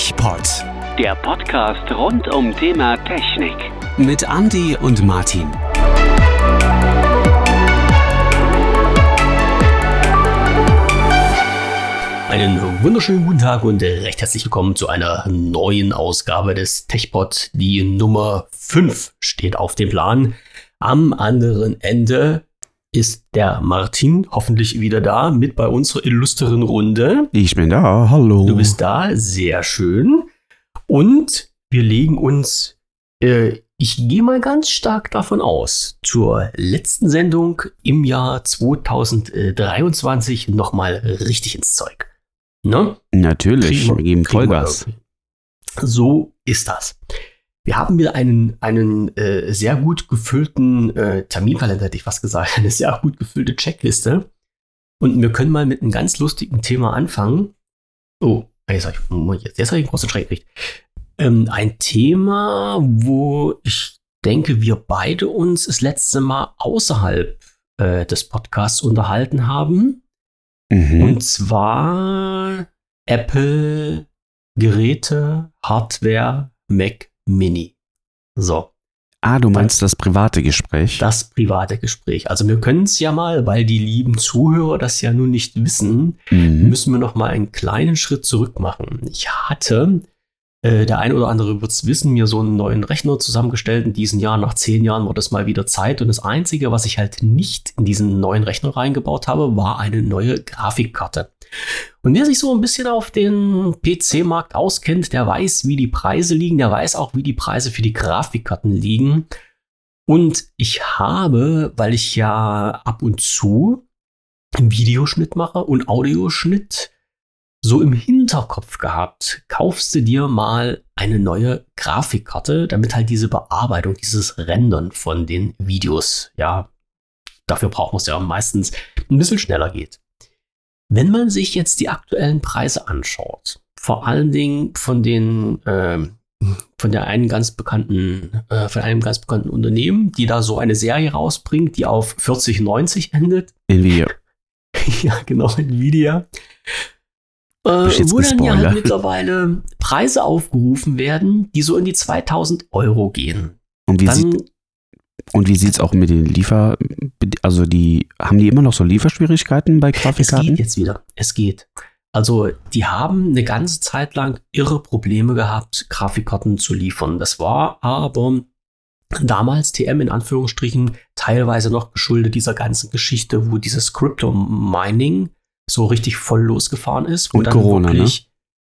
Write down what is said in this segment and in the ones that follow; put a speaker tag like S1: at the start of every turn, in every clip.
S1: TechPod.
S2: Der Podcast rund um Thema Technik.
S1: Mit Andy und Martin.
S3: Einen wunderschönen guten Tag und recht herzlich willkommen zu einer neuen Ausgabe des TechPod. Die Nummer 5 steht auf dem Plan. Am anderen Ende ist der Martin hoffentlich wieder da mit bei unserer illustren Runde.
S4: Ich bin da, hallo.
S3: Du bist da, sehr schön. Und wir legen uns, äh, ich gehe mal ganz stark davon aus, zur letzten Sendung im Jahr 2023 nochmal richtig ins Zeug. Ne?
S4: Natürlich, wir geben Vollgas.
S3: So ist das. Wir haben wieder einen, einen äh, sehr gut gefüllten äh, Terminkalender, hätte ich fast gesagt, eine sehr gut gefüllte Checkliste. Und wir können mal mit einem ganz lustigen Thema anfangen. Oh, jetzt habe ich, jetzt, jetzt hab ich einen großen Schreck gekriegt. Ähm, ein Thema, wo ich denke, wir beide uns das letzte Mal außerhalb äh, des Podcasts unterhalten haben.
S4: Mhm.
S3: Und zwar Apple Geräte, Hardware, Mac Mini. So,
S4: ah, du meinst das private Gespräch?
S3: das private Gespräch. Also wir können es ja mal, weil die lieben Zuhörer das ja nun nicht wissen,
S4: Mhm.
S3: müssen wir noch mal einen kleinen Schritt zurück machen. Ich hatte, äh, der ein oder andere wird es wissen, mir so einen neuen Rechner zusammengestellt. In diesem Jahr, nach zehn Jahren, wurde es mal wieder Zeit. Und das Einzige, was ich halt nicht in diesen neuen Rechner reingebaut habe, war eine neue Grafikkarte. Und wer sich so ein bisschen auf den PC-Markt auskennt, der weiß, wie die Preise liegen, der weiß auch, wie die Preise für die Grafikkarten liegen. Und ich habe, weil ich ja ab und zu Videoschnitt mache und Audioschnitt, so im Hinterkopf gehabt, kaufst du dir mal eine neue Grafikkarte, damit halt diese Bearbeitung, dieses Rendern von den Videos, ja, dafür braucht man es ja meistens ein bisschen schneller geht. Wenn man sich jetzt die aktuellen Preise anschaut, vor allen Dingen von den ähm, von der einen ganz bekannten, äh, von einem ganz bekannten Unternehmen, die da so eine Serie rausbringt, die auf 4090 endet.
S4: Nvidia.
S3: ja, genau, Nvidia. Äh, wo dann ja halt mittlerweile Preise aufgerufen werden, die so in die 2000 Euro gehen.
S4: Und wie,
S3: Dann,
S4: sieht, und wie sieht's auch mit den Liefer... Also die... Haben die immer noch so Lieferschwierigkeiten bei
S3: es
S4: Grafikkarten?
S3: geht jetzt wieder. Es geht. Also, die haben eine ganze Zeit lang irre Probleme gehabt, Grafikkarten zu liefern. Das war aber damals TM in Anführungsstrichen teilweise noch geschuldet dieser ganzen Geschichte, wo dieses Crypto-Mining so richtig voll losgefahren ist. Wo
S4: Und Corona, ne?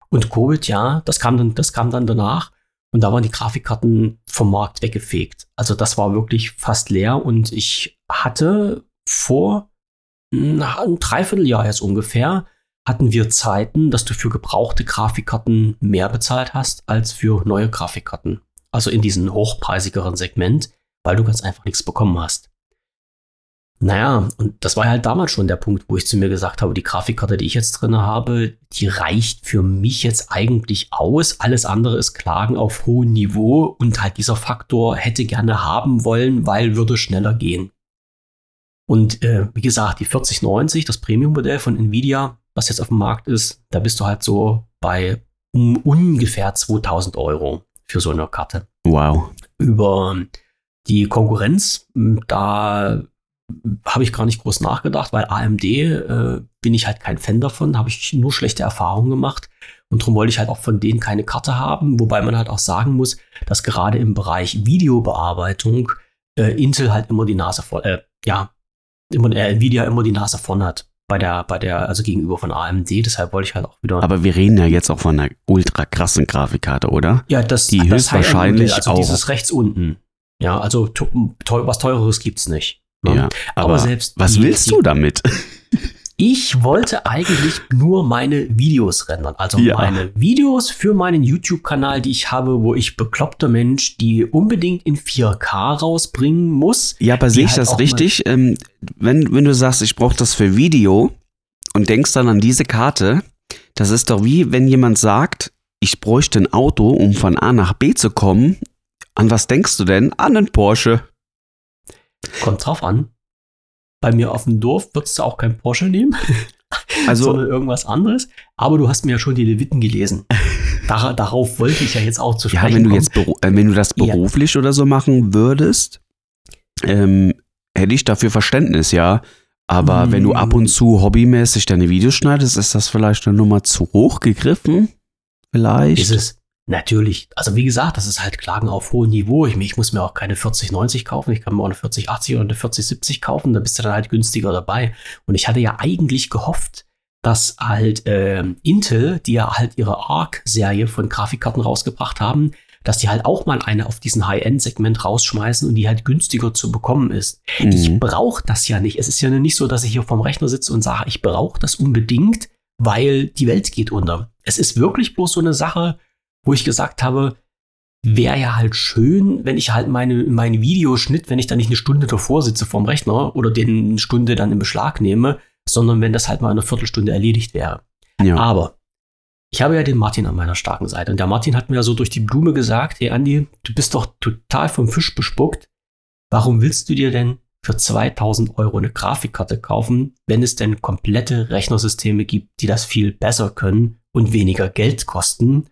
S3: Und Covid, ja, das kam dann, das kam dann danach. Und da waren die Grafikkarten vom Markt weggefegt. Also das war wirklich fast leer. Und ich hatte vor na, einem Dreivierteljahr jetzt ungefähr, hatten wir Zeiten, dass du für gebrauchte Grafikkarten mehr bezahlt hast als für neue Grafikkarten. Also in diesem hochpreisigeren Segment, weil du ganz einfach nichts bekommen hast. Naja, und das war halt damals schon der Punkt, wo ich zu mir gesagt habe, die Grafikkarte, die ich jetzt drin habe, die reicht für mich jetzt eigentlich aus. Alles andere ist Klagen auf hohem Niveau und halt dieser Faktor hätte gerne haben wollen, weil würde schneller gehen. Und äh, wie gesagt, die 4090, das Premium-Modell von Nvidia, was jetzt auf dem Markt ist, da bist du halt so bei um, ungefähr 2000 Euro für so eine Karte
S4: Wow.
S3: über die Konkurrenz, da habe ich gar nicht groß nachgedacht, weil AMD äh, bin ich halt kein Fan davon, habe ich nur schlechte Erfahrungen gemacht und darum wollte ich halt auch von denen keine Karte haben, wobei man halt auch sagen muss, dass gerade im Bereich Videobearbeitung äh, Intel halt immer die Nase voll, äh, ja, immer, äh, Nvidia immer die Nase vorn hat bei der, bei der, also gegenüber von AMD, deshalb wollte ich halt auch wieder.
S4: Aber wir reden ja jetzt auch von einer ultra krassen Grafikkarte, oder?
S3: Ja, das,
S4: Die
S3: das
S4: höchstwahrscheinlich
S3: also
S4: auch-
S3: dieses rechts unten. Ja, also was teureres gibt's nicht. Ne?
S4: Ja. Aber,
S3: Aber selbst
S4: was willst du damit?
S3: Ich wollte eigentlich nur meine Videos rendern. Also
S4: Ja.
S3: meine Videos für meinen YouTube-Kanal, die ich habe, wo ich bekloppter Mensch, die unbedingt in 4K rausbringen muss.
S4: Ja, aber sehe ich
S3: halt
S4: das richtig? Ähm, wenn, wenn du sagst, ich brauche das für Video und denkst dann an diese Karte, das ist doch wie, wenn jemand sagt, ich bräuchte ein Auto, um von A nach B zu kommen. An was denkst du denn? An einen Porsche.
S3: Kommt drauf an. Bei mir auf dem Dorf würdest du auch kein Porsche nehmen,
S4: Also,
S3: sondern irgendwas anderes. Aber du hast mir ja schon die Leviten gelesen. Dar darauf wollte ich ja jetzt auch zu
S4: Ja,
S3: sprechen
S4: wenn du jetzt äh, wenn du das
S3: Ja.
S4: beruflich oder so machen würdest, ähm, hätte ich dafür Verständnis, ja. Aber wenn du ab und zu hobbymäßig deine Videos schneidest, ist das vielleicht eine Nummer zu hoch gegriffen? Vielleicht.
S3: ist es natürlich, also wie gesagt, das ist halt Klagen auf hohem Niveau. Ich, ich muss mir auch keine 4090 kaufen, ich kann mir auch eine 4080 oder eine 4070 kaufen, da bist du dann halt günstiger dabei. Und ich hatte ja eigentlich gehofft, dass halt ähm, Intel, die ja halt ihre Arc-Serie von Grafikkarten rausgebracht haben, dass die halt auch mal eine auf diesen High-End-Segment rausschmeißen und die halt günstiger zu bekommen ist. Ich
S4: Mhm.
S3: brauche das ja nicht. Es ist ja nicht so, dass ich hier vorm Rechner sitze und sage, ich brauche das unbedingt, weil die Welt geht unter. Es ist wirklich bloß so eine Sache, wo ich gesagt habe, wäre ja halt schön, wenn ich halt meine, meine Videoschnitt, wenn ich da nicht eine Stunde davor sitze vorm Rechner oder den eine Stunde dann in Beschlag nehme, sondern wenn das halt mal in einer Viertelstunde erledigt wäre.
S4: ja.
S3: Aber ich habe ja den Martin an meiner starken Seite. Und der Martin hat mir ja so durch die Blume gesagt, hey Andi, du bist doch total vom Fisch bespuckt. Warum willst du dir denn für 2000 Euro eine Grafikkarte kaufen, wenn es denn komplette Rechnersysteme gibt, die das viel besser können und weniger Geld kosten?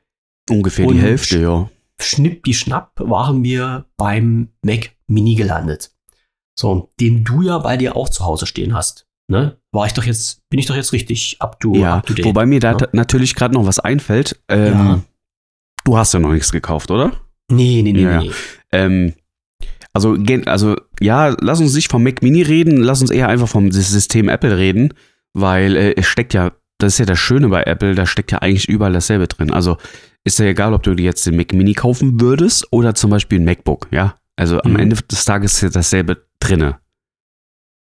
S4: Ungefähr
S3: und-
S4: die Hälfte, ja.
S3: Schnipp die Schnapp waren wir beim Mac Mini gelandet. So, den du ja bei dir auch zu Hause stehen hast. Ne? War ich doch jetzt, bin ich doch jetzt richtig up to,
S4: Ja,
S3: up to date.
S4: wobei mir da
S3: Ja.
S4: ta- natürlich gerade noch was einfällt. Ähm,
S3: Ja.
S4: Du hast ja noch nichts gekauft, oder?
S3: Nee, nee, nee,
S4: Ja,
S3: nee.
S4: Ähm, also, also, ja, lass uns nicht vom Mac Mini reden, lass uns eher einfach vom Sys- System Apple reden, weil äh, es steckt ja, das ist ja das Schöne bei Apple, da steckt ja eigentlich überall dasselbe drin. Also ist ja egal, ob du dir jetzt den Mac Mini kaufen würdest oder zum Beispiel ein MacBook, ja. Also am
S3: Mhm.
S4: Ende des Tages ist ja dasselbe drinne.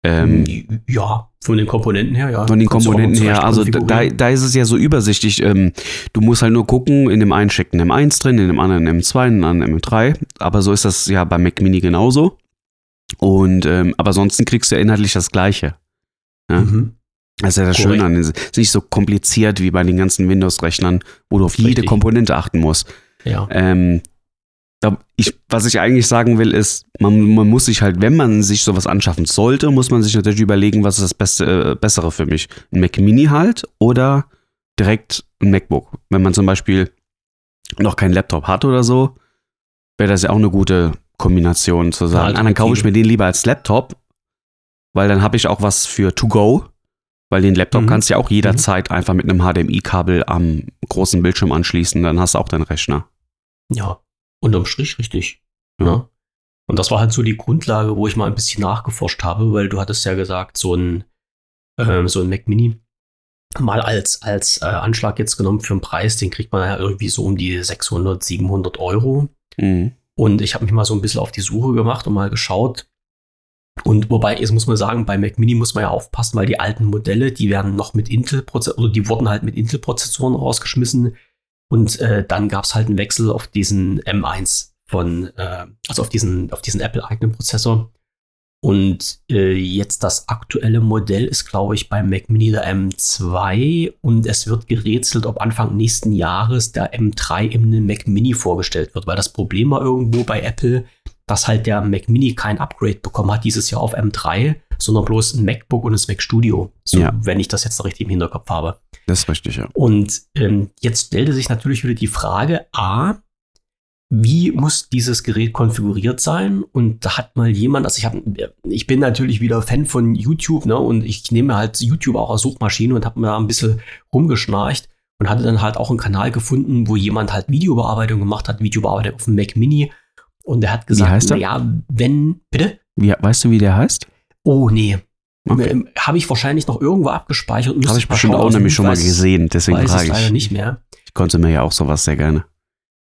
S4: Ähm,
S3: ja, von den Komponenten her, ja.
S4: von den
S3: Kannst
S4: Komponenten her. Also da, da ist es ja so übersichtlich. Ähm, du musst halt nur gucken, in dem einen steckt ein M1 drin, in dem anderen ein M2, in dem anderen M3. Aber so ist das ja beim Mac Mini genauso. Und ähm, aber ansonsten kriegst du ja inhaltlich das Gleiche. Ja?
S3: Mhm.
S4: Das ist ja das
S3: Korrekt.
S4: Schöne an den, ist nicht so kompliziert wie bei den ganzen Windows-Rechnern, wo du auf jede
S3: Richtig.
S4: Komponente achten musst.
S3: Ja.
S4: Ähm, da, ich, was ich eigentlich sagen will, ist, man, man muss sich halt, wenn man sich sowas anschaffen sollte, muss man sich natürlich überlegen, was ist das Beste, äh, Bessere für mich. Ein Mac Mini halt oder direkt ein MacBook. Wenn man zum Beispiel noch keinen Laptop hat oder so, wäre das ja auch eine gute Kombination zu sagen. Ah, dann kaufe ich mir den lieber als Laptop, weil dann habe ich auch was für To Go. Weil den Laptop
S3: Mhm.
S4: kannst du ja auch jederzeit einfach mit einem HDMI-Kabel am großen Bildschirm anschließen, dann hast du auch deinen Rechner.
S3: Ja. Unterm Strich richtig.
S4: Ja.
S3: Ja. Und das war halt so die Grundlage, wo ich mal ein bisschen nachgeforscht habe, weil du hattest ja gesagt, so ein, ähm, so ein Mac Mini mal als, als äh, Anschlag jetzt genommen für einen Preis, den kriegt man ja irgendwie so um die 600, 700 Euro.
S4: Mhm.
S3: Und ich habe mich mal so ein bisschen auf die Suche gemacht und mal geschaut. Und wobei, jetzt muss man sagen, bei Mac Mini muss man ja aufpassen, weil die alten Modelle, die werden noch mit Intel-Prozessoren, oder die wurden halt mit Intel-Prozessoren rausgeschmissen. Und äh, dann gab es halt einen Wechsel auf diesen M1 von, äh, also auf diesen, auf diesen Apple-eigenen Prozessor. Und äh, jetzt das aktuelle Modell ist, glaube ich, beim Mac Mini der M2 und es wird gerätselt, ob Anfang nächsten Jahres der M3 im Mac Mini vorgestellt wird, weil das Problem war irgendwo bei Apple, dass halt der Mac Mini kein Upgrade bekommen hat dieses Jahr auf M3, sondern bloß ein MacBook und das Mac Studio, so
S4: Ja.
S3: wenn ich das jetzt noch richtig im Hinterkopf habe.
S4: Das ist richtig, ja.
S3: Und ähm, jetzt stellte sich natürlich wieder die Frage, a, wie muss dieses Gerät konfiguriert sein? Und da hat mal jemand, also ich habe, ich bin natürlich wieder Fan von YouTube, ne? Und ich nehme halt YouTube auch als Suchmaschine und habe mir da ein bisschen rumgeschnarcht und hatte dann halt auch einen Kanal gefunden, wo jemand halt Videobearbeitung gemacht hat, Videobearbeitung auf dem Mac Mini. Und der hat gesagt,
S4: heißt er?
S3: ja, wenn, bitte?
S4: Wie, weißt du, wie der heißt?
S3: Oh, nee.
S4: Okay.
S3: Ähm, Habe ich wahrscheinlich noch irgendwo abgespeichert.
S4: Habe ich bestimmt auch nämlich schon mal gesehen, deswegen
S3: Weiß
S4: frage
S3: es leider
S4: ich.
S3: nicht mehr.
S4: Ich konnte mir ja auch sowas sehr gerne.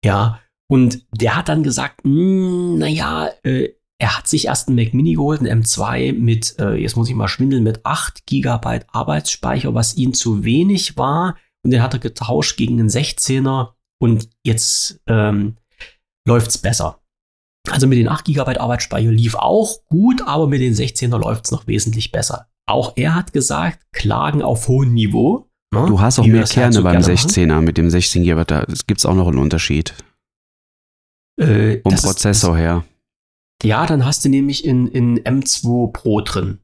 S3: Ja, und der hat dann gesagt, "Hm, naja, äh, er hat sich erst einen Mac Mini geholt, einen M2 mit, äh, jetzt muss ich mal schwindeln, mit 8 GB Arbeitsspeicher, was ihm zu wenig war. Und den hat er getauscht gegen einen 16er und jetzt ähm, läuft's besser. Also mit den 8 GB Arbeitsspeicher lief auch gut, aber mit den 16er läuft's noch wesentlich besser. Auch er hat gesagt, Klagen auf hohem Niveau. ne,
S4: Du hast auch
S3: wie
S4: mehr Kerne
S3: so
S4: beim
S3: gerne machen.
S4: 16er mit dem 16 GB. Da gibt es auch noch einen Unterschied.
S3: Äh,
S4: Vom
S3: das ist-
S4: Prozessor her.
S3: Ja, dann hast du nämlich in, in M2 Pro drin.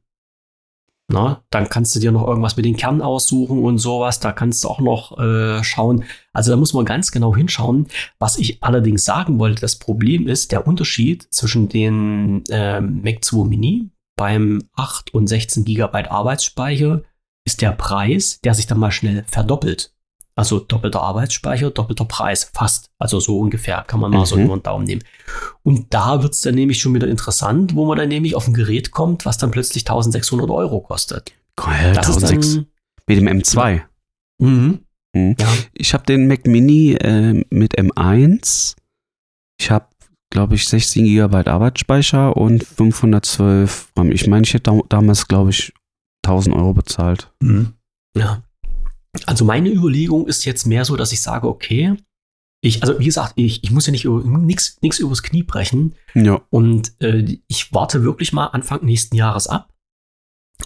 S3: Na, dann kannst du dir noch irgendwas mit den Kernen aussuchen und sowas. Da kannst du auch noch äh, schauen. Also da muss man ganz genau hinschauen. Was ich allerdings sagen wollte, das Problem ist der Unterschied zwischen den äh, Mac 2 Mini beim 8 und 16 GB Arbeitsspeicher ist der Preis, der sich dann mal schnell verdoppelt. Also doppelter Arbeitsspeicher, doppelter Preis, fast. Also so ungefähr kann man mal
S4: Mhm.
S3: so über den Daumen nehmen. Und da wird es dann nämlich schon wieder interessant, wo man dann nämlich auf ein Gerät kommt, was dann plötzlich 1600 Euro kostet.
S4: Geil,
S3: Das ist
S4: 1006.
S3: dann.
S4: Mit dem M2.
S3: Mhm.
S4: Mhm.
S3: Ja.
S4: Ich habe den Mac Mini äh, mit M1. Ich habe, glaube ich, 16 GB Arbeitsspeicher und 512 RAM. Ich meine, ich hätte dam- damals, glaube ich, 1000 Euro bezahlt.
S3: Mhm. Ja. Also meine Überlegung ist jetzt mehr so, dass ich sage, okay, ich, also wie gesagt, ich, ich muss ja nicht nichts übers Knie brechen.
S4: Ja.
S3: Und äh, ich warte wirklich mal Anfang nächsten Jahres ab,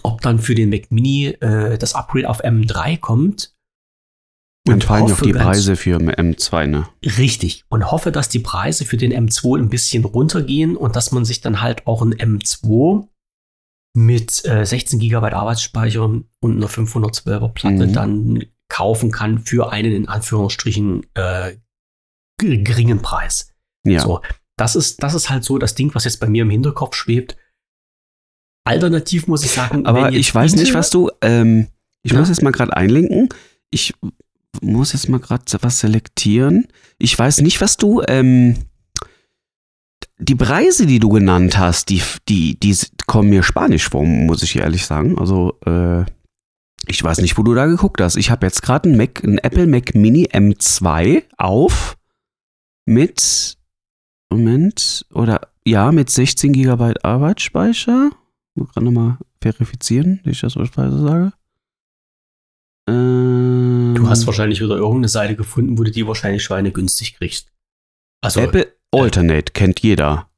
S3: ob dann für den Mac Mini äh, das Upgrade auf M3 kommt.
S4: Dann fallen ja auch
S3: hoffe
S4: die Preise für M2, ne?
S3: Richtig. Und hoffe, dass die Preise für den M2 ein bisschen runtergehen und dass man sich dann halt auch ein M2 mit äh, 16 GB Arbeitsspeicher und einer 512er Platte
S4: Mhm.
S3: dann kaufen kann für einen in Anführungsstrichen äh, geringen Preis.
S4: Ja.
S3: So, das ist, das ist halt so das Ding, was jetzt bei mir im Hinterkopf schwebt. Alternativ muss ich sagen,
S4: Aber ich weiß nicht, was du. Ähm, ich
S3: Ja.
S4: muss jetzt mal gerade einlenken. Ich muss jetzt mal gerade was selektieren. Ich weiß nicht, was du. Ähm, die Preise, die du genannt hast, die, die, die kommen mir spanisch vor, muss ich ehrlich sagen. Also, äh, ich weiß nicht, wo du da geguckt hast. Ich habe jetzt gerade einen, Mac, einen Apple Mac Mini M2 auf mit. Moment, oder ja, mit 16 GB Arbeitsspeicher. Muss gerade nochmal verifizieren, dass ich das falsch sage. Ähm,
S3: Du hast wahrscheinlich wieder irgendeine Seite gefunden, wo du die wahrscheinlich schweinegünstig kriegst. Also,
S4: Apple Alternate kennt jeder.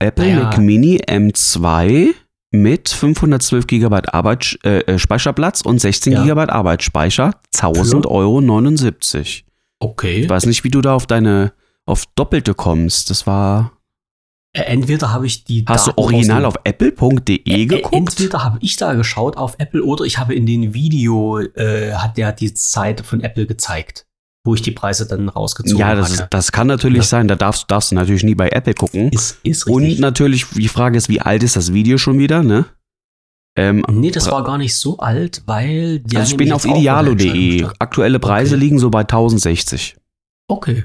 S4: Apple
S3: Naja.
S4: Mac Mini M2 mit 512 GB Arbeits äh, äh, Speicherplatz und 16
S3: Ja.
S4: GB Arbeitsspeicher, 1000
S3: Für?
S4: Euro 79.
S3: okay.
S4: Ich weiß nicht, wie du da auf deine auf Doppelte kommst. Das war.
S3: Äh, Entweder habe ich die.
S4: Hast du
S3: Daten aus
S4: original
S3: dem-
S4: auf apple.de
S3: Ä-
S4: geguckt?
S3: Entweder habe ich da geschaut auf Apple oder ich habe in den Video, äh, hat der die Seite von Apple gezeigt, wo ich die Preise dann rausgezogen
S4: Ja, das, ist, das kann natürlich
S3: Ja.
S4: sein. Da darfst, darfst du natürlich nie bei Apple gucken.
S3: ist, ist
S4: Und
S3: richtig.
S4: natürlich, die Frage ist, wie alt ist das Video schon wieder, ne? Ähm,
S3: nee, das war gar nicht so alt, weil
S4: also ich bin auf idealo.de. Aktuelle Preise
S3: Okay.
S4: liegen so bei 1060.
S3: Okay.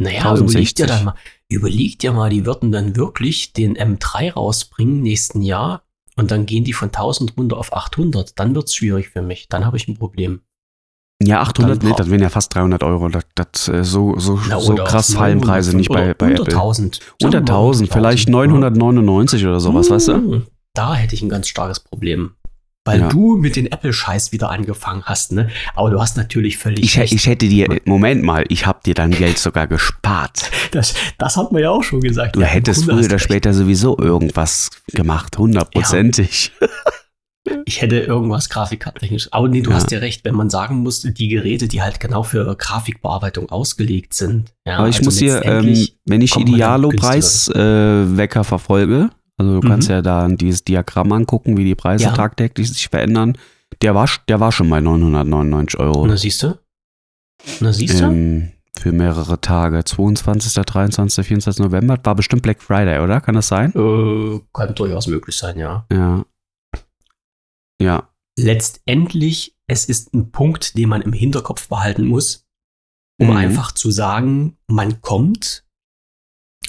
S3: Naja,
S4: 1060.
S3: überleg dir dann mal, überleg dir mal, die würden dann wirklich den M3 rausbringen nächsten Jahr und dann gehen die von 1000 runter auf 800. Dann wird's schwierig für mich. Dann habe ich ein Problem.
S4: Ja, 800
S3: Dann
S4: nicht, das wären ja fast 300 Euro. Das, das, äh, so so,
S3: Na,
S4: so krass fallen
S3: 900,
S4: Preise nicht bei, bei
S3: unter
S4: Apple.
S3: 1000. Sagen
S4: Unter
S3: wir mal
S4: 1000, vielleicht 999 oder sowas, weißt du?
S3: Hm, Da hätte ich ein ganz starkes Problem. Weil
S4: Ja.
S3: du mit den Apple-Scheiß wieder angefangen hast, ne? Aber du hast natürlich völlig
S4: Ich,
S3: recht.
S4: ich hätte dir, Moment mal, ich habe dir dein Geld sogar gespart.
S3: das, das hat man ja auch schon gesagt.
S4: Du
S3: Ja,
S4: hättest früher oder später sowieso irgendwas gemacht, hundertprozentig.
S3: Ich hätte irgendwas grafikkartechnisch. Aber nee, du
S4: Ja.
S3: hast ja recht, wenn man sagen muss, die Geräte, die halt genau für Grafikbearbeitung ausgelegt sind. Ja,
S4: Aber ich
S3: also
S4: muss hier, ähm, wenn ich Idealo-Preis-Wecker verfolge, also du
S3: Mhm.
S4: kannst ja da dieses Diagramm angucken, wie die Preise
S3: Ja.
S4: tagtäglich sich verändern. Der war, der war schon bei 999 Euro.
S3: Na, siehst du? Na, siehst du?
S4: Ähm, für mehrere Tage. 22., 23., 24. November. War bestimmt Black Friday, oder? Kann das sein?
S3: Äh, kann durchaus möglich sein, ja.
S4: Ja. Ja.
S3: Letztendlich, es ist ein Punkt, den man im Hinterkopf behalten muss, um
S4: Mhm.
S3: einfach zu sagen, man kommt,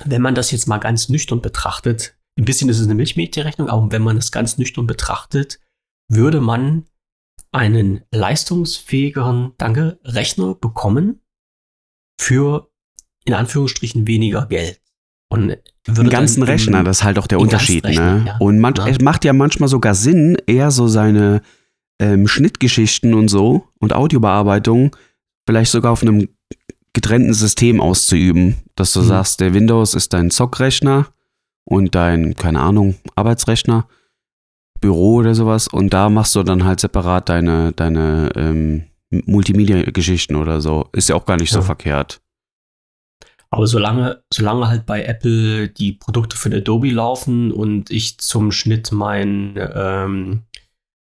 S3: wenn man das jetzt mal ganz nüchtern betrachtet, ein bisschen ist es eine Milchmädchenrechnung, aber wenn man es ganz nüchtern betrachtet, würde man einen leistungsfähigeren, danke, Rechner bekommen für in Anführungsstrichen weniger Geld. Und dann
S4: ganzen Rechner, das ist halt auch der
S3: den
S4: Unterschied. ne?
S3: ja.
S4: Und man,
S3: Ja.
S4: es macht ja manchmal sogar Sinn, eher so seine ähm, Schnittgeschichten und so und Audiobearbeitung vielleicht sogar auf einem getrennten System auszuüben. Dass du
S3: Mhm.
S4: sagst, der Windows ist dein Zock-Rechner und dein, keine Ahnung, Arbeitsrechner, Büro oder sowas. Und da machst du dann halt separat deine, deine ähm, Multimedia-Geschichten oder so. Ist ja auch gar nicht so
S3: Ja.
S4: verkehrt.
S3: Aber solange, solange halt bei Apple die Produkte von Adobe laufen und ich zum Schnitt mein, ähm,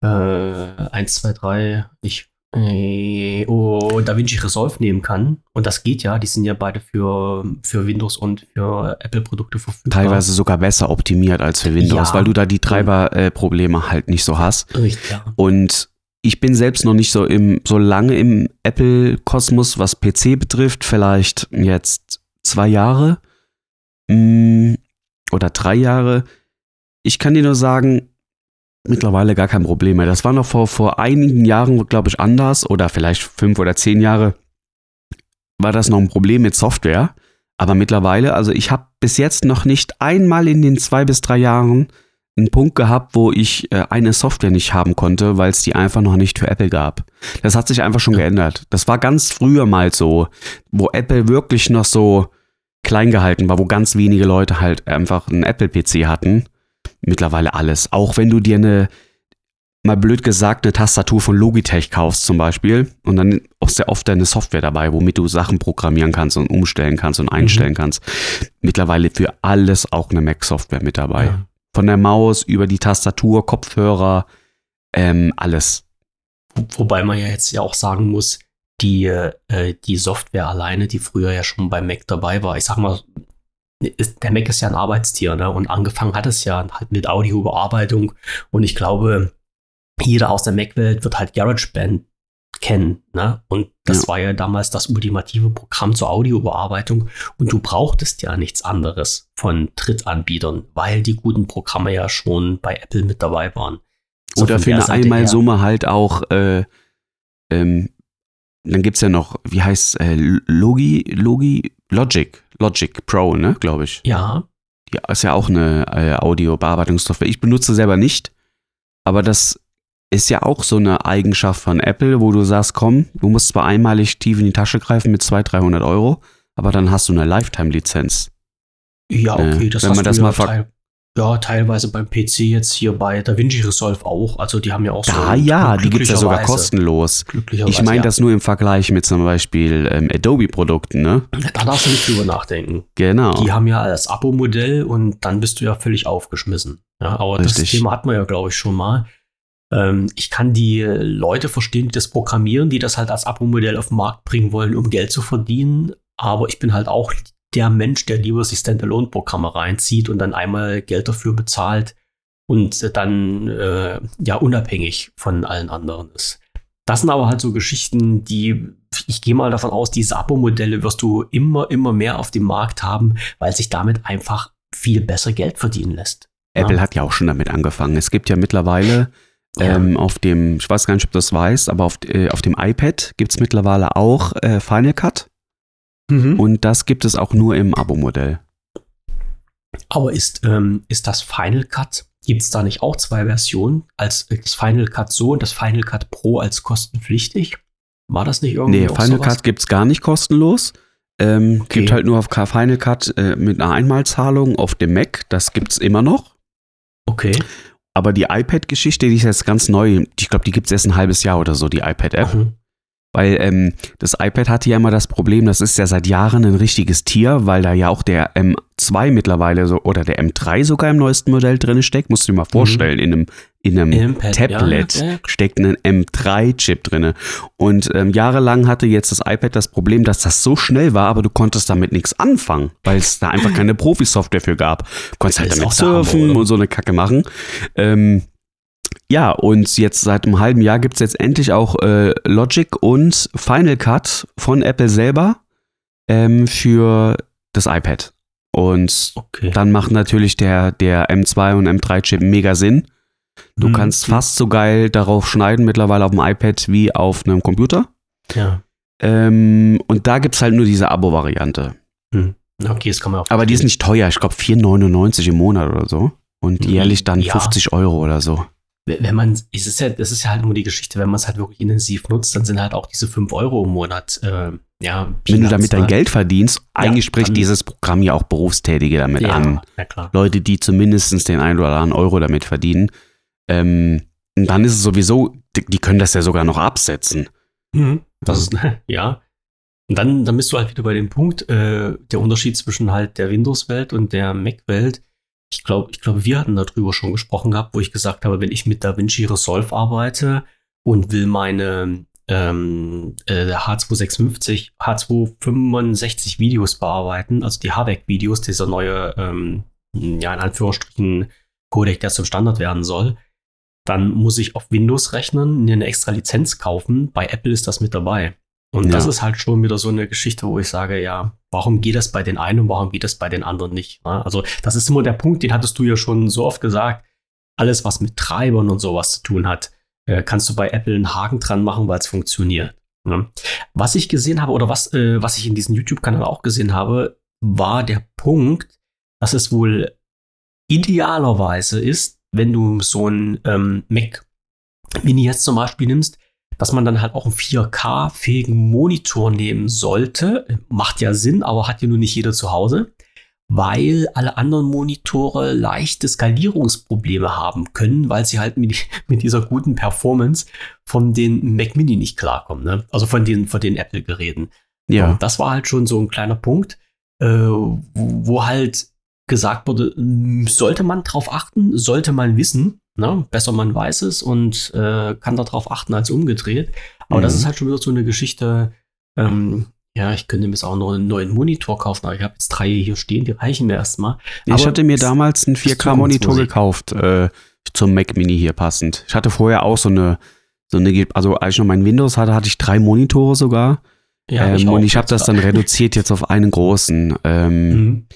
S3: äh, 1, 2, 3, ich äh, oh, DaVinci Resolve nehmen kann. Und das geht ja, die sind ja beide für, für Windows und für Apple-Produkte verfügbar.
S4: Teilweise sogar besser optimiert als für Windows,
S3: Ja.
S4: weil du da die Treiberprobleme halt nicht so hast.
S3: Richtig, ja.
S4: Und ich bin selbst noch nicht so im, so lange im Apple-Kosmos, was PC betrifft, vielleicht jetzt zwei Jahre mm, oder drei Jahre. Ich kann dir nur sagen, mittlerweile gar kein Problem mehr. Das war noch vor, vor einigen Jahren, glaube ich, anders oder vielleicht fünf oder zehn Jahre war das noch ein Problem mit Software. Aber mittlerweile, also ich habe bis jetzt noch nicht einmal in den zwei bis drei Jahren einen Punkt gehabt, wo ich äh, eine Software nicht haben konnte, weil es die einfach noch nicht für Apple gab. Das hat sich einfach schon geändert. Das war ganz früher mal so, wo Apple wirklich noch so klein gehalten war, wo ganz wenige Leute halt einfach einen Apple-PC hatten. Mittlerweile alles. Auch wenn du dir eine, mal blöd gesagt, eine Tastatur von Logitech kaufst zum Beispiel und dann ist ja oft eine Software dabei, womit du Sachen programmieren kannst und umstellen kannst und einstellen kannst. Mittlerweile für alles auch eine Mac-Software mit dabei.
S3: Ja.
S4: Von der Maus über die Tastatur, Kopfhörer, ähm, alles.
S3: Wo- Wobei man ja jetzt ja auch sagen muss, die, äh, die Software alleine, die früher ja schon beim Mac dabei war, ich sag mal, ist, der Mac ist ja ein Arbeitstier, ne? Und angefangen hat es ja halt mit Audiobearbeitung. Und ich glaube, jeder aus der Mac-Welt wird halt GarageBand kennen, ne? Und das
S4: Ja.
S3: war ja damals das ultimative Programm zur Audiobearbeitung. Und du brauchtest ja nichts anderes von Drittanbietern, weil die guten Programme ja schon bei Apple mit dabei waren. So
S4: Oder für eine Einmalsumme halt auch, äh, ähm, dann gibt's ja noch, wie heißt äh, Logi, Logi, Logic, Logic Pro, ne, glaube ich.
S3: Ja,
S4: Die ist ja auch eine äh, Audiobearbeitungssoftware. Ich benutze selber nicht, aber das ist ja auch so eine Eigenschaft von Apple, wo du sagst, komm, du musst zwar einmalig tief in die Tasche greifen mit 200, 300 Euro, aber dann hast du eine Lifetime-Lizenz.
S3: Ja,
S4: Äh,
S3: okay, das
S4: wenn
S3: hast
S4: man
S3: du
S4: das
S3: ja
S4: mal
S3: teil ja, teilweise beim PC jetzt hier bei DaVinci Resolve auch. Also die haben ja auch so.
S4: Ja, ja, die gibt's ja sogar kostenlos.
S3: Glücklicherweise.
S4: Ich meine
S3: ja.
S4: das nur im Vergleich mit zum Beispiel ähm, Adobe-Produkten, ne?
S3: Da darfst du nicht drüber nachdenken.
S4: Genau.
S3: Die haben ja das Abo-Modell und dann bist du ja völlig aufgeschmissen. Ja, aber das
S4: Richtig.
S3: Thema hatten wir ja, glaube ich, schon mal. Ähm, ich kann die Leute verstehen, die das programmieren, die das halt als Abo-Modell auf den Markt bringen wollen, um Geld zu verdienen. Aber ich bin halt auch der Mensch, der lieber sich Standalone-Programme reinzieht und dann einmal Geld dafür bezahlt und dann äh, ja unabhängig von allen anderen ist. Das sind aber halt so Geschichten, die, ich gehe mal davon aus, diese Abo-Modelle wirst du immer, immer mehr auf dem Markt haben, weil sich damit einfach viel besser Geld verdienen lässt.
S4: Apple
S3: Ja.
S4: hat ja auch schon damit angefangen. Es gibt ja mittlerweile
S3: Ja.
S4: ähm, auf dem, ich weiß gar nicht, ob du das weißt, aber auf, äh, auf dem iPad gibt es mittlerweile auch äh, Final Cut
S3: Mhm.
S4: und das gibt es auch nur im Abo-Modell.
S3: Aber ist, ähm, ist das Final Cut, gibt es da nicht auch zwei Versionen? Als das Final Cut so und das Final Cut Pro als kostenpflichtig? War das nicht irgendwie
S4: Nee, Final
S3: sowas?
S4: Cut gibt es gar nicht kostenlos. Ähm,
S3: Okay.
S4: Gibt halt nur auf Final Cut äh, mit einer Einmalzahlung auf dem Mac. Das gibt es immer noch.
S3: Okay.
S4: Aber die iPad-Geschichte, die ist jetzt ganz neu. Ich glaube, die gibt es erst ein halbes Jahr oder so, die iPad-App.
S3: Mhm.
S4: Weil ähm, das iPad hatte ja immer das Problem, das ist ja seit Jahren ein richtiges Tier, weil da ja auch der M2 mittlerweile so oder der M3 sogar im neuesten Modell drin steckt. Musst du dir mal vorstellen, in einem, in einem
S3: In einem Pad,
S4: Tablet
S3: ja,
S4: steckt ein M3-Chip drin. Und ähm, jahrelang hatte jetzt das iPad das Problem, dass das so schnell war, aber du konntest damit nichts anfangen, weil es da einfach keine Profi-Software für gab. Du konntest halt damit surfen
S3: oder?
S4: und so eine Kacke machen. Ähm, ja, und jetzt seit einem halben Jahr gibt es jetzt endlich auch äh, Logic und Final Cut von Apple selber ähm, für das iPad. Und
S3: Okay.
S4: dann macht natürlich der, der M2 und M3-Chip mega Sinn. Du
S3: Mhm.
S4: kannst fast so geil darauf schneiden mittlerweile auf dem iPad wie auf einem Computer.
S3: Ja.
S4: Ähm, und da gibt es halt nur diese Abo-Variante.
S3: Okay, das kann man auch.
S4: Aber die ist nicht teuer, ich glaube 4,99 im Monat oder so. Und
S3: Mhm.
S4: jährlich dann
S3: Ja.
S4: 50 Euro oder so.
S3: wenn man, es ist ja, das ist ja halt nur die Geschichte, wenn man es halt wirklich intensiv nutzt, dann sind halt auch diese 5 Euro im Monat, äh, ja,
S4: Wenn du
S3: Peanuts,
S4: damit dein
S3: ne?
S4: Geld verdienst, eigentlich spricht dieses Programm ja auch Berufstätige damit
S3: ja,
S4: an.
S3: Ja, klar.
S4: Leute, die zumindest den einen oder anderen Euro damit verdienen. Ähm, dann ist es sowieso, die, die können das ja sogar noch absetzen.
S3: Mhm. Das ist, ja. Und dann, dann bist du halt wieder bei dem Punkt, äh, der Unterschied zwischen halt der Windows-Welt und der Mac-Welt. ich glaube, ich glaube, wir hatten darüber schon gesprochen gehabt, wo ich gesagt habe, wenn ich mit DaVinci Resolve arbeite und will meine ähm, äh, H256, H265 Videos bearbeiten, also die HVEC-Videos, dieser neue, ähm, ja, in Anführungsstrichen Codec, der zum Standard werden soll, dann muss ich auf Windows rechnen, eine extra Lizenz kaufen. Bei Apple ist das mit dabei. Und ja. das ist halt schon wieder so eine Geschichte, wo ich sage, ja, warum geht das bei den einen und warum geht das bei den anderen nicht? Ne? Also, das ist immer der Punkt, den hattest du ja schon so oft gesagt. Alles, was mit Treibern und sowas zu tun hat, äh, kannst du bei Apple einen Haken dran machen, weil es funktioniert. Ne? Was ich gesehen habe oder was, äh, was ich in diesem YouTube-Kanal auch gesehen habe, war der Punkt, dass es wohl idealerweise ist, wenn du so ein ähm, Mac Mini jetzt zum Beispiel nimmst, dass man dann halt auch einen 4K-fähigen Monitor nehmen sollte. Macht ja Sinn, aber hat ja nur nicht jeder zu Hause, weil alle anderen Monitore leichte Skalierungsprobleme haben können, weil sie halt mit, mit dieser guten Performance von den Mac Mini nicht klarkommen. Ne? Also von den, von den Apple-Geräten. Ja. Und das war halt schon so ein kleiner Punkt, äh, wo, wo halt gesagt wurde, sollte man drauf achten, sollte man wissen, Ne? Besser man weiß es und äh, kann darauf achten als umgedreht. Aber mhm. das ist halt schon wieder so eine Geschichte. Ähm, ja, ich könnte mir jetzt auch noch einen neuen Monitor kaufen, aber ich habe jetzt drei hier stehen, die reichen mir erstmal.
S4: Ich hatte mir damals einen 4K-Monitor gekauft, äh, zum Mac Mini hier passend. Ich hatte vorher auch so eine, so eine, also als ich noch mein Windows hatte, hatte ich drei Monitore sogar. Ja, ähm, ich und ich habe das dann reduziert jetzt auf einen großen. Ähm, mhm.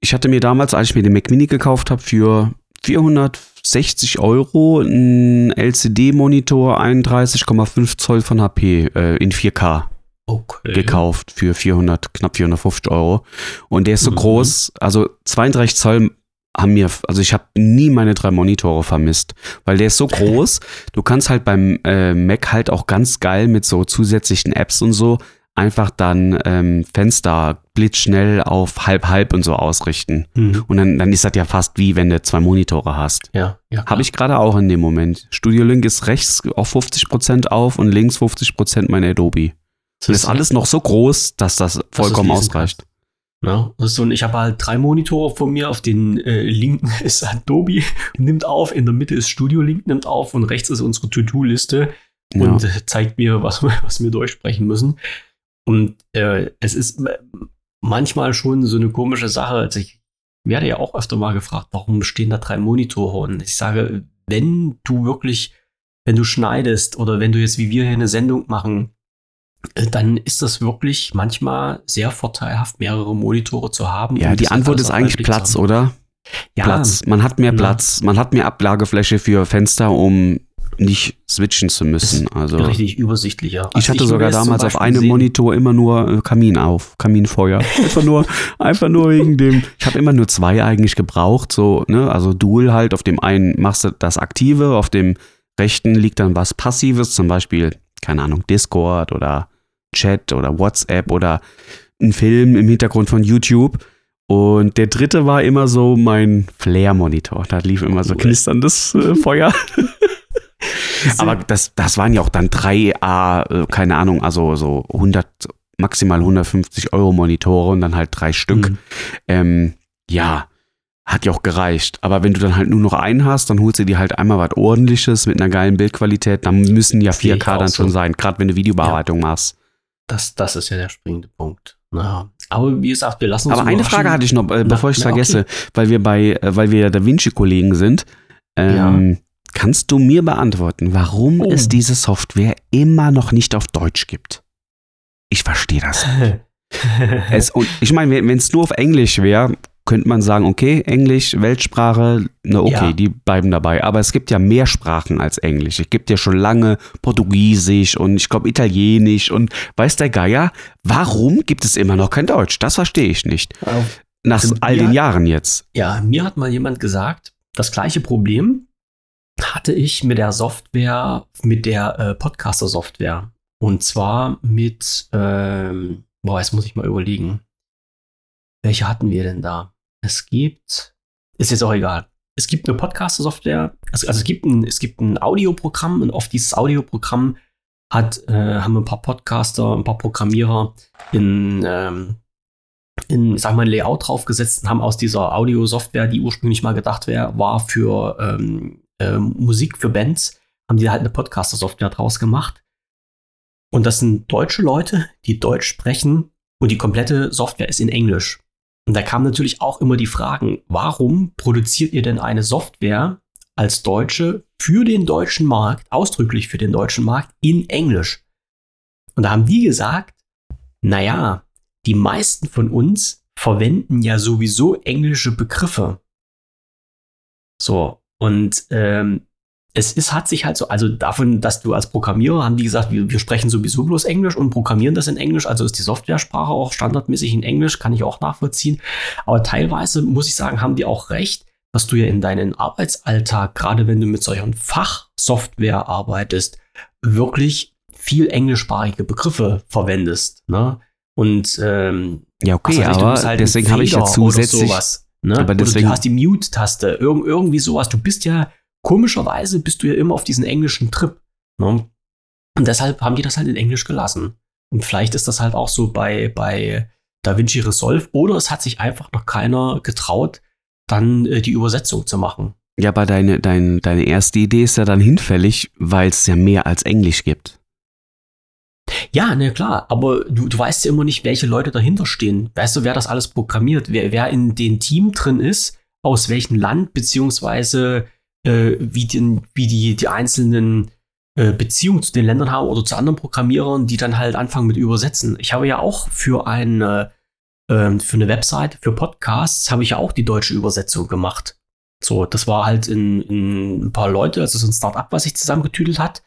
S4: Ich hatte mir damals, als ich mir den Mac Mini gekauft habe, für 460 Euro ein LCD-Monitor 31,5 Zoll von HP äh, in 4K. Okay. gekauft für 400, knapp 450 Euro. Und der ist so mhm. groß, also 32 Zoll haben mir, also ich habe nie meine drei Monitore vermisst, weil der ist so groß. Du kannst halt beim äh, Mac halt auch ganz geil mit so zusätzlichen Apps und so einfach dann ähm, Fenster blitzschnell auf halb halb und so ausrichten. Mhm. Und dann, dann ist das ja fast wie wenn du zwei Monitore hast.
S3: Ja. ja
S4: Habe ich gerade auch in dem Moment. Studio Link ist rechts auf 50% auf und links 50% mein Adobe. Das ist alles noch so groß, dass das vollkommen das ausreicht.
S3: Ja, so, und ich habe halt drei Monitore vor mir. Auf den äh, linken ist Adobe, nimmt auf, in der Mitte ist Studio Link, nimmt auf und rechts ist unsere To-Do-Liste und ja. zeigt mir, was, was wir durchsprechen müssen. Und äh, es ist manchmal schon so eine komische Sache. Also ich werde ja auch öfter mal gefragt, warum stehen da drei Monitore? Und ich sage, wenn du wirklich, wenn du schneidest oder wenn du jetzt wie wir hier eine Sendung machen, äh, dann ist das wirklich manchmal sehr vorteilhaft, mehrere Monitore zu haben.
S4: Ja, die Antwort ist eigentlich Platz, oder? Ja, Platz. Man hat mehr Platz, man hat mehr Ablagefläche für Fenster, um nicht switchen zu müssen. Also
S3: richtig übersichtlicher.
S4: Also ich hatte ich sogar damals auf einem sehen. Monitor immer nur äh, Kamin auf, Kaminfeuer. einfach nur, einfach nur wegen dem. Ich habe immer nur zwei eigentlich gebraucht, so ne, also Dual halt. Auf dem einen machst du das Aktive, auf dem rechten liegt dann was Passives, zum Beispiel keine Ahnung Discord oder Chat oder WhatsApp oder ein Film im Hintergrund von YouTube. Und der dritte war immer so mein Flare-Monitor. Da lief immer so knisterndes äh, Feuer. Aber das, das waren ja auch dann drei A, äh, keine Ahnung, also so 100, maximal 150 Euro Monitore und dann halt drei Stück. Mhm. Ähm, ja, hat ja auch gereicht. Aber wenn du dann halt nur noch einen hast, dann holst du dir halt einmal was ordentliches mit einer geilen Bildqualität. Dann müssen ja 4K dann so. schon sein, gerade wenn du Videobearbeitung ja. machst.
S3: Das, das ist ja der springende Punkt. Naja. Aber wie gesagt, wir lassen
S4: uns. Aber eine Frage hatte ich noch, äh, bevor ich es vergesse, okay. weil wir bei, äh, weil wir ja Da Vinci-Kollegen sind. Ähm, ja. Kannst du mir beantworten, warum oh. es diese Software immer noch nicht auf Deutsch gibt? Ich verstehe das nicht. es, und ich meine, wenn es nur auf Englisch wäre, könnte man sagen, okay, Englisch, Weltsprache, na okay, ja. die bleiben dabei. Aber es gibt ja mehr Sprachen als Englisch. Es gibt ja schon lange Portugiesisch und ich glaube Italienisch und weiß der Geier, warum gibt es immer noch kein Deutsch? Das verstehe ich nicht. Nach all den Jahren jetzt.
S3: Ja, mir hat mal jemand gesagt, das gleiche Problem hatte ich mit der Software, mit der äh, Podcaster-Software. Und zwar mit, ähm, boah, jetzt muss ich mal überlegen. Welche hatten wir denn da? Es gibt, ist jetzt auch egal. Es gibt eine Podcaster-Software, also, also, es gibt ein, es gibt ein Audioprogramm und auf dieses Audioprogramm hat, äh, haben ein paar Podcaster, ein paar Programmierer in, ähm, in, sag mal, ein Layout draufgesetzt und haben aus dieser Audio-Software, die ursprünglich mal gedacht wär, war für ähm, äh, Musik für Bands, haben die halt eine Podcaster-Software draus gemacht. Und das sind deutsche Leute, die Deutsch sprechen und die komplette Software ist in Englisch. Und da kamen natürlich auch immer die Fragen, warum produziert ihr denn eine Software als Deutsche für den deutschen Markt, ausdrücklich für den deutschen Markt, in Englisch? Und da haben die gesagt, naja, die meisten von uns verwenden ja sowieso englische Begriffe. So, und ähm, es ist, hat sich halt so, also davon, dass du als Programmierer, haben die gesagt, wir, wir sprechen sowieso bloß Englisch und programmieren das in Englisch, also ist die Softwaresprache auch standardmäßig in Englisch, kann ich auch nachvollziehen. Aber teilweise muss ich sagen, haben die auch recht, dass du ja in deinen Arbeitsalltag, gerade wenn du mit solchen Fachsoftware arbeitest, wirklich viel englischsprachige Begriffe verwendest. Ne? Und ähm,
S4: ja, okay, aber halt deswegen habe ich ja zusätzlich.
S3: Sowas, ne? Aber deswegen, oder du hast die Mute-Taste, irg irgendwie sowas. Du bist ja komischerweise bist du ja immer auf diesen englischen Trip. Ne? Und deshalb haben die das halt in Englisch gelassen. Und vielleicht ist das halt auch so bei, bei DaVinci Resolve oder es hat sich einfach noch keiner getraut, dann äh, die Übersetzung zu machen.
S4: Ja, aber deine, dein, deine erste Idee ist ja dann hinfällig, weil es ja mehr als Englisch gibt.
S3: Ja, ne, klar, aber du, du weißt ja immer nicht, welche Leute dahinter stehen. Weißt du, wer das alles programmiert, wer, wer in dem Team drin ist, aus welchem Land, beziehungsweise äh, wie, den, wie die, die einzelnen äh, Beziehungen zu den Ländern haben oder zu anderen Programmierern, die dann halt anfangen mit Übersetzen. Ich habe ja auch für eine, äh, für eine Website, für Podcasts, habe ich ja auch die deutsche Übersetzung gemacht. So, das war halt in, in ein paar Leute, also so ein Startup, was sich zusammengetüdelt hat.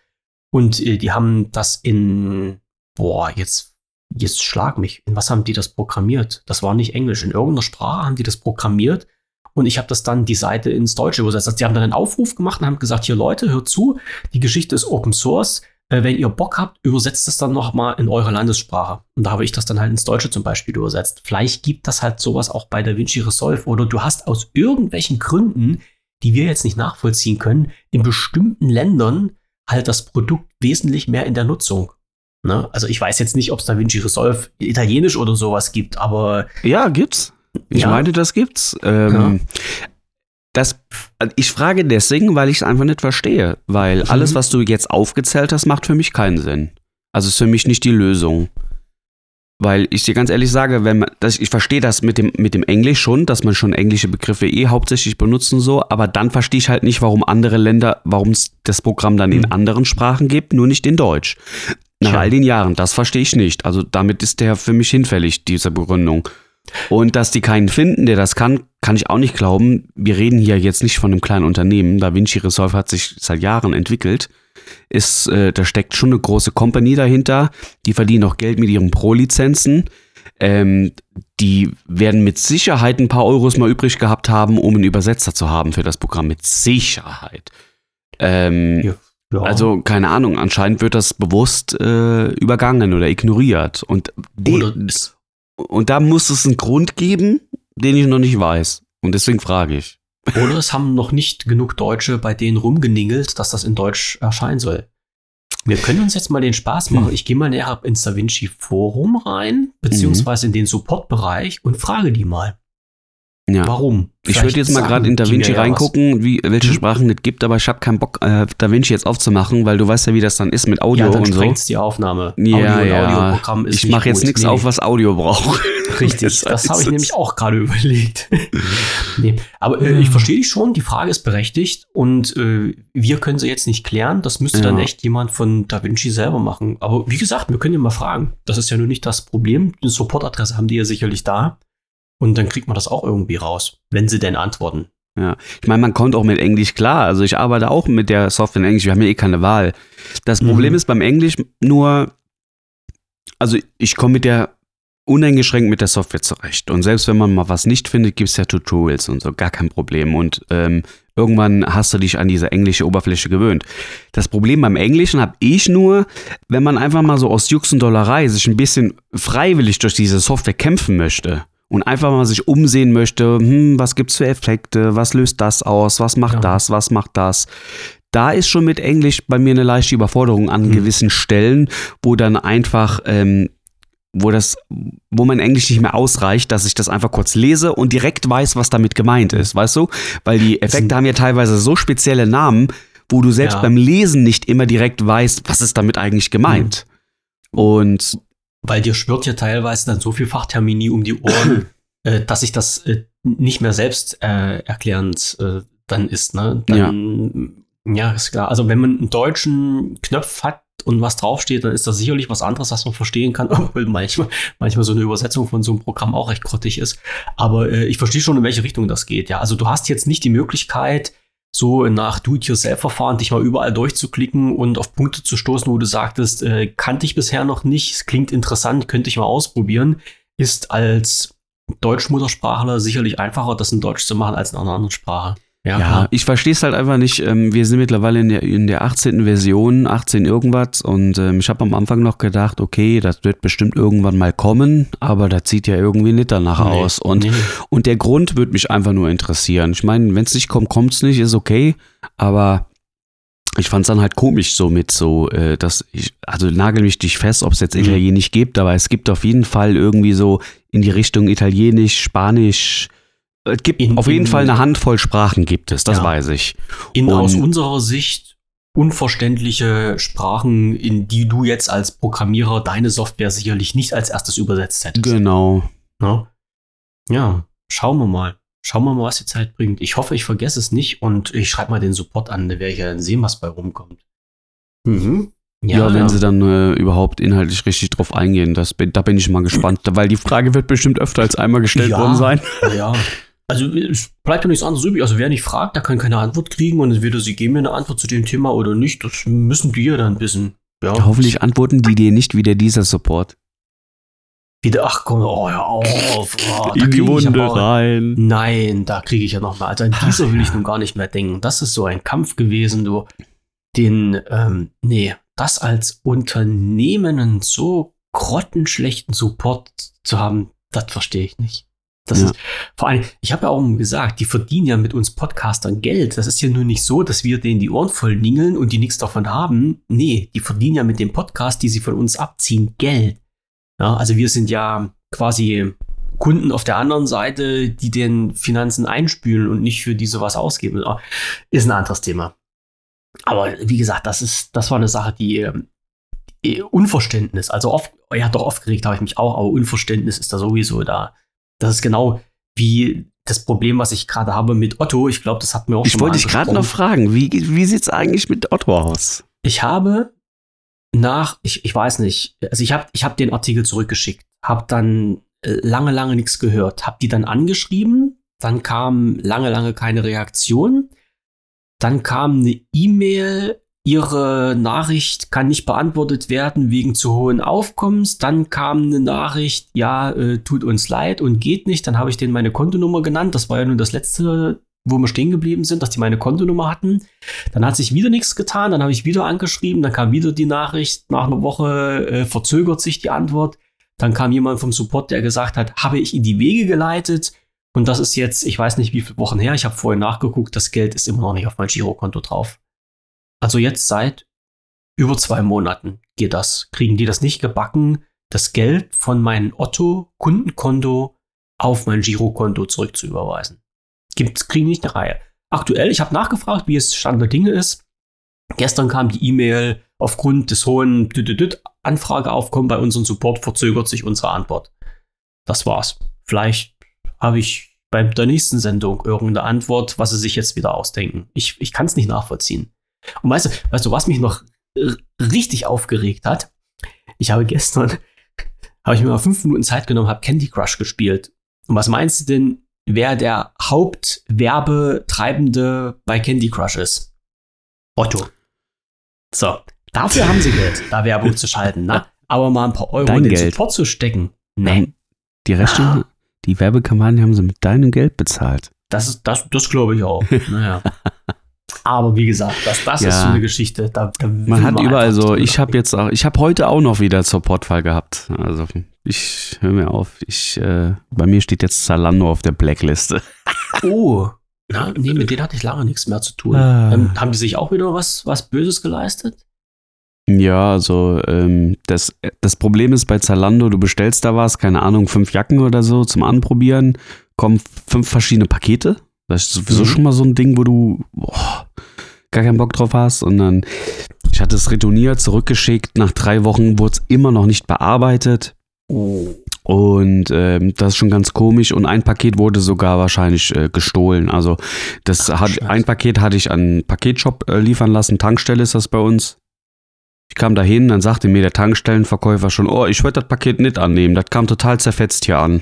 S3: Und äh, die haben das in, boah, jetzt, jetzt schlag mich. In was haben die das programmiert? Das war nicht Englisch. In irgendeiner Sprache haben die das programmiert und ich habe das dann die Seite ins Deutsche übersetzt. Also die haben dann einen Aufruf gemacht und haben gesagt, hier Leute, hört zu, die Geschichte ist Open Source. Äh, wenn ihr Bock habt, übersetzt es dann noch mal in eure Landessprache. Und da habe ich das dann halt ins Deutsche zum Beispiel übersetzt. Vielleicht gibt das halt sowas auch bei DaVinci Resolve oder du hast aus irgendwelchen Gründen, die wir jetzt nicht nachvollziehen können, in bestimmten Ländern halt das Produkt wesentlich mehr in der Nutzung. Ne? Also ich weiß jetzt nicht, ob es DaVinci Resolve italienisch oder sowas gibt, aber.
S4: Ja, gibt's. Ich ja. meine, das gibt's. Ähm, ja. Das, ich frage deswegen, weil ich es einfach nicht verstehe. Weil mhm. alles, was du jetzt aufgezählt hast, macht für mich keinen Sinn. Also ist für mich nicht die Lösung. Weil ich dir ganz ehrlich sage, wenn man, das, ich verstehe das mit dem, mit dem Englisch schon, dass man schon englische Begriffe eh hauptsächlich benutzt und so, aber dann verstehe ich halt nicht, warum andere Länder, warum es das Programm dann in mhm. anderen Sprachen gibt, nur nicht in Deutsch. Nach all den Jahren, das verstehe ich nicht. Also damit ist der für mich hinfällig, diese Begründung. Und dass die keinen finden, der das kann, kann ich auch nicht glauben. Wir reden hier jetzt nicht von einem kleinen Unternehmen. Da Vinci Resolve hat sich seit Jahren entwickelt. Ist, äh, da steckt schon eine große Company dahinter. Die verdienen auch Geld mit ihren Pro-Lizenzen. Ähm, die werden mit Sicherheit ein paar Euros mal übrig gehabt haben, um einen Übersetzer zu haben für das Programm. Mit Sicherheit. Ähm, ja. Ja. Also, keine Ahnung, anscheinend wird das bewusst äh, übergangen oder ignoriert. Und,
S3: oder,
S4: und da muss es einen Grund geben, den ich noch nicht weiß. Und deswegen frage ich.
S3: Oder es haben noch nicht genug Deutsche bei denen rumgeningelt, dass das in Deutsch erscheinen soll. Wir können uns jetzt mal den Spaß machen. Hm. Ich gehe mal näher ins DaVinci Forum rein, beziehungsweise in den Support-Bereich und frage die mal.
S4: Ja.
S3: Warum?
S4: ich würde jetzt mal gerade in DaVinci reingucken, wie, welche hm? Sprachen es gibt, aber ich habe keinen Bock, äh, DaVinci jetzt aufzumachen, weil du weißt ja, wie das dann ist mit Audio ja, dann und so.
S3: die Aufnahme.
S4: Ja, Audio ja. Audioprogramm ist ich mache jetzt nichts nee. auf, was Audio braucht.
S3: Richtig, das habe ich nämlich auch gerade überlegt. nee. Aber äh, ich verstehe dich schon, die Frage ist berechtigt und äh, wir können sie jetzt nicht klären. Das müsste ja. dann echt jemand von DaVinci selber machen. Aber wie gesagt, wir können ja mal fragen. Das ist ja nur nicht das Problem. Eine Supportadresse haben die ja sicherlich da. Und dann kriegt man das auch irgendwie raus, wenn sie denn antworten.
S4: Ja, ich meine, man kommt auch mit Englisch klar. Also ich arbeite auch mit der Software in Englisch. Wir haben ja eh keine Wahl. Das Problem mhm. ist beim Englisch nur, also ich komme mit der uneingeschränkt mit der Software zurecht. Und selbst wenn man mal was nicht findet, gibt es ja Tutorials und so, gar kein Problem. Und ähm, irgendwann hast du dich an diese englische Oberfläche gewöhnt. Das Problem beim Englischen habe ich nur, wenn man einfach mal so aus Jux und Dollerei sich ein bisschen freiwillig durch diese Software kämpfen möchte und einfach mal sich umsehen möchte, hm, was gibt's für Effekte, was löst das aus, was macht ja. das, was macht das. Da ist schon mit Englisch bei mir eine leichte Überforderung an hm. gewissen Stellen, wo dann einfach ähm, wo das, wo mein Englisch nicht mehr ausreicht, dass ich das einfach kurz lese und direkt weiß, was damit gemeint ist, weißt du? Weil die Effekte haben ja teilweise so spezielle Namen, wo du selbst
S3: Ja.
S4: beim Lesen nicht immer direkt weißt, was ist damit eigentlich gemeint.
S3: Mhm.
S4: Und
S3: Weil dir schwirrt ja teilweise dann so viel Fachtermini um die Ohren, äh, dass sich das äh, nicht mehr selbst äh, erklärend äh, dann ist. Ne? Dann, ja. ist klar. Also wenn man einen deutschen Knopf hat und was draufsteht, dann ist das sicherlich was anderes, was man verstehen kann, obwohl manchmal, manchmal so eine Übersetzung von so einem Programm auch recht grottig ist. Aber äh, ich verstehe schon, in welche Richtung das geht. Ja, also du hast jetzt nicht die Möglichkeit, so nach Do-it-yourself-Verfahren dich mal überall durchzuklicken und auf Punkte zu stoßen, wo du sagtest, äh, kannte ich bisher noch nicht, es klingt interessant, könnte ich mal ausprobieren, ist als Deutschmuttersprachler sicherlich einfacher, das in Deutsch zu machen als in einer anderen Sprache.
S4: Ja,
S3: klar.
S4: ich verstehe es halt einfach nicht. Ähm, wir sind mittlerweile in der, in der 18. Version, 18 irgendwas. Und ähm, ich habe am Anfang noch gedacht, okay, das wird bestimmt irgendwann mal kommen, aber das sieht ja irgendwie nicht danach
S3: Nee,
S4: aus. Und,
S3: nee.
S4: und der Grund würde mich einfach nur interessieren. Ich meine, wenn es nicht kommt, kommt es nicht, ist okay. Aber ich fand es dann halt komisch so mit so, äh, dass ich, also nagel mich nicht fest, ob es jetzt
S3: Mhm.
S4: Italienisch gibt, aber es gibt auf jeden Fall irgendwie so in die Richtung Italienisch, Spanisch. Es gibt
S3: In-
S4: auf jeden
S3: in-
S4: Fall eine Handvoll Sprachen gibt es, das
S3: Ja.
S4: weiß ich.
S3: in
S4: Und-
S3: aus unserer Sicht unverständliche Sprachen, in die du jetzt als Programmierer deine Software sicherlich nicht als erstes übersetzt hättest.
S4: Genau.
S3: Ne? Ja, schauen wir mal. Schauen wir mal, was die Zeit bringt. Ich hoffe, ich vergesse es nicht und ich schreibe mal den Support an, da werde ich ja dann sehen, was bei rumkommt. Mhm.
S4: Ja, wenn sie dann äh, überhaupt inhaltlich richtig drauf eingehen, das, da bin ich mal gespannt, weil die Frage wird bestimmt öfter als einmal gestellt
S3: Ja.
S4: worden sein.
S3: Ja. Also es bleibt ja nichts anderes übrig. Also wer nicht fragt, der kann keine Antwort kriegen und entweder sie geben mir eine Antwort zu dem Thema oder nicht. Das müssen wir dann wissen. Ja.
S4: Hoffentlich antworten die dir nicht wieder dieser Support.
S3: Wieder, ach komm, oh, hör auf. Oh, da krieg ich aber-
S4: rein.
S3: Nein, da kriege ich ja noch mal. Also an dieser will ich nun gar nicht mehr denken. Das ist so ein Kampf gewesen, du. Den, ähm, nee, das als Unternehmen einen so grottenschlechten Support zu haben, das verstehe ich nicht. Das
S4: Ja.
S3: ist, vor allem, ich habe ja auch gesagt, die verdienen ja mit uns Podcastern Geld. Das ist ja nur nicht so, dass wir denen die Ohren voll ningeln und die nichts davon haben. Nee, die verdienen ja mit dem Podcast, die sie von uns abziehen, Geld. Ja, also wir sind ja quasi Kunden auf der anderen Seite, die den Finanzen einspülen und nicht für diese was ausgeben. Ist ein anderes Thema. Aber wie gesagt, das ist, das war eine Sache, die ähm, eh, Unverständnis, also oft, ja doch aufgeregt habe ich mich auch, aber Unverständnis ist da sowieso da. Das ist genau wie das Problem, was ich gerade habe mit Otto. Ich glaube, das hat mir auch
S4: Ich
S3: schon mal
S4: wollte dich gerade noch fragen, wie, wie sieht es eigentlich mit Otto aus?
S3: Ich habe nach, ich, ich weiß nicht, also ich habe ich hab den Artikel zurückgeschickt, habe dann äh, lange, lange nichts gehört, habe die dann angeschrieben, dann kam lange, lange keine Reaktion, dann kam eine E-Mail, Ihre Nachricht kann nicht beantwortet werden wegen zu hohen Aufkommens, dann kam eine Nachricht, ja, äh, tut uns leid und geht nicht, dann habe ich denen meine Kontonummer genannt, das war ja nun das letzte, wo wir stehen geblieben sind, dass die meine Kontonummer hatten. Dann hat sich wieder nichts getan, dann habe ich wieder angeschrieben, dann kam wieder die Nachricht, nach einer Woche äh, verzögert sich die Antwort. Dann kam jemand vom Support, der gesagt hat, habe ich in die Wege geleitet. Und das ist jetzt, ich weiß nicht wie viele Wochen her, ich habe vorhin nachgeguckt, das Geld ist immer noch nicht auf mein Girokonto drauf. Also jetzt seit über zwei Monaten geht das. Kriegen die das nicht gebacken, das Geld von meinem Otto-Kundenkonto auf mein Girokonto zurückzuüberweisen. Gibt, kriegen nicht eine Reihe. Aktuell, ich habe nachgefragt, wie es Stand der Dinge ist. Gestern kam die E-Mail, aufgrund des hohen Anfrageaufkommen bei unserem Support verzögert sich unsere Antwort. Das war's. Vielleicht habe ich bei der nächsten Sendung irgendeine Antwort, was sie sich jetzt wieder ausdenken. Ich, ich kann es nicht nachvollziehen. Und weißt du, weißt du, was mich noch richtig aufgeregt hat? Ich habe gestern, habe ich mir mal fünf Minuten Zeit genommen, habe Candy Crush gespielt. Und was meinst du denn, wer der Hauptwerbetreibende bei Candy Crush ist? Otto. So, dafür haben sie Geld, da Werbung zu schalten, ne? Aber mal ein paar Euro
S4: Dein
S3: in den
S4: Geld.
S3: Support zu stecken. Nee,
S4: Ähm, Die Rechnung, die Werbekampagne haben sie mit deinem Geld bezahlt.
S3: das ist, das, das glaube ich auch. Naja. Aber wie gesagt, das, das ist
S4: Ja.
S3: so eine Geschichte. Da, da
S4: Man hat überall so, ich habe jetzt auch, ich habe heute auch noch wieder Supportfall gehabt. Also ich höre mir auf, ich, äh, bei mir steht jetzt Zalando auf der Blackliste.
S3: Oh. Na, nee, mit denen hatte ich lange nichts mehr zu tun.
S4: Ah.
S3: Ähm, haben die sich auch wieder was, was Böses geleistet?
S4: Ja, also ähm, das, das Problem ist bei Zalando, du bestellst da was, keine Ahnung, fünf Jacken oder so zum Anprobieren, kommen fünf verschiedene Pakete. Das ist sowieso
S3: Mhm.
S4: schon mal so ein Ding, wo du boah, gar keinen Bock drauf hast. Und dann, ich hatte es retourniert, zurückgeschickt. Nach drei Wochen wurde es immer noch nicht bearbeitet. Und ähm, das ist schon ganz komisch. Und ein Paket wurde sogar wahrscheinlich äh, gestohlen. Also das
S3: Ach,
S4: hat,
S3: Scheiße.
S4: ein Paket hatte ich an einen Paketshop äh, liefern lassen. Tankstelle ist das bei uns. Ich kam da hin, dann sagte mir der Tankstellenverkäufer schon, oh, ich würde das Paket nicht annehmen. Das kam total zerfetzt hier an.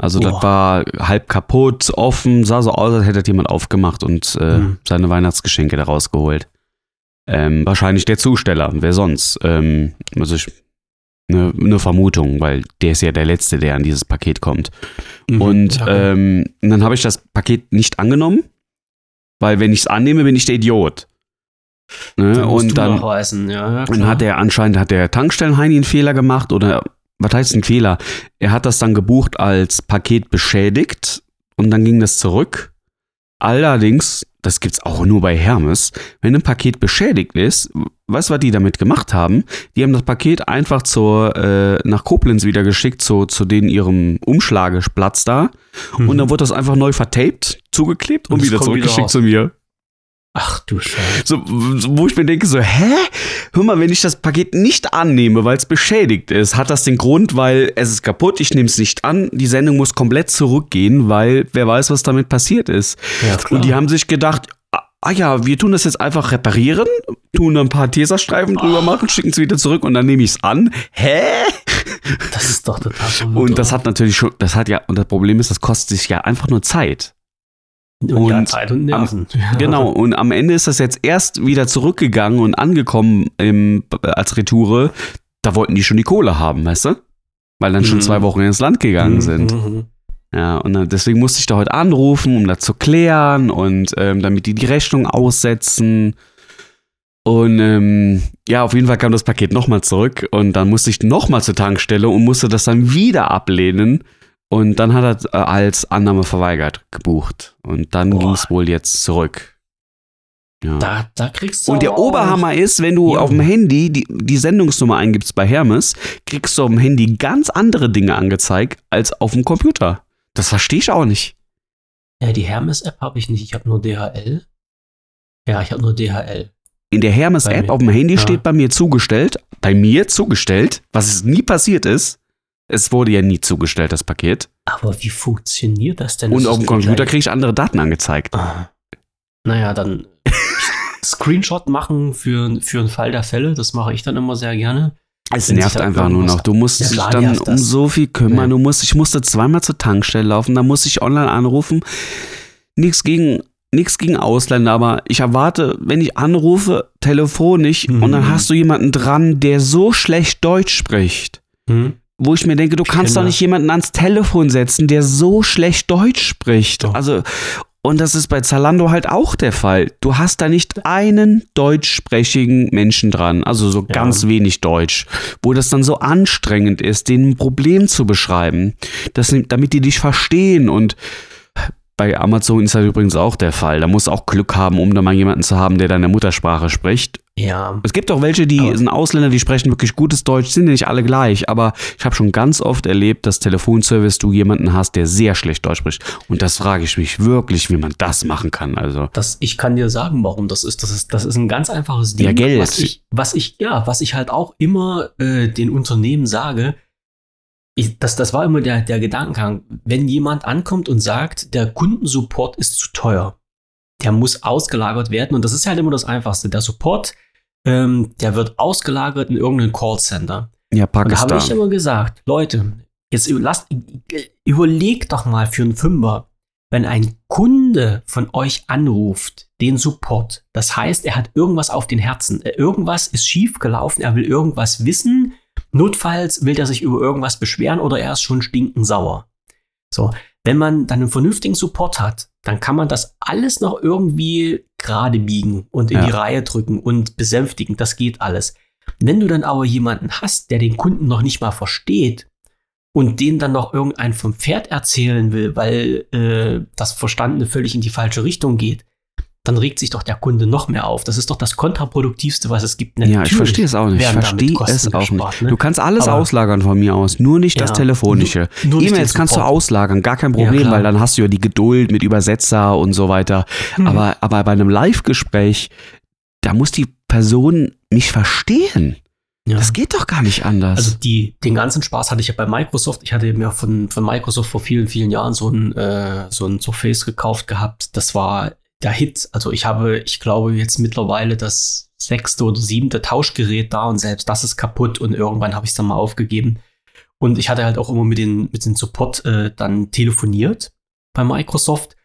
S4: Also das
S3: Boah.
S4: war halb kaputt, offen, sah so aus, als hätte das jemand aufgemacht und äh,
S3: Hm.
S4: seine Weihnachtsgeschenke da rausgeholt. Ähm, wahrscheinlich der Zusteller, wer sonst? Ähm, also ich, eine ne Vermutung, weil der ist ja der Letzte, der an dieses Paket kommt.
S3: Mhm.
S4: Und
S3: Ja, okay.
S4: ähm, dann habe ich das Paket nicht angenommen, weil wenn ich es annehme, bin ich der Idiot. Ne?
S3: Dann
S4: Und dann,
S3: ja, ja,
S4: dann hat er anscheinend hat der Tankstellenheini einen Fehler gemacht oder was heißt ein Fehler? Er hat das dann gebucht als Paket beschädigt und dann ging das zurück. Allerdings, das gibt's auch nur bei Hermes, wenn ein Paket beschädigt ist, weißt du, was die damit gemacht haben? Die haben das Paket einfach zur, äh, nach Koblenz wieder geschickt, zu, zu den ihrem Umschlageplatz da. Und dann wurde das einfach neu vertaped, zugeklebt und,
S3: Mhm. Und
S4: wieder
S3: wieder
S4: zurückgeschickt
S3: raus.
S4: zu mir.
S3: Ach du Scheiße.
S4: So, wo ich mir denke, so, hä? Hör mal, wenn ich das Paket nicht annehme, weil es beschädigt ist, hat das den Grund, weil es ist kaputt, ich nehme es nicht an, die Sendung muss komplett zurückgehen, weil wer weiß, was damit passiert ist.
S3: Ja.
S4: Und die haben sich gedacht, ah, ah ja, wir tun das jetzt einfach reparieren, tun ein paar Tesastreifen drüber machen, schicken es wieder zurück und dann nehme ich es an. Hä?
S3: das ist doch total verwirrend,
S4: Und das hat natürlich schon, das hat ja, und das Problem ist, das kostet sich ja einfach nur Zeit.
S3: Und ja, Zeit und Nerven. Ja.
S4: Genau, und am Ende ist das jetzt erst wieder zurückgegangen und angekommen im, als Retoure. Da wollten die schon die Kohle haben, weißt du? Weil dann schon
S3: Mhm.
S4: zwei Wochen ins Land gegangen
S3: Mhm,
S4: sind.
S3: mhm.
S4: Ja, und dann, deswegen musste ich da heute anrufen, um das zu klären und ähm, damit die die Rechnung aussetzen. Und ähm, ja, auf jeden Fall kam das Paket nochmal zurück und dann musste ich nochmal zur Tankstelle und musste das dann wieder ablehnen. Und dann hat er äh, als Annahme verweigert gebucht. Und dann ging es wohl jetzt zurück. Ja.
S3: Da, da kriegst du
S4: Und der Oberhammer ist, wenn du
S3: Ja.
S4: auf dem Handy die, die Sendungsnummer eingibst bei Hermes, kriegst du auf dem Handy ganz andere Dinge angezeigt als auf dem Computer. Das verstehe ich auch nicht.
S3: Ja, die Hermes-App habe ich nicht. Ich habe nur DHL. Ja, ich habe nur DHL.
S4: In der Hermes-App auf dem Handy
S3: Ja.
S4: steht bei mir zugestellt, bei mir zugestellt, was es nie passiert ist. Es wurde ja nie zugestellt, das Paket.
S3: Aber wie funktioniert das denn?
S4: Und auf dem Computer kriege ich andere Daten angezeigt.
S3: Ah. Naja, dann Screenshot machen für, für einen Fall der Fälle. Das mache ich dann immer sehr gerne.
S4: Es
S3: Wenn
S4: nervt
S3: da
S4: einfach nur noch. Du musst
S3: Ja,
S4: dich dann um so viel kümmern.
S3: Ja.
S4: Du musst, ich musste zweimal zur Tankstelle laufen, dann musste ich online anrufen. Nichts gegen, nichts gegen Ausländer, aber ich erwarte, wenn ich anrufe, telefonisch
S3: Mhm.
S4: und dann hast du jemanden dran, der so schlecht Deutsch spricht.
S3: Hm?
S4: Wo ich mir denke, du
S3: Ich
S4: kannst doch nicht jemanden ans Telefon setzen, der so schlecht Deutsch spricht.
S3: Doch.
S4: Also, und das ist bei Zalando halt auch der Fall. Du hast da nicht einen deutschsprachigen Menschen dran, also so
S3: Ja.
S4: ganz wenig Deutsch, wo das dann so anstrengend ist, denen ein Problem zu beschreiben, das, damit die dich verstehen und bei Amazon ist das übrigens auch der Fall. Da musst du auch Glück haben, um da mal jemanden zu haben, der deine Muttersprache spricht.
S3: Ja,
S4: Es gibt auch welche, die
S3: Aber-
S4: sind Ausländer, die sprechen wirklich gutes Deutsch, sind ja nicht alle gleich, aber ich habe schon ganz oft erlebt, dass Telefonservice du jemanden hast, der sehr schlecht Deutsch spricht. Und das frage ich mich wirklich, wie man das machen kann. Also,
S3: das, ich kann dir sagen, warum das ist. Das ist, das ist ein ganz einfaches Ding.
S4: Ja, Geld.
S3: Was ich, was ich, ja, was ich halt auch immer äh, den Unternehmen sage, ich, das, das war immer der, der Gedankengang. Wenn jemand ankommt und sagt, der Kundensupport ist zu teuer, der muss ausgelagert werden. Und das ist halt immer das Einfachste. Der Support, ähm, der wird ausgelagert in irgendein Callcenter.
S4: ja,
S3: Und da habe ich
S4: Pakistan.
S3: immer gesagt, Leute, jetzt lasst, überlegt doch mal für einen Fünfer, wenn ein Kunde von euch anruft, den Support, das heißt, er hat irgendwas auf den Herzen, äh, irgendwas ist schief gelaufen, er will irgendwas wissen, notfalls will er sich über irgendwas beschweren oder er ist schon stinkensauer. So, wenn man dann einen vernünftigen Support hat, dann kann man das alles noch irgendwie gerade biegen und in
S4: Ja.
S3: die Reihe drücken und besänftigen. Das geht alles. Wenn du dann aber jemanden hast, der den Kunden noch nicht mal versteht und den dann noch irgendein vom Pferd erzählen will, weil äh, das Verstandene völlig in die falsche Richtung geht, dann regt sich doch der Kunde noch mehr auf. Das ist doch das kontraproduktivste, was es gibt.
S4: Ja, ich
S3: Natürlich
S4: verstehe es auch nicht. Ich verstehe es auch
S3: gespart,
S4: nicht.
S3: ne?
S4: Du kannst alles
S3: Aber-
S4: auslagern von mir aus, nur nicht das
S3: Ja.
S4: Telefonische.
S3: Nur nicht
S4: E-Mails kannst du auslagern, gar kein
S3: Ja,
S4: Problem,
S3: klar.
S4: weil dann hast du ja die Geduld mit Übersetzer und so weiter.
S3: Mhm.
S4: Aber, aber bei einem Live-Gespräch, da muss die Person mich verstehen.
S3: Ja.
S4: Das geht doch gar nicht anders.
S3: Also die, den ganzen Spaß hatte ich ja bei Microsoft. Ich hatte mir von, von Microsoft vor vielen, vielen Jahren so ein, äh, so ein Surface gekauft gehabt. Das war der Hit. Also ich habe, ich glaube, jetzt mittlerweile das sechste oder siebte Tauschgerät da und selbst das ist kaputt und irgendwann habe ich es dann mal aufgegeben. Und ich hatte halt auch immer mit den, mit den Support äh, dann telefoniert bei Microsoft.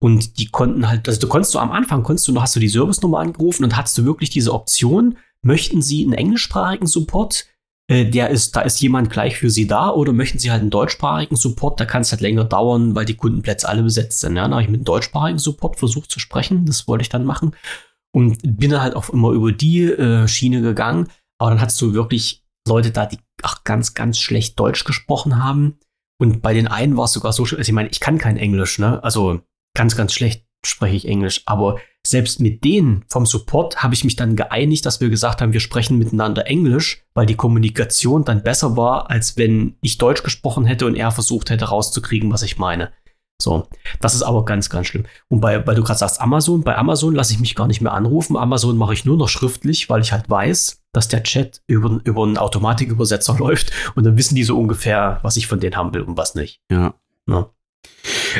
S3: Und die konnten halt, also du konntest so am Anfang, konntest du, hast du die Service-Nummer angerufen und hattest du wirklich diese Option, möchten sie einen englischsprachigen Support? Äh, der ist, da ist jemand gleich für Sie da oder möchten Sie halt einen deutschsprachigen Support? Da kann es halt länger dauern, weil die Kundenplätze alle besetzt sind. Ja, dann habe ich mit einem deutschsprachigen Support versucht zu sprechen. Das wollte ich dann machen und bin dann halt auch immer über die äh, Schiene gegangen. Aber dann hattest du wirklich Leute da, die auch ganz, ganz schlecht Deutsch gesprochen haben. Und bei den einen war es sogar so, schlimm- also ich meine, ich kann kein Englisch, ne? Also ganz, ganz schlecht spreche ich Englisch. Aber selbst mit denen vom Support habe ich mich dann geeinigt, dass wir gesagt haben, wir sprechen miteinander Englisch, weil die Kommunikation dann besser war, als wenn ich Deutsch gesprochen hätte und er versucht hätte rauszukriegen, was ich meine. So, das ist aber ganz, ganz schlimm. Und bei, weil du gerade sagst Amazon, bei Amazon lasse ich mich gar nicht mehr anrufen. Amazon mache ich nur noch schriftlich, weil ich halt weiß, dass der Chat über, über einen Automatikübersetzer läuft und dann wissen die so ungefähr, was ich von denen haben will und was nicht.
S4: ja.
S3: Ja.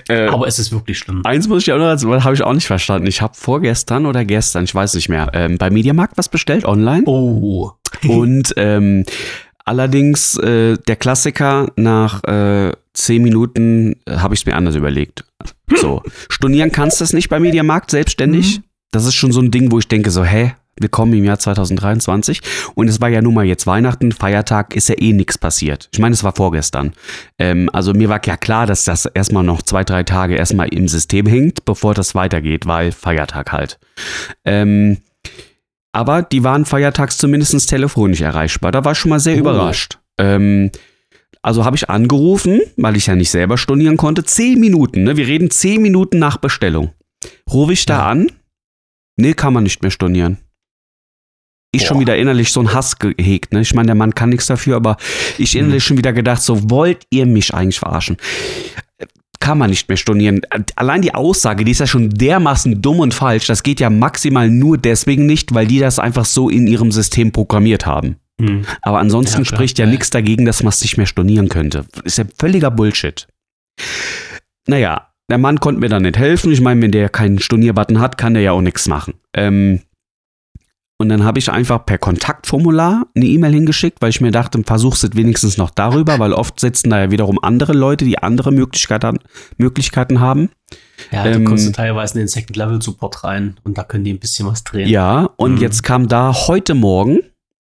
S4: Äh,
S3: Aber es ist wirklich schlimm.
S4: Eins muss ich auch noch, das habe ich auch nicht verstanden. Ich habe vorgestern oder gestern, ich weiß nicht mehr, ähm, bei Mediamarkt was bestellt online.
S3: Oh.
S4: Und ähm, allerdings äh, der Klassiker nach äh, zehn Minuten äh, habe ich es mir anders überlegt. So, stornieren kannst du es nicht bei Mediamarkt selbstständig.
S3: Mhm.
S4: Das ist schon so ein Ding, wo ich denke so, hä, willkommen im Jahr 2023. Und es war ja nun mal jetzt Weihnachten, Feiertag, ist ja eh nichts passiert. Ich meine, es war vorgestern. Ähm, also mir war ja klar, dass das erstmal noch zwei, drei Tage erstmal im System hängt, bevor das weitergeht, weil Feiertag halt. Ähm, aber die waren feiertags zumindest telefonisch erreichbar. Da war ich schon mal sehr
S3: Oh.
S4: überrascht. Ähm, also habe ich angerufen, weil ich ja nicht selber stornieren konnte. Zehn Minuten, ne? Wir reden zehn Minuten nach Bestellung. Rufe ich da
S3: Ja.
S4: an? Nee, kann man nicht mehr stornieren. Ich
S3: Boah.
S4: schon wieder innerlich so ein Hass gehegt, ne? Ich meine, der Mann kann nichts dafür, aber ich innerlich schon wieder gedacht, so wollt ihr mich eigentlich verarschen? Kann man nicht mehr stornieren. Allein die Aussage, die ist ja schon dermaßen dumm und falsch. Das geht ja maximal nur deswegen nicht, weil die das einfach so in ihrem System programmiert haben.
S3: Hm.
S4: Aber ansonsten
S3: Ja,
S4: spricht ja
S3: Ja.
S4: nichts dagegen, dass man es nicht mehr stornieren könnte. Ist ja völliger Bullshit. Naja, der Mann konnte mir dann nicht helfen. Ich meine, wenn der keinen Stornierbutton hat, kann der ja auch nichts machen. Ähm, und dann habe ich einfach per Kontaktformular eine E-Mail hingeschickt, weil ich mir dachte, versuch's es wenigstens noch darüber, weil oft sitzen da ja wiederum andere Leute, die andere Möglichkeiten, Möglichkeiten haben.
S3: Ja, du
S4: Ähm,
S3: kommst du teilweise in den Second-Level-Support rein und da können die ein bisschen was drehen.
S4: Ja, und
S3: Mhm.
S4: jetzt kam da heute Morgen,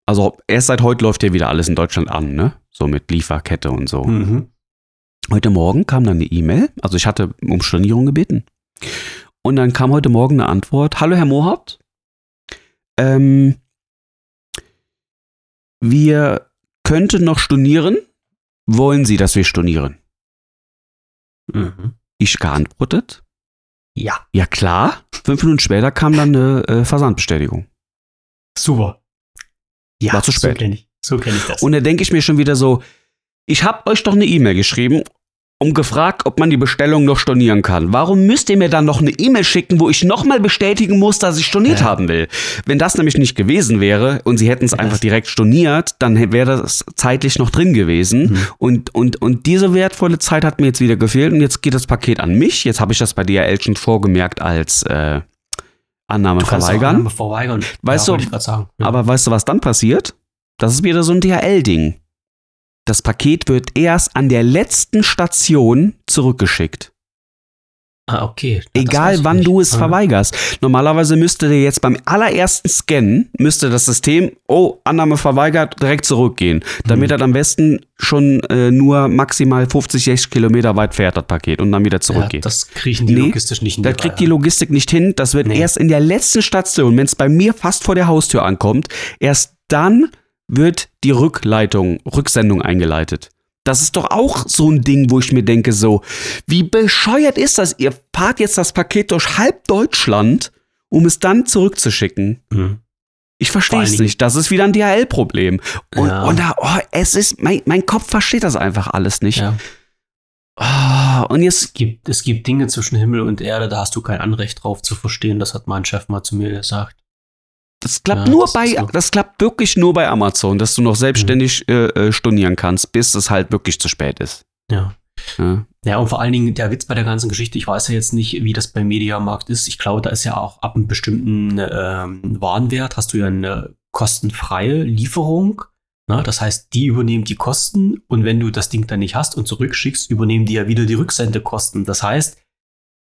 S4: also erst seit heute läuft ja wieder alles in Deutschland an, ne? So mit Lieferkette und so.
S3: Mhm.
S4: Heute Morgen kam dann eine E-Mail, also ich hatte um Stornierung gebeten. Und dann kam heute Morgen eine Antwort: Hallo Herr Mohaupt, ähm, wir könnten noch stornieren. Wollen Sie, dass wir stornieren?
S3: Mhm.
S4: Ich geantwortet:
S3: Ja,
S4: Ja klar. Fünf Minuten später kam dann eine äh, Versandbestätigung.
S3: super. Ja,
S4: War zu spät.
S3: So kenne ich, so kenn ich das.
S4: Und da denke ich mir schon wieder so, ich habe euch doch eine E-Mail geschrieben, um gefragt, ob man die Bestellung noch stornieren kann. Warum müsst ihr mir dann noch eine E-Mail schicken, wo ich nochmal bestätigen muss, dass ich storniert
S3: Ja.
S4: haben will? Wenn das nämlich nicht gewesen wäre und sie hätten es
S3: Ja.
S4: einfach direkt storniert, dann wäre das zeitlich noch drin gewesen.
S3: Mhm.
S4: Und, und, und diese wertvolle Zeit hat mir jetzt wieder gefehlt und jetzt geht das Paket an mich. Jetzt habe ich das bei DHL schon vorgemerkt als äh, Annahme verweigern.
S3: Annahme verweigern.
S4: Weißt
S3: ja,
S4: du. Aber weißt du, was dann passiert? Das ist wieder so ein DHL-Ding. Das Paket wird erst an der letzten Station zurückgeschickt.
S3: ah, okay. Ja, das
S4: Egal wann
S3: nicht.
S4: du es
S3: Ah.
S4: verweigerst. Normalerweise müsste dir jetzt beim allerersten Scannen, müsste das System, oh, Annahme verweigert, direkt zurückgehen. Damit
S3: Mhm.
S4: er am besten schon äh, nur maximal 50, 60 Kilometer weit fährt, das Paket, und dann wieder
S3: Ja,
S4: zurückgeht.
S3: das kriechen die
S4: Nee,
S3: logistisch nicht in
S4: Da
S3: die
S4: kriegt die. Logistik nicht hin. Das wird
S3: Nee.
S4: erst in der letzten Station, wenn es bei mir fast vor der Haustür ankommt, erst dann wird die Rückleitung, Rücksendung eingeleitet. Das ist doch auch so ein Ding, wo ich mir denke, so, wie bescheuert ist das? Ihr fahrt jetzt das Paket durch halb Deutschland um es dann zurückzuschicken.
S3: Mhm.
S4: Ich verstehe es nicht. Das ist wieder ein DHL-Problem. Und,
S3: Ja.
S4: und da, oh, es ist, mein, mein Kopf versteht das einfach alles nicht.
S3: Ja.
S4: Oh, und jetzt,
S3: Es, gibt, es gibt Dinge zwischen Himmel und Erde, da hast du kein Anrecht drauf zu verstehen. Das hat mein Chef mal zu mir gesagt.
S4: Das klappt
S3: Ja,
S4: nur
S3: das
S4: bei, das klappt wirklich nur bei Amazon, dass du noch selbstständig äh, äh, stornieren kannst, bis es halt wirklich zu spät ist.
S3: Ja.
S4: Ja.
S3: Ja, und vor allen Dingen der Witz bei der ganzen Geschichte, ich weiß ja jetzt nicht, wie das beim Mediamarkt ist. Ich glaube, da ist ja auch ab einem bestimmten ähm, Warenwert hast du ja eine kostenfreie Lieferung. Na, das heißt, die übernehmen die Kosten und wenn du das Ding dann nicht hast und zurückschickst, übernehmen die ja wieder die Rücksendekosten. Das heißt,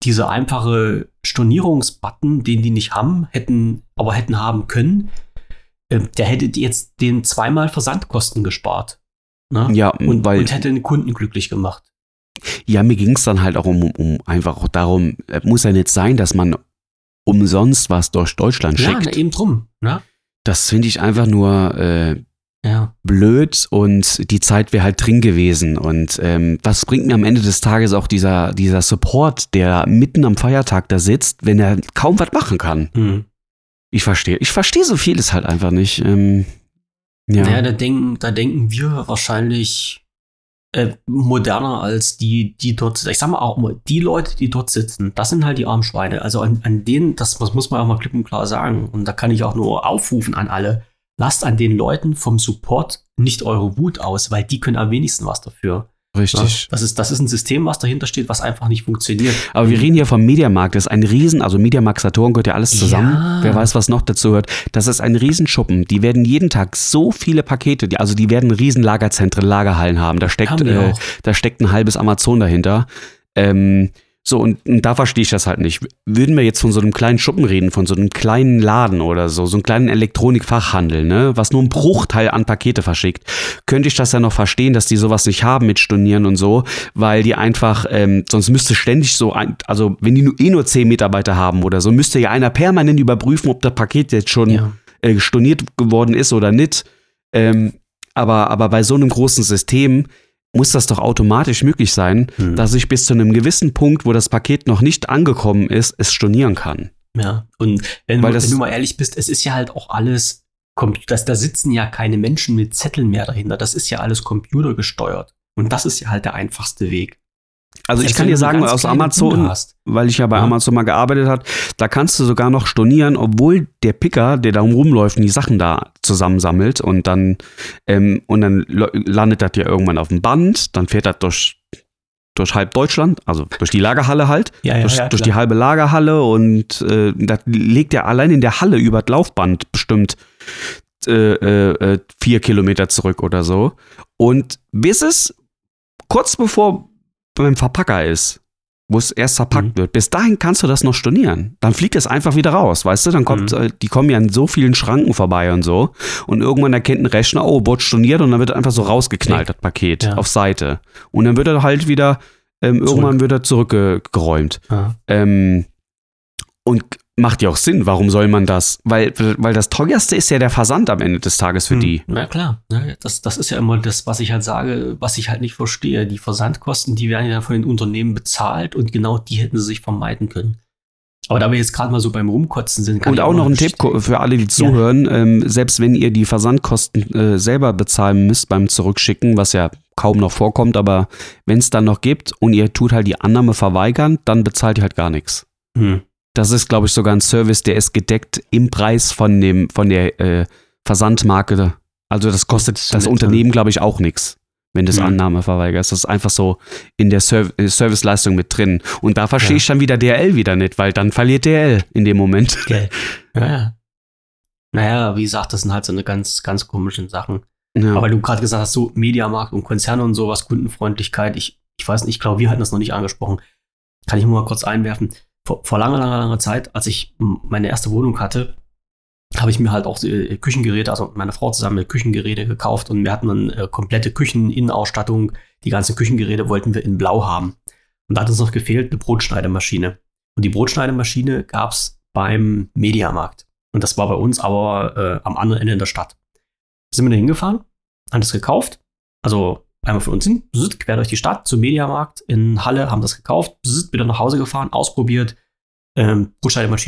S3: dieser einfache Stornierungsbutton, den die nicht haben, hätten, aber hätten haben können, äh, der hätte jetzt den zweimal Versandkosten gespart. Na?
S4: Ja,
S3: Und,
S4: weil,
S3: und hätte den Kunden glücklich gemacht.
S4: ja, mir ging es dann halt auch um, um, einfach auch darum, äh, muss ja nicht sein, dass man umsonst was durch Deutschland
S3: Ja,
S4: schickt.
S3: na, eben drum. Ne?
S4: Das finde ich einfach nur äh,
S3: Ja.
S4: blöd und die Zeit wäre halt drin gewesen. Und ähm, was bringt mir am Ende des Tages auch dieser, dieser Support, der mitten am Feiertag da sitzt, wenn er kaum was machen kann?
S3: Hm.
S4: Ich verstehe. Ich verstehe so vieles halt einfach nicht. Ähm, ja.
S3: Naja, da denken, da denken wir wahrscheinlich äh, moderner als die, die dort, ich sag mal auch mal, die Leute, die dort sitzen, das sind halt die armen Schweine. Also an, an denen, das, das muss man auch mal klipp und klar sagen. Und da kann ich auch nur aufrufen an alle. Lasst an den Leuten vom Support nicht eure Wut aus, weil die können am wenigsten was dafür. Ja,
S4: Richtig.
S3: das, ist, das ist ein System, was dahinter steht, was einfach nicht funktioniert.
S4: Aber wir reden hier vom Mediamarkt. Das ist ein Riesen, also Mediamarkt Saturn gehört ja alles zusammen.
S3: Ja.
S4: Wer weiß, was noch dazu gehört. Das ist ein Riesenschuppen. Die werden jeden Tag so viele Pakete, die, also die werden Riesenlagerzentren, Lagerhallen haben. Da steckt,
S3: Haben
S4: äh, da steckt ein halbes Amazon dahinter. Ähm, so, und, und da verstehe ich das halt nicht. Würden wir jetzt von so einem kleinen Schuppen reden, von so einem kleinen Laden oder so, so einem kleinen Elektronikfachhandel, ne, was nur einen Bruchteil an Pakete verschickt, könnte ich das ja noch verstehen, dass die sowas nicht haben mit Stornieren und so, weil die einfach, ähm, sonst müsste ständig so, ein, also wenn die nur, eh nur zehn Mitarbeiter haben oder so, müsste ja einer permanent überprüfen, ob das Paket jetzt schon
S3: Ja.
S4: äh, storniert geworden ist oder nicht. Ähm, aber, aber bei so einem großen System muss das doch automatisch möglich sein,
S3: Hm.
S4: dass ich bis zu einem gewissen Punkt, wo das Paket noch nicht angekommen ist, es stornieren kann.
S3: Ja, und wenn,
S4: Weil
S3: du,
S4: das-
S3: wenn du mal ehrlich bist, es ist ja halt auch alles, das, da sitzen ja keine Menschen mit Zetteln mehr dahinter. Das ist ja alles computergesteuert. Und das ist ja halt der einfachste Weg.
S4: Also ich kann dir sagen, aus Amazon, weil ich ja bei
S3: Ja.
S4: Amazon mal gearbeitet habe, da kannst du sogar noch stornieren, obwohl der Picker, der da rumläuft und die Sachen da zusammensammelt und dann, ähm, und dann landet das ja irgendwann auf dem Band, dann fährt das durch, durch halb Deutschland, also durch die Lagerhalle halt,
S3: Ja, ja,
S4: durch, durch die halbe Lagerhalle und äh, das legt er allein in der Halle über das Laufband bestimmt äh, äh, äh, vier Kilometer zurück oder so. Und bis es kurz bevor beim Verpacker ist, wo es erst verpackt
S3: Mhm.
S4: wird, bis dahin kannst du das noch stornieren. Dann fliegt es einfach wieder raus, weißt du? Dann kommt,
S3: Mhm.
S4: äh, die kommen ja an so vielen Schranken vorbei und so. Und irgendwann erkennt ein Rechner, oh, wurde storniert und dann wird einfach so rausgeknallt, das Paket,
S3: Ja.
S4: auf Seite. Und dann wird er halt wieder, ähm, irgendwann wird er zurückgeräumt.
S3: Ja.
S4: Ähm, und macht ja auch Sinn, warum soll man das? Weil, weil das teuerste ist ja der Versand am Ende des Tages für
S3: Hm,
S4: die.
S3: Na klar, ne? das, das ist ja immer das, was ich halt sage, was ich halt nicht verstehe. Die Versandkosten, die werden ja von den Unternehmen bezahlt und genau die hätten sie sich vermeiden können. Aber da wir jetzt gerade mal so beim Rumkotzen sind, kann
S4: Und
S3: ich
S4: auch noch ein Tipp für alle, die zuhören, ähm, selbst wenn ihr die Versandkosten äh, selber bezahlen müsst beim Zurückschicken, was ja kaum noch vorkommt, aber wenn es dann noch gibt und ihr tut halt die Annahme verweigern, dann bezahlt ihr halt gar nichts.
S3: Hm.
S4: Das ist, glaube ich, sogar ein Service, der ist gedeckt im Preis von dem, von der äh, Versandmarke. Also das kostet
S3: Das
S4: das, Unternehmen, glaube ich, auch nichts, wenn das
S3: Mhm.
S4: Annahme verweigerst. Das ist einfach so in der Serv äh, Serviceleistung mit drin. Und da verstehe
S3: Ja.
S4: ich dann wieder DRL wieder nicht, weil dann verliert DRL in dem Moment.
S3: Ja, ja. Naja, wie gesagt, das sind halt so eine ganz, ganz komischen Sachen.
S4: Ja.
S3: Aber du gerade gesagt hast, so Mediamarkt und Konzerne und sowas, Kundenfreundlichkeit, ich, ich weiß nicht, ich glaube, wir hatten das noch nicht angesprochen. Kann ich nur mal kurz einwerfen. Vor, vor langer, langer, langer Zeit, als ich meine erste Wohnung hatte, habe ich mir halt auch äh, Küchengeräte, also mit meiner Frau zusammen Küchengeräte gekauft und wir hatten dann äh, komplette Kücheninnenausstattung. Die ganzen Küchengeräte wollten wir in Blau haben. Und da hat uns noch gefehlt eine Brotschneidemaschine. Und die Brotschneidemaschine gab es beim Mediamarkt. Und das war bei uns aber äh, am anderen Ende der Stadt. Sind wir da hingefahren, haben das gekauft. Also einmal von uns hin, quer durch die Stadt zum Mediamarkt in Halle, haben das gekauft, wieder nach Hause gefahren, ausprobiert. ähm,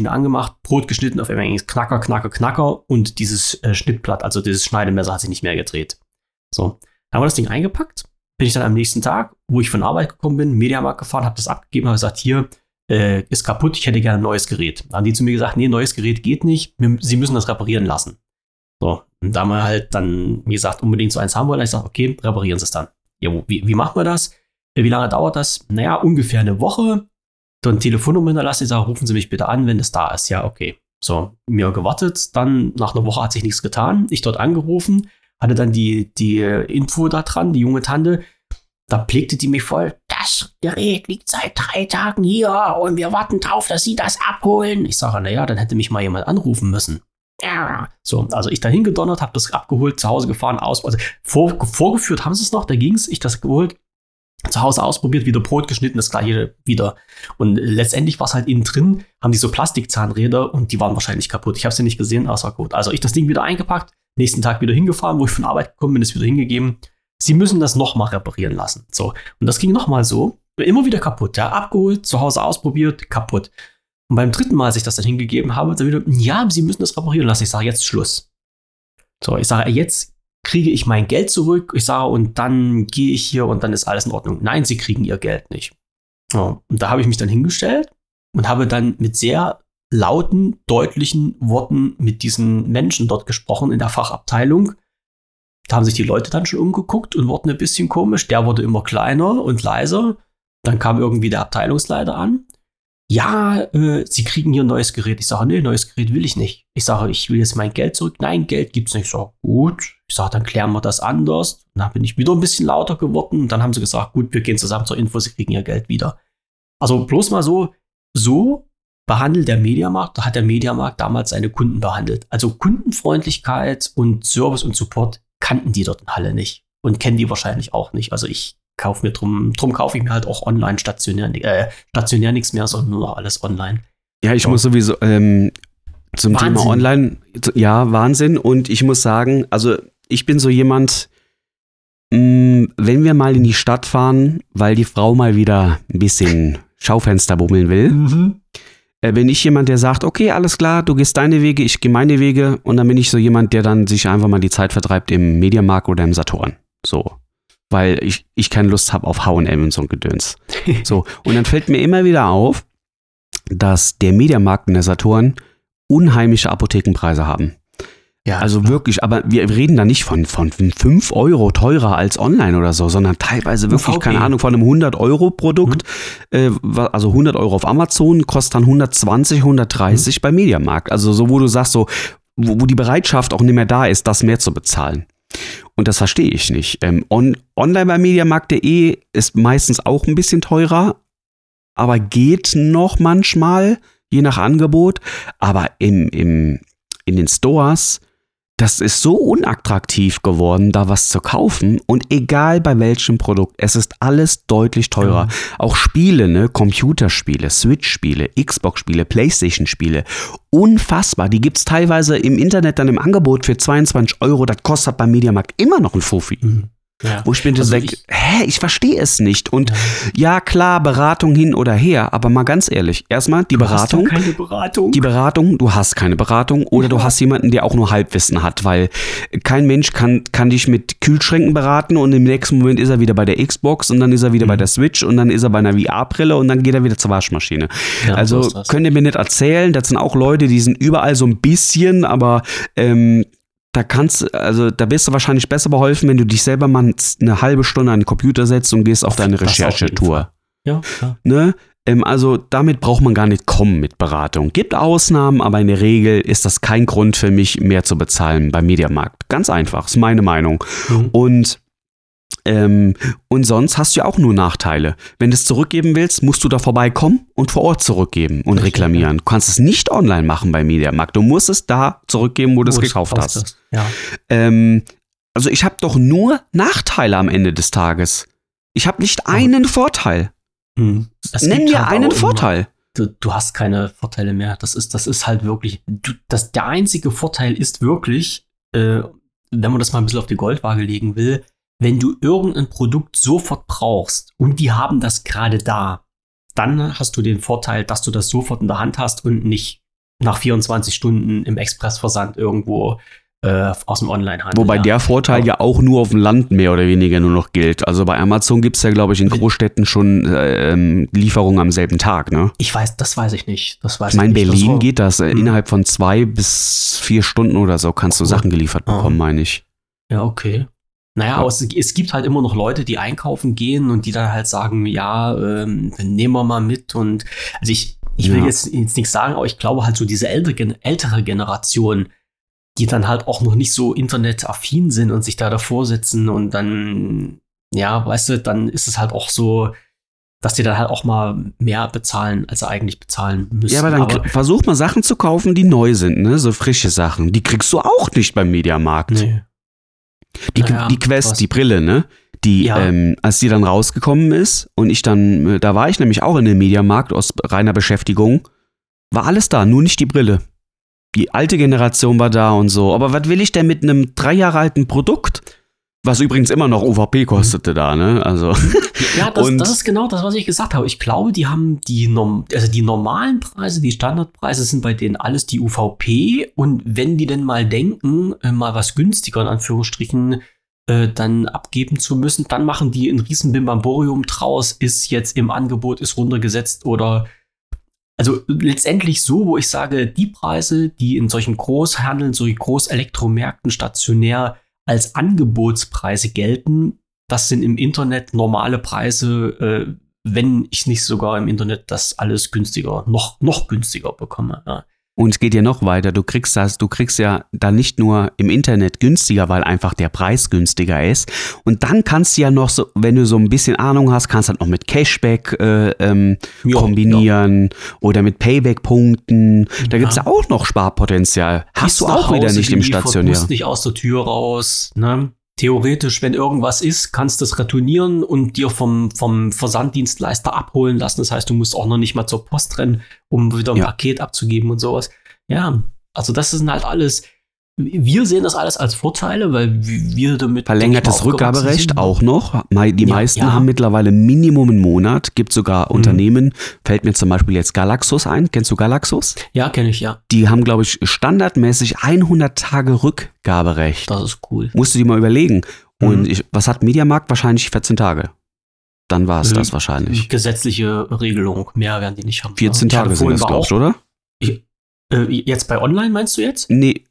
S3: angemacht, Brot geschnitten, auf einmal Knacker, Knacker, Knacker und dieses äh, Schnittblatt, also dieses Schneidemesser hat sich nicht mehr gedreht. So, dann haben wir das Ding eingepackt, bin ich dann am nächsten Tag, wo ich von Arbeit gekommen bin, Mediamarkt gefahren, habe das abgegeben, habe gesagt, hier, äh, ist kaputt, ich hätte gerne ein neues Gerät. Dann haben die zu mir gesagt, nee, neues Gerät geht nicht, wir, sie müssen das reparieren lassen. So, und da wir halt dann, wie gesagt, unbedingt so eins haben wollen. Ich sage, okay, reparieren Sie es dann. Ja, wie, wie machen wir das? Äh, wie lange dauert das? Naja, ungefähr eine Woche. Dann Telefonnummer hinterlassen, ich sage, rufen Sie mich bitte an, wenn es da ist. Ja, okay. So, mir gewartet, dann nach einer Woche hat sich nichts getan. Ich dort angerufen, hatte dann die, die Info da dran, die junge Tante. Da pflegte die mich voll. Das Gerät liegt seit drei Tagen hier und wir warten drauf, dass Sie das abholen. Ich sage, naja, dann hätte mich mal jemand anrufen müssen. So, also ich dahin gedonnert, habe das abgeholt, zu Hause gefahren, aus, also vor, vorgeführt haben sie es noch, da ging es, ich das geholt, zu Hause ausprobiert, wieder Brot geschnitten, das gleiche wieder. Und letztendlich war es halt innen drin, haben die so Plastikzahnräder und die waren wahrscheinlich kaputt. Ich habe sie nicht gesehen, außer gut. Also ich das Ding wieder eingepackt, nächsten Tag wieder hingefahren, wo ich von Arbeit gekommen bin, ist wieder hingegeben. Sie müssen das nochmal reparieren lassen. So. Und das ging nochmal so. Immer wieder kaputt. Ja, abgeholt, zu Hause ausprobiert, kaputt. Und beim dritten Mal, als ich das dann hingegeben habe, dann wieder, ja, Sie müssen das reparieren lassen. Ich sage, jetzt Schluss. So, ich sage, jetzt kriege ich mein Geld zurück. Ich sage, und dann gehe ich hier und dann ist alles in Ordnung. Nein, Sie kriegen Ihr Geld nicht. So, und da habe ich mich dann hingestellt und habe dann mit sehr lauten, deutlichen Worten mit diesen Menschen dort gesprochen in der Fachabteilung. Da haben sich die Leute dann schon umgeguckt und wurden ein bisschen komisch. Der wurde immer kleiner und leiser. Dann kam irgendwie der Abteilungsleiter an ja, äh, Sie kriegen hier ein neues Gerät. Ich sage, nee, neues Gerät will ich nicht. Ich sage, ich will jetzt mein Geld zurück. Nein, Geld gibt's nicht. Ich sage, gut. Ich sage, dann klären wir das anders. Und dann bin ich wieder ein bisschen lauter geworden. Und dann haben sie gesagt, gut, wir gehen zusammen zur Info, Sie kriegen Ihr Geld wieder. Also bloß mal so, so behandelt der Mediamarkt, da hat der Mediamarkt damals seine Kunden behandelt. Also Kundenfreundlichkeit und Service und Support kannten die dort in Halle nicht und kennen die wahrscheinlich auch nicht. Also ich kaufe mir drum, drum kaufe ich mir halt auch online stationär, äh, stationär nichts mehr, sondern nur noch alles online.
S4: Ja, ich so. muss sowieso ähm, zum Wahnsinn. Thema online, ja, Wahnsinn. Und ich muss sagen, also ich bin so jemand, mh, mm, wenn wir mal in die Stadt fahren, weil die Frau mal wieder ein bisschen Schaufenster bummeln will, mhm. äh, bin ich jemand, der sagt, okay, alles klar, du gehst deine Wege, ich gehe meine Wege. Und dann bin ich so jemand, der dann sich einfach mal die Zeit vertreibt im Mediamarkt oder im Saturn. So weil ich, ich keine Lust habe auf H&M und so ein Gedöns. so, und dann fällt mir immer wieder auf, dass der Mediamarkt und der Saturn unheimliche Apothekenpreise haben. Ja, also klar. wirklich, aber wir reden da nicht von, von 5 Euro teurer als online oder so, sondern teilweise wirklich, UVP. keine Ahnung, von einem 100-Euro-Produkt, mhm. äh, also 100 Euro auf Amazon, kostet dann 120, 130 mhm. bei Mediamarkt. Also so, wo du sagst, so, wo, wo die Bereitschaft auch nicht mehr da ist, das mehr zu bezahlen. Und das verstehe ich nicht. Ähm, on, online bei mediamarkt.de ist meistens auch ein bisschen teurer, aber geht noch manchmal, je nach Angebot. Aber im, im, in den Stores das ist so unattraktiv geworden, da was zu kaufen. Und egal bei welchem Produkt, es ist alles deutlich teurer. Ja. Auch Spiele, ne? Computerspiele, Switch-Spiele, Xbox-Spiele, Playstation-Spiele. Unfassbar. Die gibt es teilweise im Internet dann im Angebot für 22 Euro. Das kostet beim Mediamarkt immer noch ein Fuffi. Mhm. Ja. Wo ich bin also ich, hä, ich verstehe es nicht. Und ja. ja. klar, Beratung hin oder her, aber mal ganz ehrlich, erstmal die du Beratung.
S3: Hast keine Beratung.
S4: Die Beratung, du hast keine Beratung oder ja. du hast jemanden, der auch nur Halbwissen hat, weil kein Mensch kann, kann dich mit Kühlschränken beraten und im nächsten Moment ist er wieder bei der Xbox und dann ist er wieder mhm. bei der Switch und dann ist er bei einer VR-Brille und dann geht er wieder zur Waschmaschine. also so könnt ihr mir nicht erzählen, das sind auch Leute, die sind überall so ein bisschen, aber ähm, da kannst also da bist du wahrscheinlich besser beholfen, wenn du dich selber mal eine halbe Stunde an den Computer setzt und gehst auf deine Recherchetour.
S3: Ja, klar.
S4: Ne? Ähm, also damit braucht man gar nicht kommen mit Beratung. Gibt Ausnahmen, aber in der Regel ist das kein Grund für mich, mehr zu bezahlen beim Mediamarkt. Ganz einfach, ist meine Meinung. Mhm. Und ähm, und sonst hast du ja auch nur Nachteile. Wenn du es zurückgeben willst, musst du da vorbeikommen und vor Ort zurückgeben und Richtig, reklamieren. Du kannst es nicht online machen bei Mediamarkt. Du musst es da zurückgeben, wo, du es gekauft hast. hast.
S3: Ja.
S4: Ähm, also ich habe doch nur Nachteile am Ende des Tages. Ich habe nicht einen oh. Vorteil. Hm. Nenn mir halt einen Vorteil.
S3: Du, du, hast keine Vorteile mehr. Das ist, das ist halt wirklich. Du, das, der einzige Vorteil ist wirklich, äh, wenn man das mal ein bisschen auf die Goldwaage legen will, wenn du irgendein Produkt sofort brauchst und die haben das gerade da, dann hast du den Vorteil, dass du das sofort in der Hand hast und nicht nach 24 Stunden im Expressversand irgendwo äh, aus dem Onlinehandel.
S4: Wobei
S3: ja.
S4: der Vorteil ja auch nur auf dem Land mehr oder weniger nur noch gilt. Also bei Amazon gibt es ja, glaube ich, in Großstädten schon äh, ähm, Lieferungen am selben Tag, ne?
S3: Ich weiß, das weiß ich nicht. Das weiß
S4: Ich meine.
S3: Das
S4: Berlin
S3: war-
S4: geht das. Äh,
S3: Hm.
S4: Innerhalb von zwei bis vier Stunden oder so kannst du
S3: Cool.
S4: Sachen geliefert
S3: Ah.
S4: bekommen, meine ich.
S3: Ja, okay. Naja,
S4: Ja.
S3: aber es, es gibt halt immer noch Leute, die einkaufen gehen und die dann halt sagen, ja, ähm, dann nehmen wir mal mit. Und also ich, ich will
S4: Ja.
S3: jetzt, jetzt nichts sagen, aber ich glaube halt so diese ältere, ältere Generation, die dann halt auch noch nicht so internetaffin sind und sich da davor sitzen und dann, ja, weißt du, dann ist es halt auch so, dass die dann halt auch mal mehr bezahlen, als sie eigentlich bezahlen müssen.
S4: Ja, aber dann kr- versuch mal Sachen zu kaufen, die neu sind, ne? So frische Sachen. Die kriegst du auch nicht beim Mediamarkt.
S3: nee.
S4: Die,
S3: Naja,
S4: die Quest,
S3: was-
S4: die Brille, ne? Die,
S3: Ja.
S4: ähm, als die dann rausgekommen ist und ich dann, äh, da war ich nämlich auch in dem Mediamarkt aus reiner Beschäftigung, war alles da, nur nicht die Brille. Die alte Generation war da und so. Aber was will ich denn mit einem drei Jahre alten Produkt? Was übrigens immer noch UVP kostete da, ne? Also.
S3: Ja, das,
S4: Und-
S3: das ist genau das, was ich gesagt habe. Ich glaube, die haben die, Norm also die normalen Preise, die Standardpreise sind bei denen alles die UVP. Und wenn die denn mal denken, äh, mal was günstiger in Anführungsstrichen äh, dann abgeben zu müssen, dann machen die ein riesen Bimbamborium draus, ist jetzt im Angebot, ist runtergesetzt oder also letztendlich so, wo ich sage, die Preise, die in solchen Großhandeln, solchen Großelektromärkten stationär als Angebotspreise gelten, das sind im Internet normale Preise, äh, wenn ich nicht sogar im Internet das alles günstiger, noch, noch günstiger bekomme. Ja.
S4: Und es geht ja noch weiter. Du kriegst das, du kriegst ja dann nicht nur im Internet günstiger, weil einfach der Preis günstiger ist. Und dann kannst du ja noch so, wenn du so ein bisschen Ahnung hast, kannst du halt noch mit Cashback äh, ähm,
S3: Ja,
S4: kombinieren oder mit Payback-Punkten. Da gibt's
S3: Ja.
S4: ja auch noch Sparpotenzial. Hast
S3: Ist
S4: du auch wieder nicht im Stationär.
S3: Musst nicht aus der Tür raus. Ne? Theoretisch, wenn irgendwas ist, kannst du es retournieren und dir vom, vom Versanddienstleister abholen lassen. Das heißt, du musst auch noch nicht mal zur Post rennen, um wieder ein
S4: Ja.
S3: Paket abzugeben und sowas. Ja, also das sind halt alles. Wir sehen das alles als Vorteile, weil wir damit
S4: Verlängertes
S3: ich
S4: Rückgaberecht
S3: sind.
S4: auch noch. Die
S3: Ja,
S4: meisten
S3: ja.
S4: haben mittlerweile Minimum einen Monat. Gibt sogar
S3: Mhm.
S4: Unternehmen, fällt mir zum Beispiel jetzt Galaxus ein. Kennst du Galaxus?
S3: Ja, kenne ich ja.
S4: Die haben, glaube ich, standardmäßig 100 Tage Rückgaberecht.
S3: Das ist cool.
S4: Musst du dir mal überlegen.
S3: Mhm.
S4: Und ich, was hat Mediamarkt? Wahrscheinlich 14 Tage. Dann war es
S3: Mhm.
S4: das wahrscheinlich.
S3: Gesetzliche Regelung. Mehr werden die nicht haben.
S4: 14
S3: Ich hatte
S4: Tage sind das, glaube ich, oder?
S3: Äh, jetzt bei Online meinst du jetzt?
S4: Nee,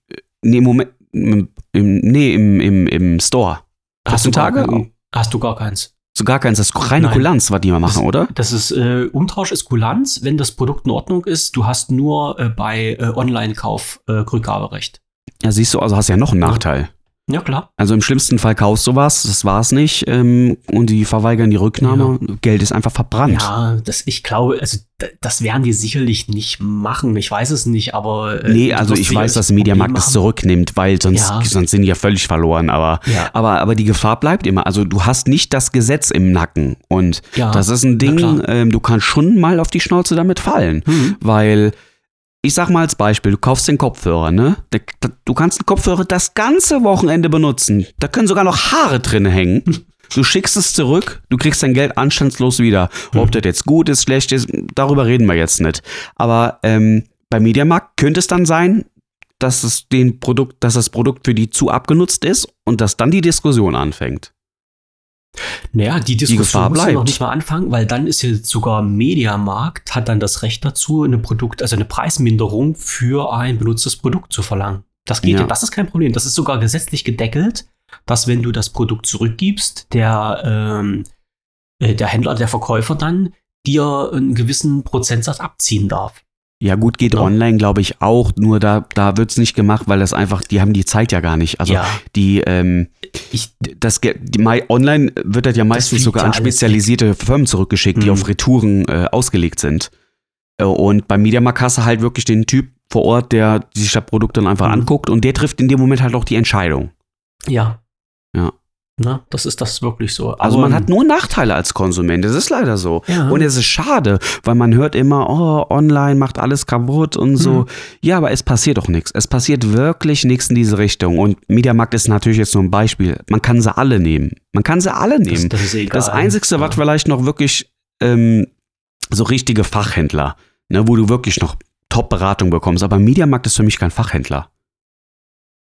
S4: nee, Moment. Im, im, nee, im, im, im Store. 14
S3: gar
S4: Tage?
S3: kein- Hast du gar keins.
S4: So gar keins. Das ist reine
S3: Nein.
S4: Kulanz, was die mal machen, oder?
S3: Das ist äh, Umtausch ist Kulanz, wenn das Produkt in Ordnung ist. Du hast nur äh, bei äh, Online-Kauf äh, Rückgaberecht.
S4: Ja, siehst du, also hast ja noch einen. Nachteil.
S3: Ja, klar.
S4: Also im schlimmsten Fall kaufst du was, das war's nicht, ähm, und die verweigern die Rücknahme. Geld ist einfach verbrannt.
S3: Ja, das, ich glaube, also das werden die sicherlich nicht machen. Ich weiß es nicht, aber. Äh,
S4: Nee, also ich weiß, dass Mediamarkt das zurücknimmt, weil sonst,
S3: Ja.
S4: sonst sind die ja völlig verloren. Aber.
S3: Ja,
S4: aber, aber die Gefahr bleibt immer. Also du hast nicht das Gesetz im Nacken. Und
S3: ja.
S4: das ist ein Ding, ähm, du kannst schon mal auf die Schnauze damit fallen.
S3: Hm.
S4: Weil, ich sag mal als Beispiel, du kaufst den Kopfhörer, ne? Du kannst den Kopfhörer das ganze Wochenende benutzen. Da können sogar noch Haare drin hängen. Du schickst es zurück, du kriegst dein Geld anstandslos wieder. Ob
S3: Mhm.
S4: das jetzt gut ist, schlecht ist, darüber reden wir jetzt nicht. Aber ähm, bei Mediamarkt könnte es dann sein, dass es den Produkt, dass das Produkt für die zu abgenutzt ist und dass dann die Diskussion anfängt.
S3: Naja, die Diskussion muss ja noch nicht mal anfangen, weil dann ist jetzt sogar Mediamarkt, hat dann das Recht dazu, eine Produkt, also eine Preisminderung für ein benutztes Produkt zu verlangen. Das geht
S4: Ja.
S3: ja. das ist kein Problem. Das ist sogar gesetzlich gedeckelt, dass wenn du das Produkt zurückgibst, der, ähm, äh, der Händler, der Verkäufer dann dir einen gewissen Prozentsatz abziehen darf.
S4: Ja, gut, geht
S3: Ja.
S4: online, glaube ich, auch. Nur da, da wird's nicht gemacht, weil das einfach, die haben die Zeit ja gar nicht. Also
S3: ja,
S4: die, ähm,
S3: ich,
S4: das die, online wird das ja meistens
S3: fliegt
S4: sogar an spezialisierte Firmen zurückgeschickt, die
S3: Mhm.
S4: auf Retouren äh, ausgelegt sind. Äh, und beim Mediamarkt hast du halt wirklich den Typ vor Ort, der sich das Produkt dann einfach
S3: Mhm.
S4: anguckt und der trifft in dem Moment halt auch die Entscheidung.
S3: ja.
S4: Ja.
S3: Na, das ist das wirklich so.
S4: Also
S3: Aber-
S4: man hat nur Nachteile als Konsument, das ist leider so.
S3: ja.
S4: Und es ist schade, weil man hört immer, oh, online macht alles kaputt und so.
S3: Mhm.
S4: Ja, aber es passiert doch nichts. Es passiert wirklich nichts in diese Richtung. Und Mediamarkt ist natürlich jetzt nur ein Beispiel. Man kann sie alle nehmen. Man kann sie alle nehmen.
S3: das, das ist egal.
S4: Das Einzige, was
S3: Ja.
S4: vielleicht noch wirklich ähm, so richtige Fachhändler, ne, wo du wirklich noch Top-Beratung bekommst. Aber Mediamarkt ist für mich kein Fachhändler.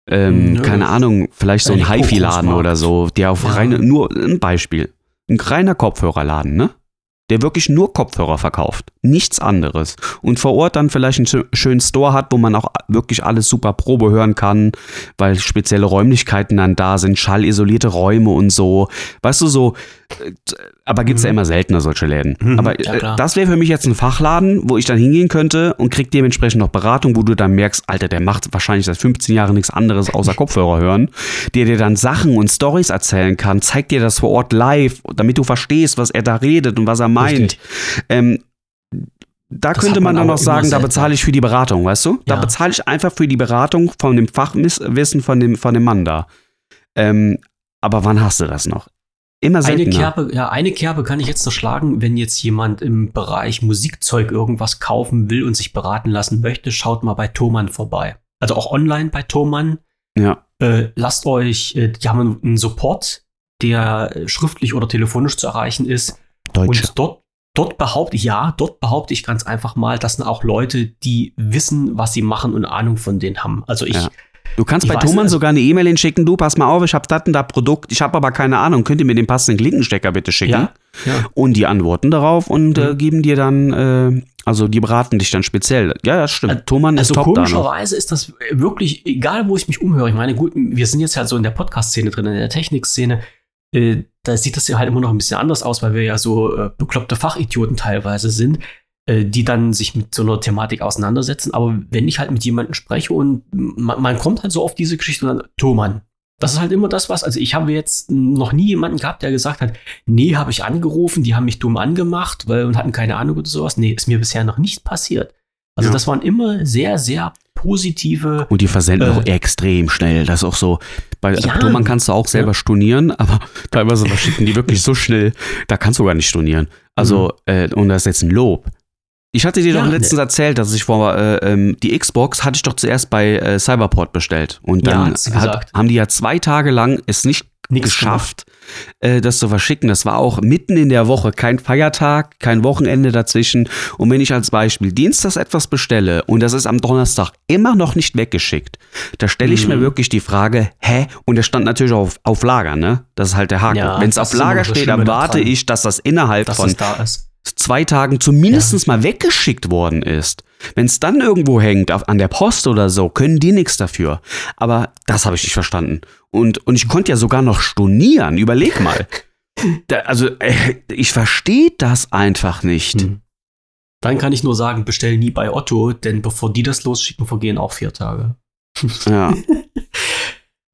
S4: Ähm,
S3: Nö.
S4: keine Ahnung, vielleicht so ein
S3: Elektro-
S4: HiFi-Laden oder so, der auf
S3: Ja.
S4: reine, nur ein Beispiel, ein reiner Kopfhörerladen, ne? Der wirklich nur Kopfhörer verkauft, nichts anderes. Und vor Ort dann vielleicht einen schö- schönen Store hat, wo man auch wirklich alles super Probe hören kann, weil spezielle Räumlichkeiten dann da sind, schallisolierte Räume und so. Weißt du, so, äh, aber gibt's ja
S3: Mhm.
S4: immer seltener solche Läden.
S3: Mhm,
S4: aber
S3: ja,
S4: äh, das wäre für mich jetzt ein Fachladen, wo ich dann hingehen könnte und krieg dementsprechend noch Beratung, wo du dann merkst, Alter, der macht wahrscheinlich seit 15 Jahren nichts anderes außer Kopfhörer hören, der dir dann Sachen und Stories erzählen kann, zeigt dir das vor Ort live, damit du verstehst, was er da redet und was er meint. Ähm, da
S3: Das
S4: könnte man
S3: man
S4: dann noch sagen, da bezahle ich für die Beratung, weißt du? Da
S3: Ja.
S4: bezahle ich einfach für die Beratung von dem Fachwissen von dem, von dem Mann da. Ähm, aber wann hast du das noch? Immer
S3: Eine
S4: seltener.
S3: Kerbe, ja, eine Kerbe kann ich jetzt noch schlagen, wenn jetzt jemand im Bereich Musikzeug irgendwas kaufen will und sich beraten lassen möchte, schaut mal bei Thomann vorbei. Also auch online bei Thomann.
S4: Ja.
S3: Äh, lasst euch, äh, die haben einen Support, der äh, schriftlich oder telefonisch zu erreichen ist.
S4: Deutsche.
S3: Und dort, dort behaupte ich, ja, dort behaupte ich ganz einfach mal, das sind auch Leute, die wissen, was sie machen und Ahnung von denen haben. Also ich,
S4: Ja. Du kannst
S3: Ich
S4: bei Thomann sogar eine E-Mail hinschicken, du, pass mal auf, ich habe das und das Produkt, ich habe aber keine Ahnung, könnt ihr mir den passenden Klinkenstecker bitte schicken?
S3: ja, ja.
S4: Und die antworten darauf und äh,
S3: Mhm.
S4: geben dir dann, äh, also die beraten dich dann speziell. Ja, das stimmt.
S3: Also-
S4: Thomann ist
S3: Also
S4: top
S3: komischerweise ist das wirklich, egal wo ich mich umhöre, ich meine, gut, wir sind jetzt halt so in der Podcast-Szene drin, in der Technik-Szene, äh, da sieht das ja halt immer noch ein bisschen anders aus, weil wir ja so äh, bekloppte Fachidioten teilweise sind, äh, die dann sich mit so einer Thematik auseinandersetzen. Aber wenn ich halt mit jemandem spreche und man, man kommt halt so auf diese Geschichte und dann, Thomann. Das ist halt immer das, was, also ich habe jetzt noch nie jemanden gehabt, der gesagt hat, nee, habe ich angerufen, die haben mich dumm angemacht, weil und hatten keine Ahnung oder sowas. Nee, ist mir bisher noch nicht passiert. Also
S4: Ja.
S3: das waren immer sehr, sehr positive.
S4: Und die versenden
S3: Äh,
S4: auch extrem schnell. Das ist auch so. Bei
S3: Ja.
S4: Thomann kannst du auch selber
S3: Ja.
S4: stornieren, aber teilweise verschicken die wirklich so schnell, da kannst du gar nicht stornieren. Also, äh, und das ist jetzt ein Lob. Ich hatte dir.
S3: Ja,
S4: doch letztens erzählt, dass ich vor äh, ähm, die Xbox hatte ich doch zuerst bei äh, Cyberport bestellt. Und
S3: Ja,
S4: dann
S3: sie
S4: hat, haben die ja zwei Tage lang es nicht
S3: Nix
S4: geschafft, äh, das zu verschicken. Das war auch mitten in der Woche, kein Feiertag, kein Wochenende dazwischen. Und wenn ich als Beispiel Dienstags etwas bestelle und das ist am Donnerstag immer noch nicht weggeschickt, da stelle ich
S3: Mhm.
S4: mir wirklich die Frage, hä? Und das stand natürlich auf, auf Lager, ne? Das ist halt der Haken.
S3: Ja,
S4: wenn es auf Lager steht, dann
S3: da
S4: warte
S3: dran.
S4: ich, dass das innerhalb
S3: dass
S4: von
S3: es da ist.
S4: Zwei Tagen zumindest mal weggeschickt worden ist. Wenn es dann irgendwo hängt, auf, an der Post oder so, können die nichts dafür. Aber das habe ich nicht verstanden. Und, und ich konnte ja sogar noch stornieren. Überleg mal. Da, also, äh, ich verstehe das einfach nicht.
S3: Hm. Dann kann ich nur sagen, bestell nie bei Otto, denn bevor die das losschicken, vergehen auch vier Tage.
S4: Ja.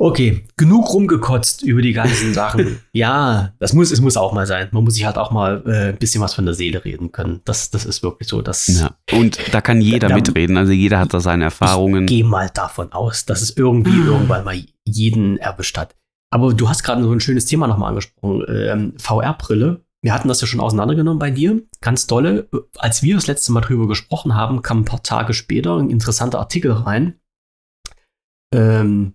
S3: Okay, genug rumgekotzt über die ganzen Sachen. ja, das muss, es muss auch mal sein. Man muss sich halt auch mal äh, ein bisschen was von der Seele reden können. Das, das ist wirklich so. Das,
S4: ja. Und da kann jeder
S3: Da-
S4: mitreden. Also jeder hat da seine Erfahrungen.
S3: Geh mal davon aus, dass es irgendwie irgendwann mal jeden erwischt hat. Aber du hast gerade so ein schönes Thema nochmal angesprochen. Ähm, VR-Brille. Wir hatten das ja schon auseinandergenommen bei dir. Ganz dolle. Als wir das letzte Mal drüber gesprochen haben, kam ein paar Tage später ein interessanter Artikel rein. Ähm,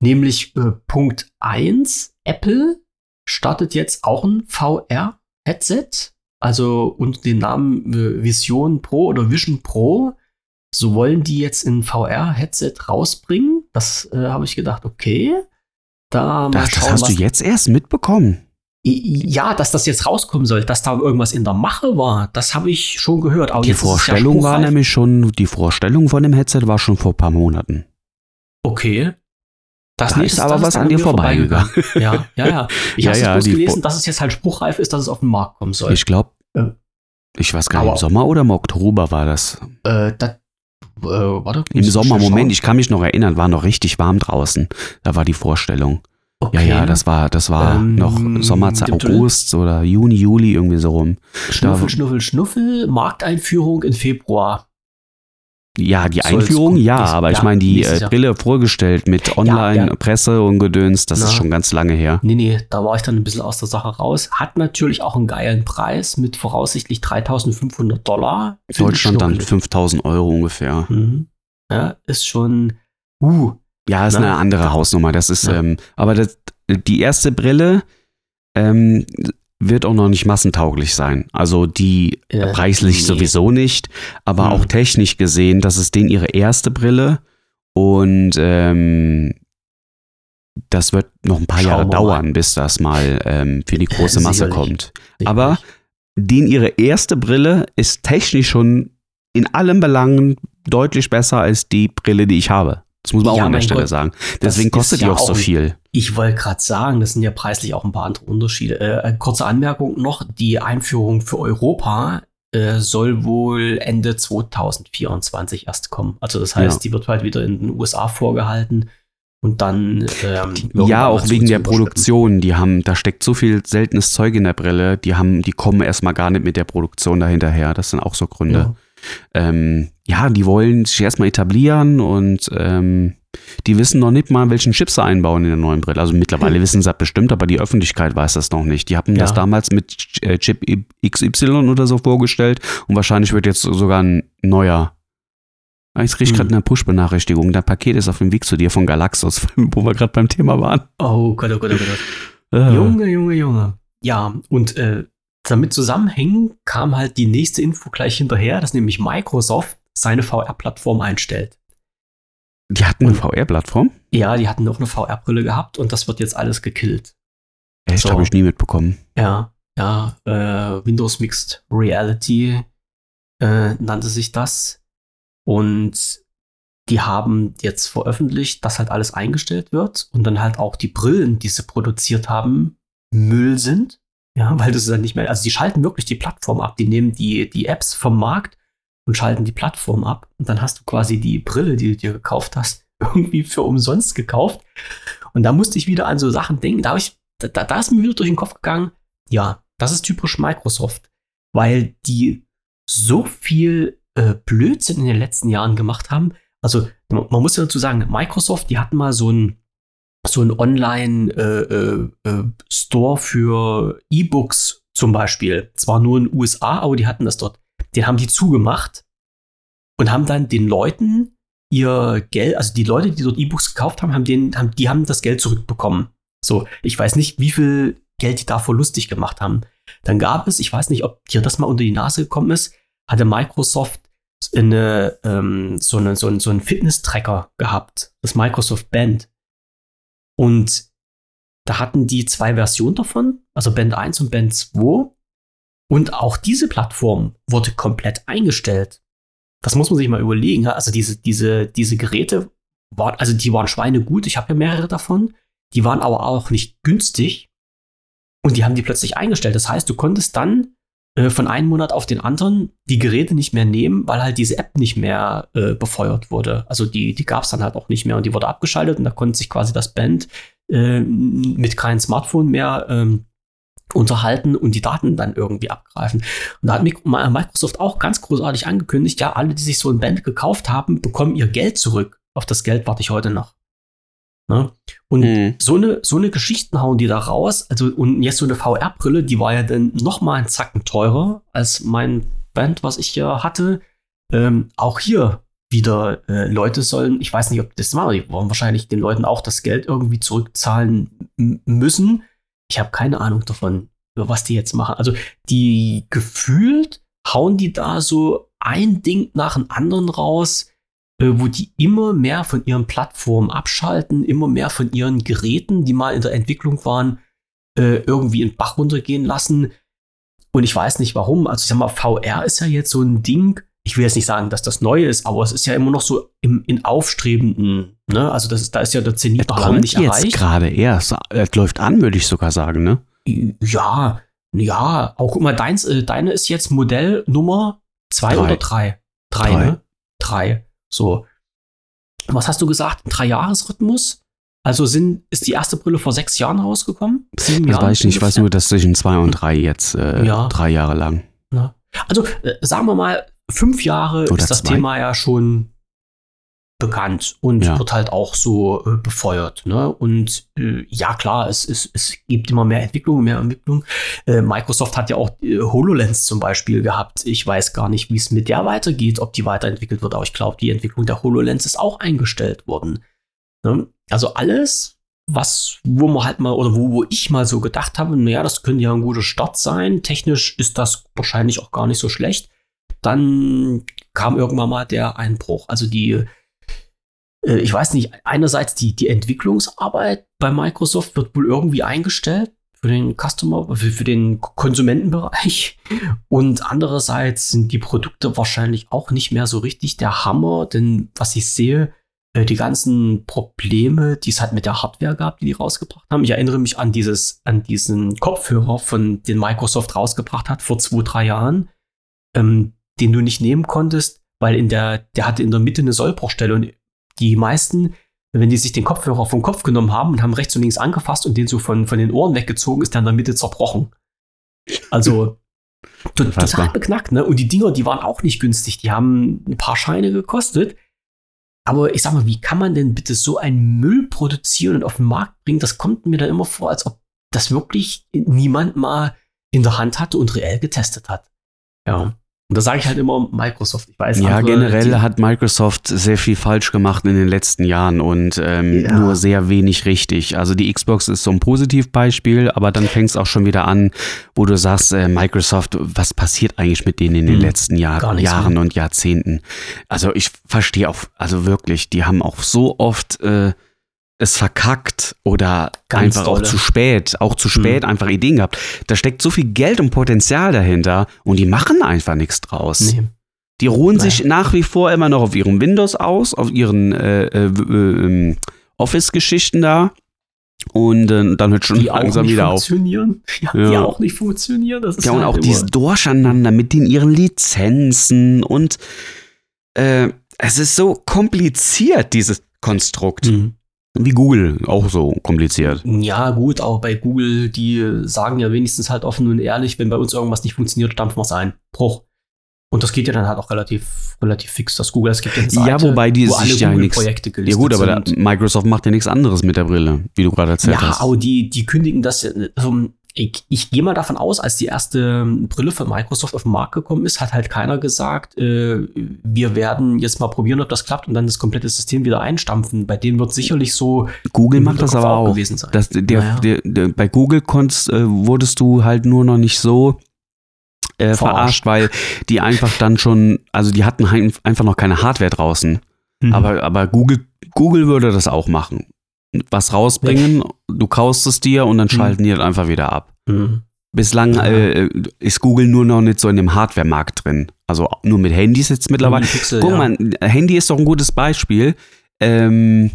S3: nämlich äh, Punkt 1. Apple startet jetzt auch ein VR-Headset. Also unter dem Namen äh, Vision Pro oder Vision Pro. So wollen die jetzt ein VR-Headset rausbringen. Das äh, habe ich gedacht, okay. Da
S4: Das, das
S3: schauen,
S4: hast du
S3: was-
S4: jetzt erst mitbekommen.
S3: Ja, dass das jetzt rauskommen soll, dass da irgendwas in der Mache war, das habe ich schon gehört. Aber
S4: Die
S3: es ja
S4: Vorstellung war nämlich schon, die Vorstellung von dem Headset war schon vor ein paar Monaten.
S3: Okay. Das
S4: Da ist aber was an dir vorbeigegangen.
S3: Ja, ja, ja. Ich
S4: Ja,
S3: habe
S4: ja,
S3: bloß gelesen, dass es jetzt halt spruchreif ist, dass es auf den Markt kommen soll.
S4: Ich glaube,
S3: Äh,
S4: ich weiß gar nicht, im Sommer oder im Oktober war das.
S3: äh, das, äh, warte.
S4: Im Sommer, Moment, ich kann mich noch erinnern, war noch richtig warm draußen. Da war die Vorstellung. Ja,
S3: Okay.
S4: ja, das war, das war
S3: Ähm,
S4: noch Sommerzeit, August oder Juni, Juli, irgendwie so rum.
S3: Schnuffel,
S4: da-
S3: Schnuffel, Schnuffel, Markteinführung in Februar.
S4: Ja, die
S3: Soll's
S4: Einführung, ja,
S3: nächst-
S4: aber ich
S3: ja,
S4: meine, die äh. Brille vorgestellt mit Online-Presse und Gedöns, das
S3: Na.
S4: ist schon ganz lange her.
S3: Nee, nee, da war ich dann ein bisschen aus der Sache raus. Hat natürlich auch einen geilen Preis mit voraussichtlich 3500 Dollar. Ich
S4: Deutschland dann
S3: schnuckelig.
S4: 5000 Euro ungefähr.
S3: Mhm. Ja, ist schon. Uh,
S4: Ja, ist
S3: Na?
S4: eine andere Hausnummer. Das ist,
S3: Ja.
S4: ähm, aber das, die erste Brille, ähm, wird auch noch nicht massentauglich sein. Also die
S3: Äh,
S4: preislich
S3: nee.
S4: sowieso nicht, aber
S3: Hm.
S4: auch technisch gesehen, das ist denen ihre erste Brille und ähm, das wird noch ein paar
S3: Schauen
S4: Jahre
S3: mal.
S4: dauern, bis das mal ähm, für die große Masse
S3: Sicherlich.
S4: kommt. Aber denen ihre erste Brille ist technisch schon in allen Belangen deutlich besser als die Brille, die ich habe. Das muss man
S3: Ja,
S4: auch an der Stelle
S3: Gott.
S4: sagen. Deswegen kostet die
S3: ja
S4: auch so viel.
S3: Ich wollte gerade sagen, das sind ja preislich auch ein paar andere Unterschiede. Äh, kurze Anmerkung noch, die Einführung für Europa äh, soll wohl Ende 2024 erst kommen. Also das heißt,
S4: Ja.
S3: die wird halt wieder in den USA vorgehalten und dann ähm,
S4: Ja, auch wegen der Produktion. Die haben, da steckt so viel seltenes Zeug in der Brille, die haben, die kommen erstmal gar nicht mit der Produktion dahinterher. Das sind auch so Gründe.
S3: Ja.
S4: Ähm, ja, die wollen sich erstmal etablieren und ähm, die wissen noch nicht mal, welchen Chip sie einbauen in der neuen Brille. Also mittlerweile wissen sie das bestimmt, aber die Öffentlichkeit weiß das noch nicht. Die haben das
S3: Ja.
S4: damals mit äh, Chip XY oder so vorgestellt und wahrscheinlich wird jetzt sogar ein neuer. Ah, Jetzt kriege ich
S3: Hm.
S4: gerade eine Push-Benachrichtigung. Dein Paket ist auf dem Weg zu dir von Galaxus, wo wir gerade beim Thema waren.
S3: Oh Gott, oh Gott, oh Gott.
S4: Äh.
S3: Junge, Junge, Junge. Ja, und äh, damit zusammenhängen kam halt die nächste Info gleich hinterher, dass nämlich Microsoft seine VR-Plattform einstellt.
S4: Die hatten eine VR-Plattform?
S3: Ja, die hatten auch eine VR-Brille gehabt und das wird jetzt alles gekillt.
S4: Echt,
S3: So.
S4: habe ich nie mitbekommen.
S3: Ja, ja, äh, Windows Mixed Reality äh, nannte sich das. Und die haben jetzt veröffentlicht, dass halt alles eingestellt wird und dann halt auch die Brillen, die sie produziert haben, Müll sind. Ja, weil das ist dann nicht mehr, also die schalten wirklich die Plattform ab. Die nehmen die, die Apps vom Markt und schalten die Plattform ab. Und dann hast du quasi die Brille, die du dir gekauft hast, irgendwie für umsonst gekauft. Und da musste ich wieder an so Sachen denken. Da, ich, da, da ist mir wieder durch den Kopf gegangen, ja, das ist typisch Microsoft, weil die so viel äh, Blödsinn in den letzten Jahren gemacht haben. Also man, muss ja dazu sagen, Microsoft, die hatten mal so ein so ein Online-Store für E-Books zum Beispiel. Zwar nur in den USA, aber die hatten das dort. Den haben die zugemacht und haben dann den Leuten ihr Geld, also die Leute, die dort E-Books gekauft haben, haben, den, haben, die haben das Geld zurückbekommen. So, ich weiß nicht, wie viel Geld die davor lustig gemacht haben. Dann gab es, ich weiß nicht, ob dir das mal unter die Nase gekommen ist, hatte Microsoft eine, ähm, so, eine, so, so einen Fitness-Tracker gehabt, das Microsoft Band. Und da hatten die zwei Versionen davon, also Band 1 und Band 2. Und auch diese Plattform wurde komplett eingestellt. Das muss man sich mal überlegen. Also diese, diese, diese Geräte waren, also die waren schweinegut. Ich habe ja mehrere davon. Die waren aber auch nicht günstig. Und die haben die plötzlich eingestellt. Das heißt, du konntest dann äh, von einem Monat auf den anderen die Geräte nicht mehr nehmen, weil halt diese App nicht mehr äh, befeuert wurde. Also die, die gab es dann halt auch nicht mehr und die wurde abgeschaltet und da konnte sich quasi das Band äh, mit keinem Smartphone mehr ähm, unterhalten und die Daten dann irgendwie abgreifen. Und da hat Mic- Microsoft auch ganz großartig angekündigt, ja, alle, die sich so ein Band gekauft haben, bekommen ihr Geld zurück. Auf das Geld warte ich heute noch. Ne? Und
S4: Mhm.
S3: so eine, so eine Geschichten hauen die da raus. Also, und jetzt so eine VR-Brille, die war ja dann noch mal einen Zacken teurer als mein Band, was ich hier hatte. Ähm, auch hier wieder äh, Leute sollen, ich weiß nicht, ob das machen, die wollen wahrscheinlich den Leuten auch das Geld irgendwie zurückzahlen müssen. Ich habe keine Ahnung davon, was die jetzt machen. Also, die gefühlt hauen die da so ein Ding nach dem anderen raus äh, wo die immer mehr von ihren Plattformen abschalten, immer mehr von ihren Geräten, die mal in der Entwicklung waren, äh, irgendwie in den Bach runtergehen lassen. Und ich weiß nicht warum. Also ich sag mal, VR ist ja jetzt so ein Ding. Ich will jetzt nicht sagen, dass das neu ist, aber es ist ja immer noch so im, in aufstrebenden. Ne? Also das ist, da ist ja der Zenit noch lange nicht
S4: jetzt
S3: erreicht.
S4: gerade erst. Es läuft an, würde ich sogar sagen, ne?
S3: Ja, ja. Auch guck mal, deins, äh, deine ist jetzt Modell Nummer zwei
S4: Drei.
S3: oder drei? Drei,
S4: Drei.
S3: ne? Drei. So. Was hast du gesagt? Ein Dreijahresrhythmus? Also sind, ist die erste Brille vor sechs Jahren rausgekommen? Sieben
S4: Das
S3: Jahren
S4: weiß ich nicht. Ich weiß nur, dass zwischen zwei und drei jetzt äh,
S3: Ja.
S4: drei Jahre lang.
S3: Also äh, sagen wir mal, fünf Jahre
S4: Oder
S3: ist das
S4: zwei.
S3: Thema ja schon bekannt und
S4: Ja.
S3: wird halt auch so äh, befeuert. Ne? Und äh, ja, klar, es, es, es gibt immer mehr Entwicklung, mehr Entwicklung. Äh, Microsoft hat ja auch äh, HoloLens zum Beispiel gehabt. Ich weiß gar nicht, wie es mit der weitergeht, ob die weiterentwickelt wird, aber ich glaube, die Entwicklung der HoloLens ist auch eingestellt worden. Ne? Also alles was, wo man halt mal, oder wo, wo ich mal so gedacht habe, naja, das könnte ja ein guter Start sein. Technisch ist das wahrscheinlich auch gar nicht so schlecht. Dann kam irgendwann mal der Einbruch. Also die, äh, ich weiß nicht, einerseits die, die Entwicklungsarbeit bei Microsoft wird wohl irgendwie eingestellt für den Customer, für, für den Konsumentenbereich. Und andererseits sind die Produkte wahrscheinlich auch nicht mehr so richtig der Hammer, denn was ich sehe, äh, die ganzen Probleme, die es halt mit der Hardware gab, die die rausgebracht haben. Ich erinnere mich an dieses, an diesen Kopfhörer, von den Microsoft rausgebracht hat vor zwei, drei Jahren, ähm, den du nicht nehmen konntest, weil in der, der hatte in der Mitte eine Sollbruchstelle und die meisten wenn die sich den Kopfhörer vom Kopf genommen haben und haben rechts und links angefasst und den so von, von den Ohren weggezogen, ist der in der Mitte zerbrochen. Also total beknackt, ne? Und die Dinger, die waren auch nicht günstig. Die haben ein paar Scheine gekostet. Aber ich sag mal, wie kann man denn bitte so einen Müll produzieren und auf den Markt bringen? Das kommt mir dann immer vor, als ob das wirklich niemand mal in der Hand hatte und reell getestet hat. Ja. Und da sage ich halt immer Microsoft. Ich weiß
S4: Ja, generell hat Microsoft sehr viel falsch gemacht in den letzten Jahren und ähm, ja. nur sehr wenig richtig. Also die Xbox ist so ein Positivbeispiel, aber dann fängt es auch schon wieder an, wo du sagst, äh, Microsoft, was passiert eigentlich mit denen in den hm, letzten Jahr, Jahren mehr. und Jahrzehnten? Also ich verstehe auch, also wirklich, die haben auch so oft äh, es verkackt oder Ganz einfach dolle. auch zu spät, auch zu spät mhm. einfach Ideen gehabt. Da steckt so viel Geld und Potenzial dahinter und die machen einfach nichts draus. Nee. Die ruhen Nein. sich nach wie vor immer noch auf ihrem Windows aus, auf ihren äh, äh, äh, Office-Geschichten da. Und äh, dann hört schon die langsam wieder
S3: funktionieren. auf. Ja, ja. Die auch nicht funktionieren. Das ist
S4: ja, und halt auch dieses Durcheinander mit den ihren Lizenzen und äh, es ist so kompliziert, dieses Konstrukt. Mhm. Wie Google, auch so kompliziert.
S3: Ja, gut, aber bei Google, die sagen ja wenigstens halt offen und ehrlich, wenn bei uns irgendwas nicht funktioniert, stampfen wir es ein. Bruch. Und das geht ja dann halt auch relativ, relativ fix, dass Google, es gibt ja
S4: Seite, ja, wobei die wo alle ja Google-Projekte gelistet Ja gut, aber da, Microsoft macht ja nichts anderes mit der Brille, wie du gerade erzählt ja, hast.
S3: Ja, aber die, die kündigen das ja, also ich, ich gehe mal davon aus, als die erste ähm, Brille von Microsoft auf den Markt gekommen ist, hat halt keiner gesagt, äh, wir werden jetzt mal probieren, ob das klappt und dann das komplette System wieder einstampfen. Bei denen wird sicherlich so.
S4: Google macht das aber auch. Gewesen sein. Das, der, naja. der, der, bei Google konntest, äh, wurdest du halt nur noch nicht so äh, verarscht, weil die einfach dann schon, also die hatten einfach noch keine Hardware draußen. Mhm. Aber, aber Google, Google würde das auch machen was rausbringen, du kaufst es dir und dann mhm. schalten mhm. die halt einfach wieder ab. Mhm. Bislang äh, ist Google nur noch nicht so in dem Hardware-Markt drin. Also nur mit Handys jetzt mittlerweile. Pixel, Guck ja. mal, Handy ist doch ein gutes Beispiel. Ähm,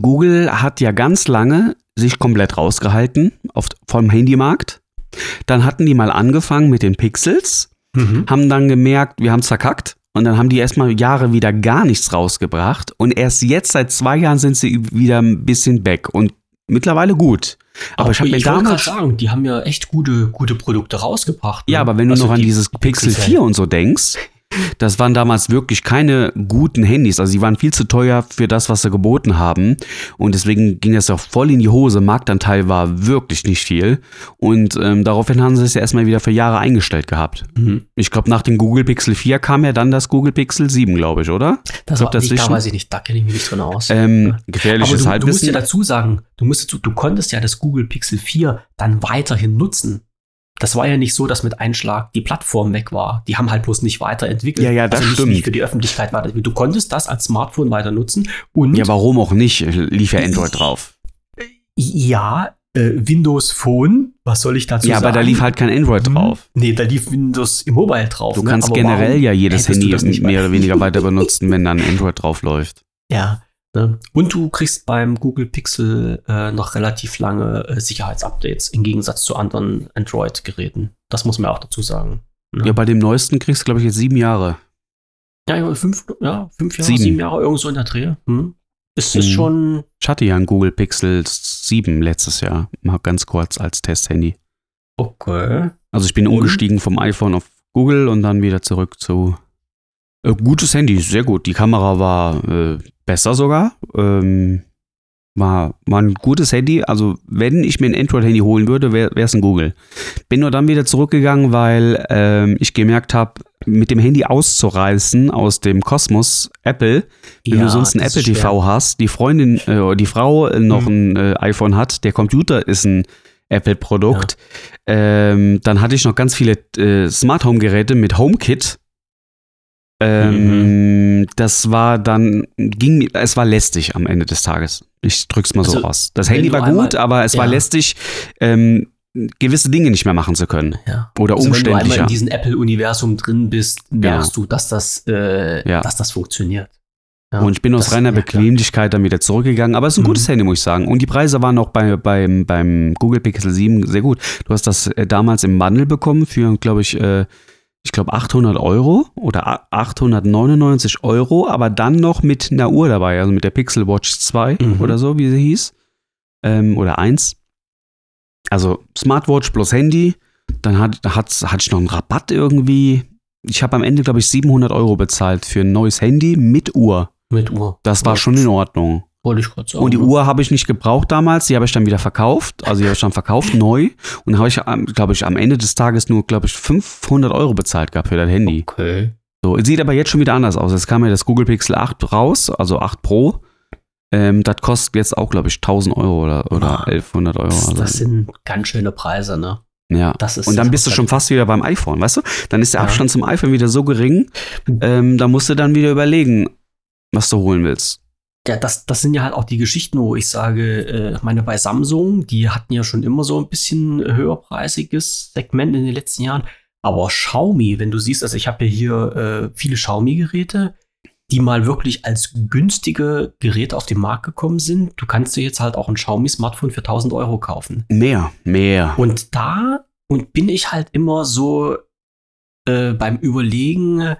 S4: Google hat ja ganz lange sich komplett rausgehalten auf, vom Handymarkt. Dann hatten die mal angefangen mit den Pixels, mhm. haben dann gemerkt, wir haben es verkackt und dann haben die erstmal Jahre wieder gar nichts rausgebracht. Und erst jetzt, seit zwei Jahren, sind sie wieder ein bisschen back. Und mittlerweile gut.
S3: Aber, aber ich habe mir damals sagen, die haben ja echt gute, gute Produkte rausgebracht.
S4: Ne? Ja, aber wenn du also noch an dieses Pixel 4 und so denkst, das waren damals wirklich keine guten Handys. Also sie waren viel zu teuer für das, was sie geboten haben. Und deswegen ging das auch voll in die Hose. Marktanteil war wirklich nicht viel. Und ähm, daraufhin haben sie es ja erstmal wieder für Jahre eingestellt gehabt. Mhm. Ich glaube, nach dem Google Pixel 4 kam ja dann das Google Pixel 7, glaube ich, oder?
S3: Das war das nicht, da weiß ich nicht, da kenne ich mich nicht drin aus.
S4: Ähm, gefährliches
S3: Aber du, du musst ja dazu sagen, du, musst, du konntest ja das Google Pixel 4 dann weiterhin nutzen das war ja nicht so, dass mit Einschlag die Plattform weg war. Die haben halt bloß nicht weiterentwickelt.
S4: Ja, ja, das
S3: also
S4: stimmt.
S3: Nicht für die Öffentlichkeit weiter. Du konntest das als Smartphone weiter nutzen und.
S4: Ja, warum auch nicht? Lief ja Android drauf.
S3: Ja, äh, Windows Phone, was soll ich dazu sagen? Ja,
S4: aber da lief halt kein Android hm. drauf.
S3: Nee, da lief Windows im Mobile drauf.
S4: Du ne? kannst aber generell ja jedes Handy mehr oder weniger weiter benutzen, wenn dann Android drauf läuft.
S3: Ja, Ne? Und du kriegst beim Google Pixel äh, noch relativ lange äh, Sicherheitsupdates im Gegensatz zu anderen Android-Geräten. Das muss man auch dazu sagen.
S4: Ne? Ja, bei dem neuesten kriegst du, glaube ich, jetzt sieben Jahre.
S3: Ja, fünf, ja, fünf Jahre, sieben, sieben Jahre, irgendwo in der Dreh. Hm. Es ist hm. schon.
S4: Ich hatte ja ein Google Pixel 7 letztes Jahr, mal ganz kurz als Testhandy.
S3: Okay.
S4: Also ich bin und? umgestiegen vom iPhone auf Google und dann wieder zurück zu. Äh, gutes Handy, sehr gut. Die Kamera war äh, besser sogar. Ähm, War, war ein gutes Handy. Also, wenn ich mir ein Android-Handy holen würde, wäre es ein Google. Bin nur dann wieder zurückgegangen, weil ähm, ich gemerkt habe, mit dem Handy auszureißen aus dem Kosmos Apple, wenn
S3: Ja,
S4: du sonst ein Apple TV
S3: schwer.
S4: hast, die Freundin äh, oder die Frau äh, noch
S3: Mhm.
S4: ein äh, iPhone hat, der Computer ist ein Apple-Produkt, ähm, dann hatte ich noch ganz viele äh, Smart Home Geräte mit HomeKit. Ähm, Das war dann, ging, es war lästig am Ende des Tages. Ich drück's mal so
S3: Also,
S4: aus. Das Handy war
S3: einmal-
S4: gut, aber es war
S3: Ja.
S4: lästig, ähm, gewisse Dinge nicht mehr machen zu können.
S3: Ja.
S4: Oder
S3: Also wenn du einmal
S4: umständlicher.
S3: in diesem Apple-Universum drin bist, merkst du, dass das, äh,
S4: Ja.
S3: dass das funktioniert. Ja,
S4: Und ich bin aus reiner
S3: ja.
S4: Bequemlichkeit dann wieder zurückgegangen. Aber es ist ein
S3: Mhm.
S4: gutes Handy, muss ich sagen. Und die Preise waren auch bei, beim, beim Google Pixel 7 sehr gut. Du hast das äh, damals im Bundle bekommen für, glaube ich, äh, ich glaube 800 Euro oder a- 899 Euro, aber dann noch mit einer Uhr dabei, also mit der Pixel Watch 2
S3: Mhm.
S4: oder so, wie sie hieß. Ähm, oder 1. Also Smartwatch plus Handy. Dann hat, hat's, hatte ich noch einen Rabatt irgendwie. Ich habe am Ende, glaube ich, 700 Euro bezahlt für ein neues Handy mit Uhr.
S3: Mit Uhr.
S4: Das war schon in Ordnung.
S3: Wollte ich kurz sagen.
S4: Und die Uhr habe ich nicht gebraucht damals, die habe ich dann wieder verkauft. Also die habe ich dann verkauft, neu. Und habe ich, glaube ich, am Ende des Tages nur, glaube ich, 500 Euro bezahlt gehabt für das Handy.
S3: Okay.
S4: So, sieht aber jetzt schon wieder anders aus. Es kam ja das Google Pixel 8 raus, also 8 Pro. Ähm, das kostet jetzt auch, glaube ich, 1000 Euro oder, oder
S3: Ah,
S4: 1100 Euro.
S3: Das,
S4: Also,
S3: das sind ganz schöne Preise, ne?
S4: ja. Und dann bist du schon fast wieder beim iPhone, weißt du? Dann ist der
S3: Ja.
S4: Abstand zum iPhone wieder so gering, ähm, da musst du dann wieder überlegen, was du holen willst.
S3: Ja, das, das sind ja halt auch die Geschichten, wo ich sage, äh, ich meine, bei Samsung, die hatten ja schon immer so ein bisschen höherpreisiges Segment in den letzten Jahren. Aber Xiaomi, wenn du siehst, also ich habe ja hier äh, viele Xiaomi-Geräte, die mal wirklich als günstige Geräte auf den Markt gekommen sind. Du kannst dir jetzt halt auch ein Xiaomi-Smartphone für 1000 Euro kaufen.
S4: Mehr, mehr.
S3: Und da und bin ich halt immer so äh, beim Überlegen,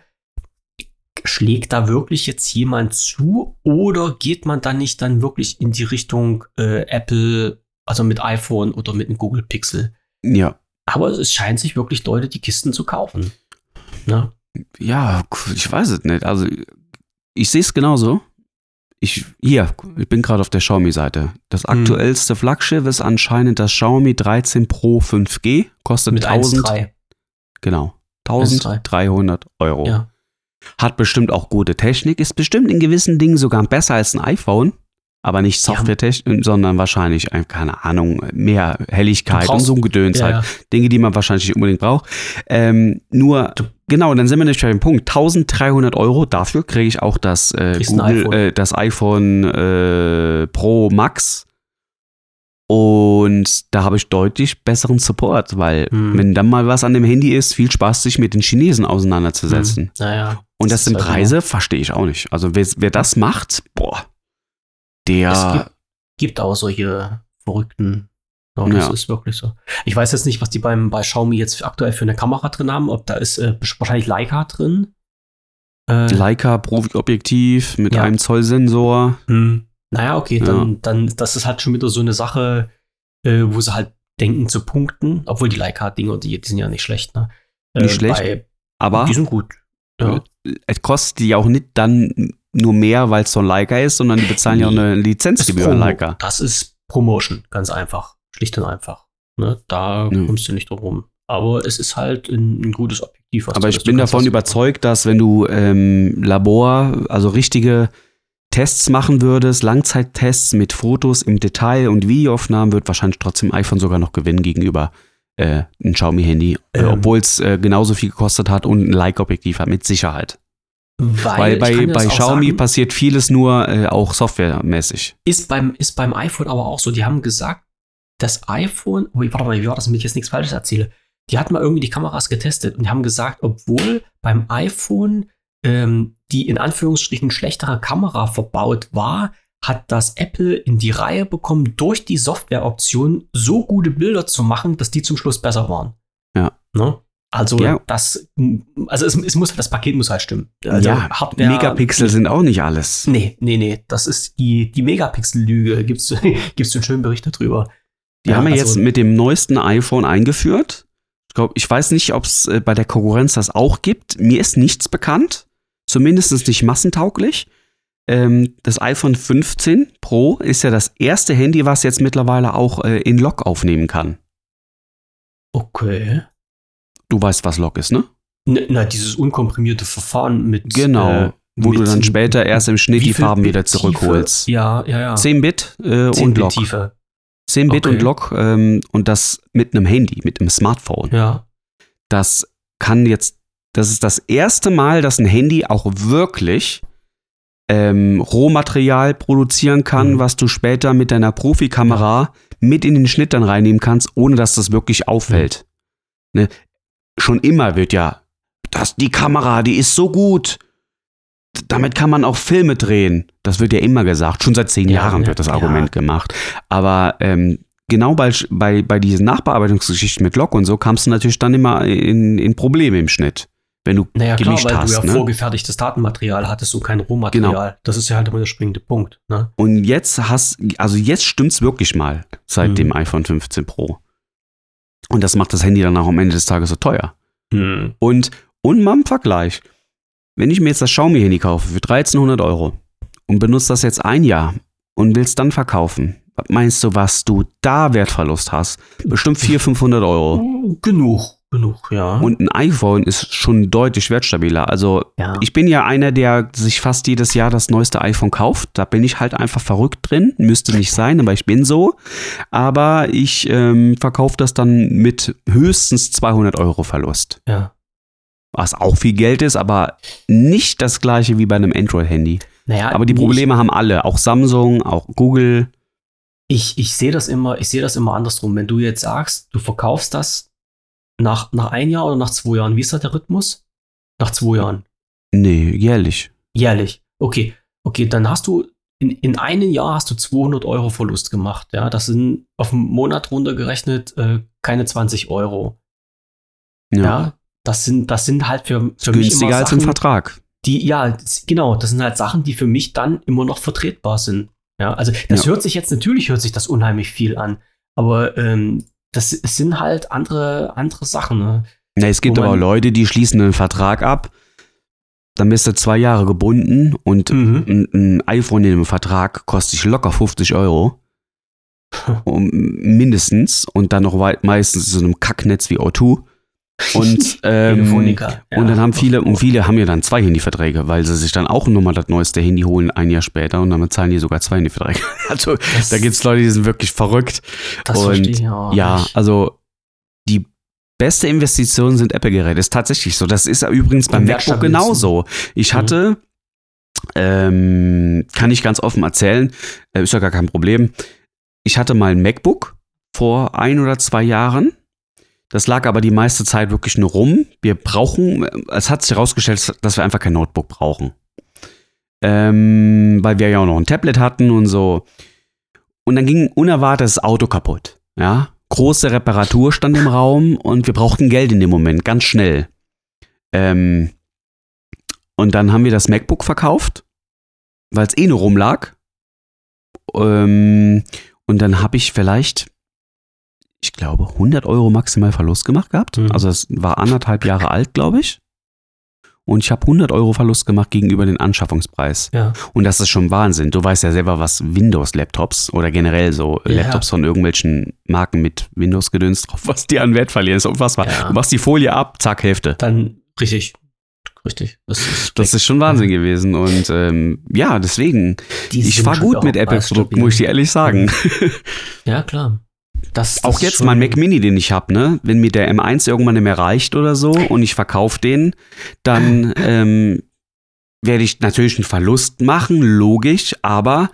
S3: schlägt da wirklich jetzt jemand zu oder geht man dann nicht dann wirklich in die Richtung äh, Apple, also mit iPhone oder mit einem Google Pixel?
S4: Ja.
S3: Aber es scheint sich wirklich Leute die Kisten zu kaufen. Ne?
S4: Ja, ich weiß es nicht. Also, ich sehe es genauso. Ich, hier, ich bin gerade auf der Xiaomi-Seite. Das
S3: Hm.
S4: aktuellste Flaggschiff ist anscheinend das Xiaomi 13 Pro 5G. Kostet
S3: Mit
S4: 1000,
S3: 1,3.
S4: genau,
S3: 1,3.
S4: 1300 Euro.
S3: Ja.
S4: Hat bestimmt auch gute Technik, ist bestimmt in gewissen Dingen sogar besser als ein iPhone. Aber nicht
S3: Ja.
S4: Softwaretechnik, sondern wahrscheinlich, äh, keine Ahnung, mehr Helligkeit und so ein Gedöns
S3: Ja,
S4: halt.
S3: ja.
S4: Dinge, die man wahrscheinlich nicht unbedingt braucht. Ähm, nur,
S3: Du-
S4: genau, dann sind wir nämlich bei dem Punkt. 1300 Euro, dafür kriege ich auch das, äh, Google,
S3: iPhone.
S4: äh, das iPhone äh, Pro Max. Und da habe ich deutlich besseren Support, weil
S3: Hm.
S4: wenn dann mal was an dem Handy ist, viel Spaß, sich mit den Chinesen auseinanderzusetzen.
S3: Hm. Naja.
S4: Und das sind
S3: ist halt
S4: Preise, verstehe ich auch nicht. Also wer, wer das macht, boah,
S3: Es
S4: der,
S3: gibt, gibt auch solche verrückten. Ja, das
S4: Ja.
S3: ist wirklich so. Ich weiß jetzt nicht, was die beim, bei Xiaomi jetzt aktuell für eine Kamera drin haben. Ob da ist äh, wahrscheinlich Leica drin. Äh,
S4: Leica Profi-Objektiv mit
S3: Ja.
S4: einem Zoll Sensor.
S3: hm. Naja, okay,
S4: Ja.
S3: dann, dann, das ist halt schon wieder so eine Sache, äh, wo sie halt denken zu punkten. Obwohl die Leica-Dinger, die, die sind ja nicht schlecht, ne? Äh,
S4: Nicht schlecht,
S3: Bei,
S4: Aber
S3: die sind gut. Ja.
S4: es kostet die auch nicht dann nur mehr, weil es so ein Leica ist, sondern die bezahlen ja auch eine Lizenzgebühr an. Leica.
S3: Das ist Promotion, ganz einfach. Schlicht und einfach. Ne? Da
S4: Ja.
S3: kommst du nicht drum rum. Aber es ist halt ein, ein gutes Objektiv.
S4: Aber ich bin davon überzeugt, dass wenn du ähm, Labor, also richtige Tests machen würdest, Langzeittests mit Fotos im Detail und Videoaufnahmen, wird wahrscheinlich trotzdem iPhone sogar noch gewinnen gegenüber äh, ein Xiaomi-Handy. Äh,
S3: Ähm.
S4: Obwohl es äh, genauso viel gekostet hat und ein Leica-Objektiv hat, mit Sicherheit.
S3: Weil,
S4: Weil bei, bei Xiaomi
S3: sagen,
S4: passiert vieles nur äh, auch softwaremäßig.
S3: ist beim, ist beim iPhone aber auch so. Die haben gesagt, das iPhone, oh, warte mal, wie war das, damit ich jetzt nichts Falsches erzähle? Die hatten mal irgendwie die Kameras getestet und die haben gesagt, obwohl beim iPhone ähm, die in Anführungsstrichen schlechtere Kamera verbaut war, hat das Apple in die Reihe bekommen, durch die Softwareoption so gute Bilder zu machen, dass die zum Schluss besser waren.
S4: Ja.
S3: Ne? Also
S4: Ja.
S3: das, also es, es muss das Paket muss halt stimmen. Also
S4: ja,
S3: Hardware,
S4: Megapixel sind auch nicht alles.
S3: Nee, nee, nee. Das ist die, die Megapixel-Lüge. Gibt's, gibt's einen schönen Bericht darüber.
S4: Die
S3: Ja,
S4: haben ja
S3: also-
S4: jetzt mit dem neuesten iPhone eingeführt. Ich glaube, ich weiß nicht, ob es äh, bei der Konkurrenz das auch gibt. Mir ist nichts bekannt. Zumindest nicht massentauglich. Ähm, das iPhone 15 Pro ist ja das erste Handy, was jetzt mittlerweile auch äh, in Log aufnehmen kann.
S3: Okay.
S4: Du weißt, was Log ist, ne?
S3: Na, na, dieses unkomprimierte Verfahren mit.
S4: Genau.
S3: äh,
S4: Wo du dann später erst im Schnitt die Farben wieder
S3: Tiefe?
S4: zurückholst.
S3: Ja, ja, ja.
S4: 10 Bit äh,
S3: 10
S4: und
S3: Bit
S4: Log.
S3: Tiefe.
S4: 10 Bit
S3: Okay.
S4: und Log ähm, und das mit einem Handy, mit einem Smartphone.
S3: Ja.
S4: Das kann jetzt, das ist das erste Mal, dass ein Handy auch wirklich ähm, Rohmaterial produzieren kann,
S3: Mhm.
S4: was du später mit deiner Profikamera mit in den Schnitt dann reinnehmen kannst, ohne dass das wirklich auffällt. Ne? Schon immer wird ja, das, die Kamera, die ist so gut. Damit kann man auch Filme drehen. Das wird ja immer gesagt. Schon seit zehn
S3: Ja,
S4: Jahren
S3: ja,
S4: wird das
S3: ja.
S4: Argument gemacht. Aber ähm, genau bei, bei, bei diesen Nachbearbeitungsgeschichten mit Log und so kamst du natürlich dann immer in, in Probleme im Schnitt. Wenn du
S3: Naja, klar,
S4: gemischt
S3: weil
S4: hast.
S3: du ja
S4: ne?
S3: vorgefertigtes Datenmaterial hattest und kein Rohmaterial. Das ist ja halt immer der springende Punkt. Ne?
S4: Und jetzt hast, also jetzt stimmt's wirklich mal seit
S3: Mhm.
S4: dem iPhone 15 Pro. Und das macht das Handy dann auch am Ende des Tages so teuer.
S3: Hm.
S4: Und, und mal im Vergleich. Wenn ich mir jetzt das Xiaomi-Handy kaufe für 1300 Euro und benutze das jetzt ein Jahr und will's dann verkaufen, meinst du, was du da Wertverlust hast? Bestimmt 400, 500 Euro.
S3: Genug, genug, ja.
S4: Und ein iPhone ist schon deutlich wertstabiler. Also
S3: ja.
S4: ich bin ja einer, der sich fast jedes Jahr das neueste iPhone kauft. Da bin ich halt einfach verrückt drin. Müsste nicht sein, aber ich bin so. Aber ich ähm, verkaufe das dann mit höchstens 200 Euro Verlust.
S3: ja.
S4: Was auch viel Geld ist, aber nicht das gleiche wie bei einem Android-Handy.
S3: Naja,
S4: Aber die Probleme haben alle. Auch Samsung, auch Google.
S3: Ich, ich sehe das immer, ich sehe das immer andersrum. Wenn du jetzt sagst, du verkaufst das nach, nach ein Jahr oder nach zwei Jahren, wie ist da der Rhythmus? Nach zwei Jahren.
S4: Nee, jährlich.
S3: Jährlich. Okay. Okay, dann hast du in, in einem Jahr hast du 200 Euro Verlust gemacht. Ja, das sind auf den Monat runtergerechnet äh, keine 20 Euro. Ja. das sind, das sind halt für, für mich immer
S4: Günstiger als im
S3: Sachen,
S4: Vertrag.
S3: die, ja, genau, das sind halt Sachen, die für mich dann immer noch vertretbar sind. Ja, also das
S4: Ja.
S3: hört sich jetzt, natürlich hört sich das unheimlich viel an, aber ähm, das sind halt andere, andere Sachen. Ne?
S4: Na, es gibt aber Leute, die schließen einen Vertrag ab. Dann bist du zwei Jahre gebunden und
S3: Mhm.
S4: ein, ein iPhone in einem Vertrag kostet dich locker 50 Euro. Um, mindestens. Und dann noch weit, meistens in so einem Kacknetz wie O2. Und, ähm,
S3: Telefonica.
S4: und dann haben viele, und viele haben ja dann zwei Handyverträge, weil sie sich dann auch nochmal das neueste Handy holen ein Jahr später und dann bezahlen die sogar zwei Handyverträge. Also
S3: Das-
S4: da gibt es Leute, die sind wirklich verrückt.
S3: das
S4: und
S3: verstehe ich auch
S4: Ja,
S3: nicht.
S4: also die beste Investition sind Apple-Geräte. Ist tatsächlich so. Das ist ja übrigens beim MacBook genauso. Ich
S3: Mhm.
S4: hatte, ähm, kann ich ganz offen erzählen, äh, ist ja gar kein Problem. Ich hatte mal ein MacBook vor ein oder zwei Jahren. Das lag aber die meiste Zeit wirklich nur rum. Wir brauchen, es hat sich herausgestellt, dass wir einfach kein Notebook brauchen. Ähm, weil wir ja auch noch ein Tablet hatten und so. Und dann ging unerwartet das Auto kaputt. Ja, große Reparatur stand im Raum und wir brauchten Geld in dem Moment, ganz schnell. Ähm, und dann haben wir das MacBook verkauft, weil es eh nur rumlag. Ähm, und dann habe ich vielleicht, ich glaube, 100 Euro maximal Verlust gemacht gehabt.
S3: Mhm.
S4: Also es war anderthalb Jahre alt, glaube ich. Und ich habe 100 Euro Verlust gemacht gegenüber den Anschaffungspreis.
S3: Ja.
S4: Und das ist schon Wahnsinn. Du weißt ja selber, was Windows-Laptops oder generell so
S3: Ja.
S4: Laptops von irgendwelchen Marken mit Windows-Gedöns drauf, was die an Wert verlieren. Ist unfassbar.
S3: Ja.
S4: Du machst die Folie ab, zack, Hälfte.
S3: Dann richtig. Richtig. Das ist,
S4: Das ist schon Wahnsinn gewesen. Und ähm, ja, deswegen,
S3: die
S4: ich
S3: schon
S4: gut mit Apple-Produkten, muss ich dir ehrlich sagen.
S3: Ja, klar. Das, das
S4: Auch jetzt
S3: schon-
S4: mein Mac Mini, den ich habe, ne? Wenn mir der M1 irgendwann nicht mehr reicht oder so und ich verkaufe den, dann ähm, werde ich natürlich einen Verlust machen, logisch, aber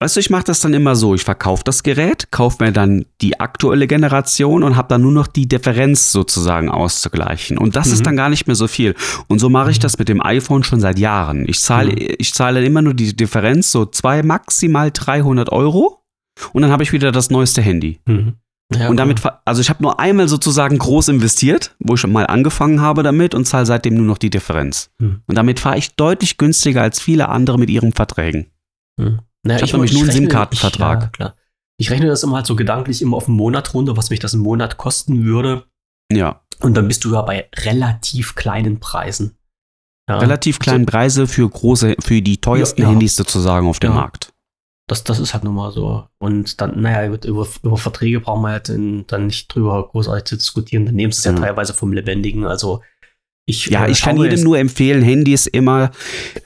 S4: weißt du, ich mache das dann immer so, ich verkaufe das Gerät, kaufe mir dann die aktuelle Generation und habe dann nur noch die Differenz sozusagen auszugleichen. Und das
S3: Mhm.
S4: ist dann gar nicht mehr so viel. Und so mache ich
S3: Mhm.
S4: das mit dem iPhone schon seit Jahren. Ich zahle,
S3: Mhm.
S4: ich zahle immer nur die Differenz, so zwei, maximal 300 Euro. Und dann habe ich wieder das neueste Handy.
S3: Mhm. Ja,
S4: Und damit, also ich habe nur einmal sozusagen groß investiert, wo ich schon mal angefangen habe damit und zahle seitdem nur noch die Differenz.
S3: Hm.
S4: Und damit fahre ich deutlich günstiger als viele andere mit ihren Verträgen.
S3: Hm. Naja,
S4: Ich hab nämlich nur einen SIM-Kartenvertrag.
S3: Ich, ja, klar. Ich rechne das immer halt so gedanklich immer auf einen Monat runter, was mich das im Monat kosten würde.
S4: Ja.
S3: Und dann bist du ja bei relativ kleinen Preisen. Ja.
S4: Relativ kleinen Preise für große, für die teuersten
S3: Ja.
S4: Handys sozusagen auf dem. Markt.
S3: Das, das ist halt nun mal so. Und dann, naja, über, über, Verträge brauchen wir halt dann dann nicht drüber großartig zu diskutieren. Dann nehmen sie es ja
S4: Mhm.
S3: teilweise vom Lebendigen. Also ich,
S4: Ja,
S3: äh,
S4: ich kann jedem nur empfehlen, Handys immer,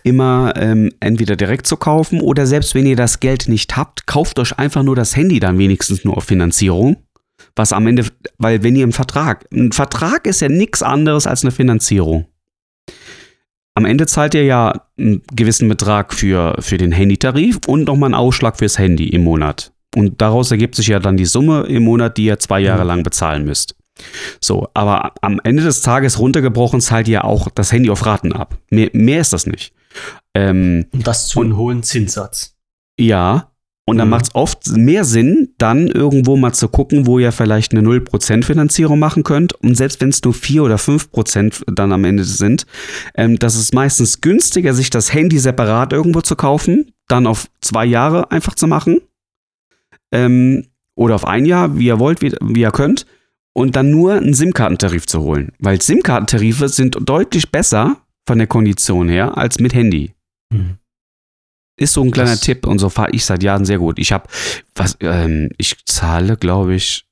S4: immer ähm, entweder direkt zu kaufen oder selbst wenn ihr das Geld nicht habt, kauft euch einfach nur das Handy dann wenigstens nur auf Finanzierung. Was am Ende, weil wenn ihr einen Vertrag, ein Vertrag ist ja nichts anderes als eine Finanzierung. Am Ende zahlt ihr ja einen gewissen Betrag für, für den Handytarif und nochmal einen Ausschlag fürs Handy im Monat. Und daraus ergibt sich ja dann die Summe im Monat, die ihr zwei Jahre
S3: Mhm.
S4: lang bezahlen müsst. So, aber am Ende des Tages runtergebrochen zahlt ihr auch das Handy auf Raten ab. Mehr, mehr ist das nicht. Ähm,
S3: Und das zu einem hohen Zinssatz.
S4: ja, und dann
S3: Mhm.
S4: macht es oft mehr Sinn, dann irgendwo mal zu gucken, wo ihr vielleicht eine 0% Finanzierung machen könnt. Und selbst wenn es nur 4 oder 5% dann am Ende sind, ähm, das ist meistens günstiger, sich das Handy separat irgendwo zu kaufen, dann auf zwei Jahre einfach zu machen. Ähm, oder auf ein Jahr, wie ihr wollt, wie, wie ihr könnt. Und dann nur einen SIM-Kartentarif zu holen. Weil SIM-Kartentarife sind deutlich besser von der Kondition her als mit Handy.
S3: Mhm.
S4: Ist so ein kleiner
S3: Das-
S4: Tipp und so fahre ich seit Jahren sehr gut. Ich habe, was, ähm, ich zahle, glaube ich,